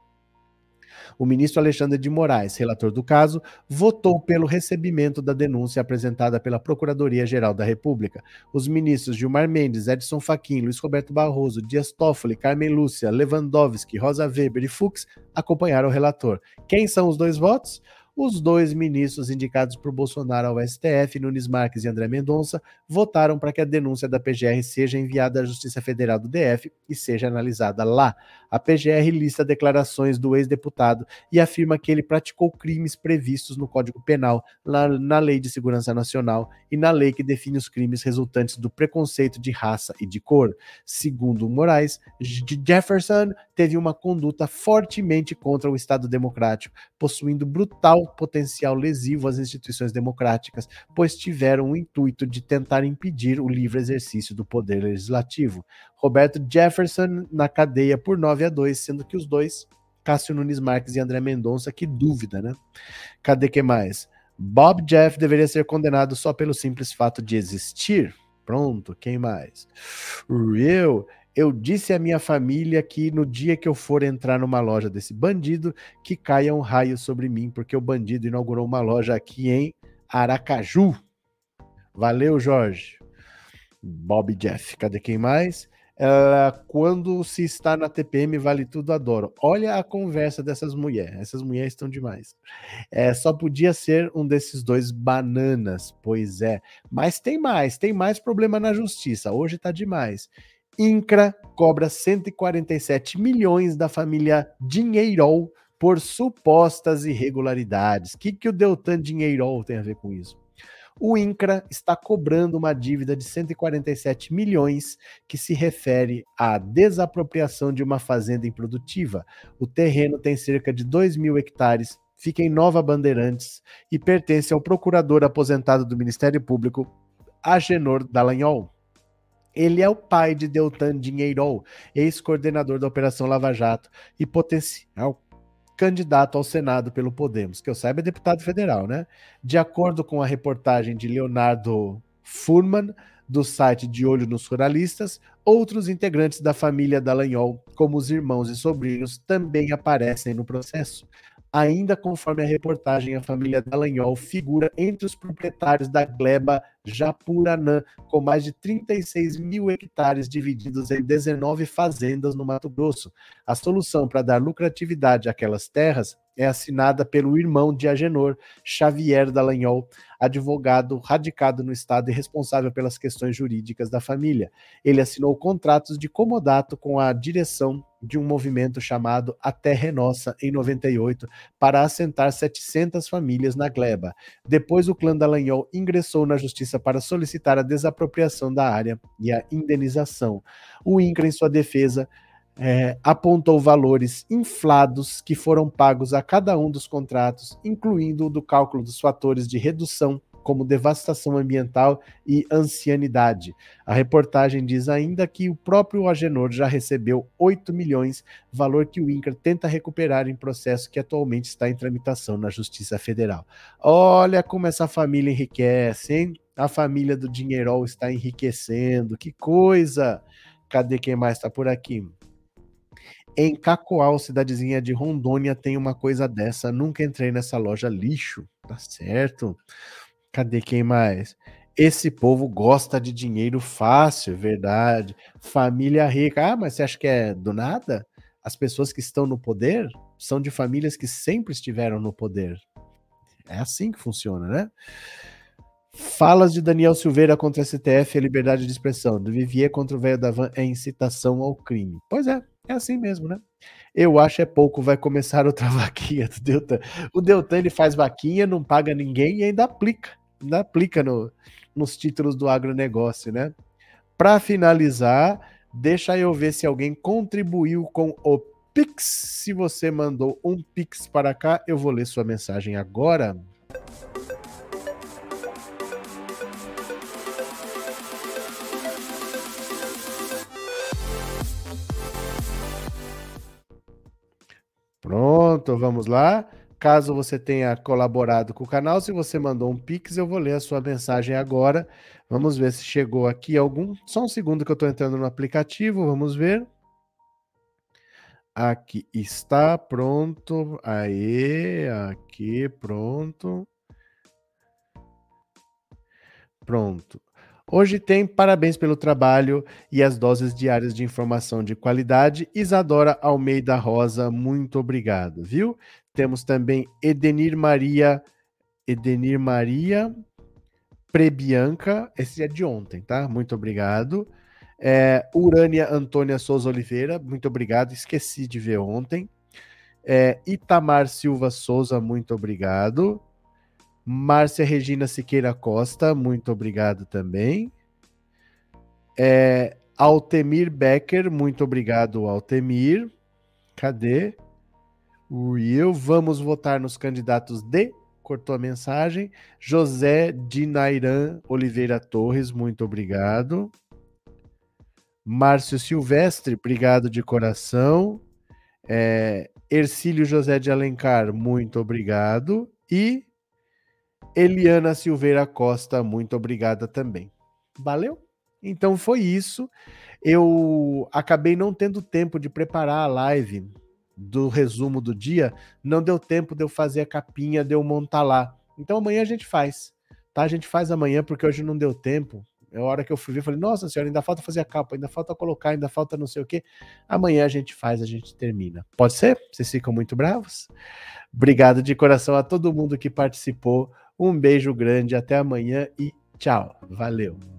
O ministro Alexandre de Moraes, relator do caso, votou pelo recebimento da denúncia apresentada pela Procuradoria-Geral da República. Os ministros Gilmar Mendes, Edson Fachin, Luiz Roberto Barroso, Dias Toffoli, Carmen Lúcia, Lewandowski, Rosa Weber e Fux acompanharam o relator. Quem são os dois votos? Os dois ministros indicados por Bolsonaro ao STF, Nunes Marques e André Mendonça, votaram para que a denúncia da PGR seja enviada à Justiça Federal do DF e seja analisada lá. A PGR lista declarações do ex-deputado e afirma que ele praticou crimes previstos no Código Penal, na, na Lei de Segurança Nacional e na lei que define os crimes resultantes do preconceito de raça e de cor. Segundo Moraes, Jefferson teve uma conduta fortemente contra o Estado Democrático, possuindo brutal potencial lesivo às instituições democráticas, pois tiveram o intuito de tentar impedir o livre exercício do poder legislativo. Roberto Jefferson na cadeia por 9 a 2, sendo que os dois, Cássio Nunes Marques e André Mendonça, que dúvida, né? Cadê que mais? Bob Jeff deveria ser condenado só pelo simples fato de existir. Pronto, quem mais? Real eu disse à minha família que no dia que eu for entrar numa loja desse bandido, que caia um raio sobre mim, porque o bandido inaugurou uma loja aqui em Aracaju. Valeu, Jorge. Bob Jeff, cadê quem mais? Uh, quando se está na TPM, vale tudo, adoro. Olha a conversa dessas mulheres. Essas mulheres estão demais. É, só podia ser um desses dois bananas, pois é. Mas tem mais, tem mais problema na justiça. Hoje tá demais. INCRA cobra 147 milhões da família Dinheirol por supostas irregularidades. O que, que o Deltan Dinheirol tem a ver com isso? O INCRA está cobrando uma dívida de 147 milhões que se refere à desapropriação de uma fazenda improdutiva. O terreno tem cerca de 2 mil hectares, fica em Nova Bandeirantes e pertence ao procurador aposentado do Ministério Público, Agenor Dallagnol. Ele é o pai de Deltan Dinheiro, ex-coordenador da Operação Lava Jato e potencial candidato ao Senado pelo Podemos, que eu saiba é deputado federal, né? De acordo com a reportagem de Leonardo Furman, do site De Olho nos Ruralistas, outros integrantes da família Dallagnol, como os irmãos e sobrinhos, também aparecem no processo. Ainda conforme a reportagem, a família Dallagnol figura entre os proprietários da gleba Japuranã, com mais de 36 mil hectares divididos em 19 fazendas no Mato Grosso. A solução para dar lucratividade àquelas terras é assinada pelo irmão de Agenor, Xavier Dallagnol, advogado radicado no estado e responsável pelas questões jurídicas da família. Ele assinou contratos de comodato com a direção de um movimento chamado A Terra é Nossa, em 98, para assentar 700 famílias na gleba. Depois, o clã Dallagnol ingressou na justiça para solicitar a desapropriação da área e a indenização. O INCRA, em sua defesa, é, apontou valores inflados que foram pagos a cada um dos contratos, incluindo o do cálculo dos fatores de redução, como devastação ambiental e ancianidade. A reportagem diz ainda que o próprio Agenor já recebeu 8 milhões, valor que o INCRA tenta recuperar em processo que atualmente está em tramitação na Justiça Federal. Olha como essa família enriquece, hein? A família do Dinheirol está enriquecendo, que coisa! Cadê quem mais está por aqui? Em Cacoal, cidadezinha de Rondônia, tem uma coisa dessa. Nunca entrei nessa loja lixo. Tá certo. Cadê quem mais? Esse povo gosta de dinheiro fácil, é verdade. Família rica. Ah, mas você acha que é do nada? As pessoas que estão no poder são de famílias que sempre estiveram no poder. É assim que funciona, né? Falas de Daniel Silveira contra a STF é liberdade de expressão. Do Vivier contra o velho da van é incitação ao crime. Pois é, é assim mesmo, né? Eu acho é pouco, vai começar outra vaquinha do Deltan. O Deltan ele faz vaquinha, não paga ninguém e ainda aplica. Ainda aplica no, nos títulos do agronegócio, né? Para finalizar, Deixa eu ver se alguém contribuiu com o Pix. Se você mandou um Pix para cá, eu vou ler sua mensagem agora. Pronto, vamos lá. Caso você tenha colaborado com o canal, se você mandou um Pix, eu vou ler a sua mensagem agora. Vamos ver se chegou aqui algum. Só um segundo que eu estou entrando no aplicativo, vamos ver. Aqui está, pronto. Aê, aqui, pronto. Pronto. Hoje tem parabéns pelo trabalho e as doses diárias de informação de qualidade. Isadora Almeida Rosa, muito obrigado, viu? Temos também Edenir Maria, Edenir Maria Prebianca, esse é de ontem, tá? Muito obrigado. É, Urânia Antônia Souza Oliveira, muito obrigado, esqueci de ver ontem. É, Itamar Silva Souza, muito obrigado. Márcia Regina Siqueira Costa, muito obrigado também. É, Altemir Becker, muito obrigado, Altemir. Cadê? Will, vamos votar nos candidatos de. Cortou a mensagem. José Dinairan Oliveira Torres, muito obrigado. Márcio Silvestre, obrigado de coração. É, Ercílio José de Alencar, muito obrigado. E Eliana Silveira Costa, muito obrigada também. Valeu? Então foi isso. Eu acabei não tendo tempo de preparar a live do resumo do dia, não deu tempo de eu fazer a capinha, de eu montar lá. Então amanhã a gente faz, tá? A gente faz amanhã porque hoje não deu tempo. É a hora que eu fui ver, falei, nossa senhora, ainda falta fazer a capa, ainda falta colocar, ainda falta não sei o que. Amanhã a gente faz, a gente termina. Pode ser? Vocês ficam muito bravos? Obrigado de coração a todo mundo que participou. Um beijo grande, até amanhã e tchau. Valeu.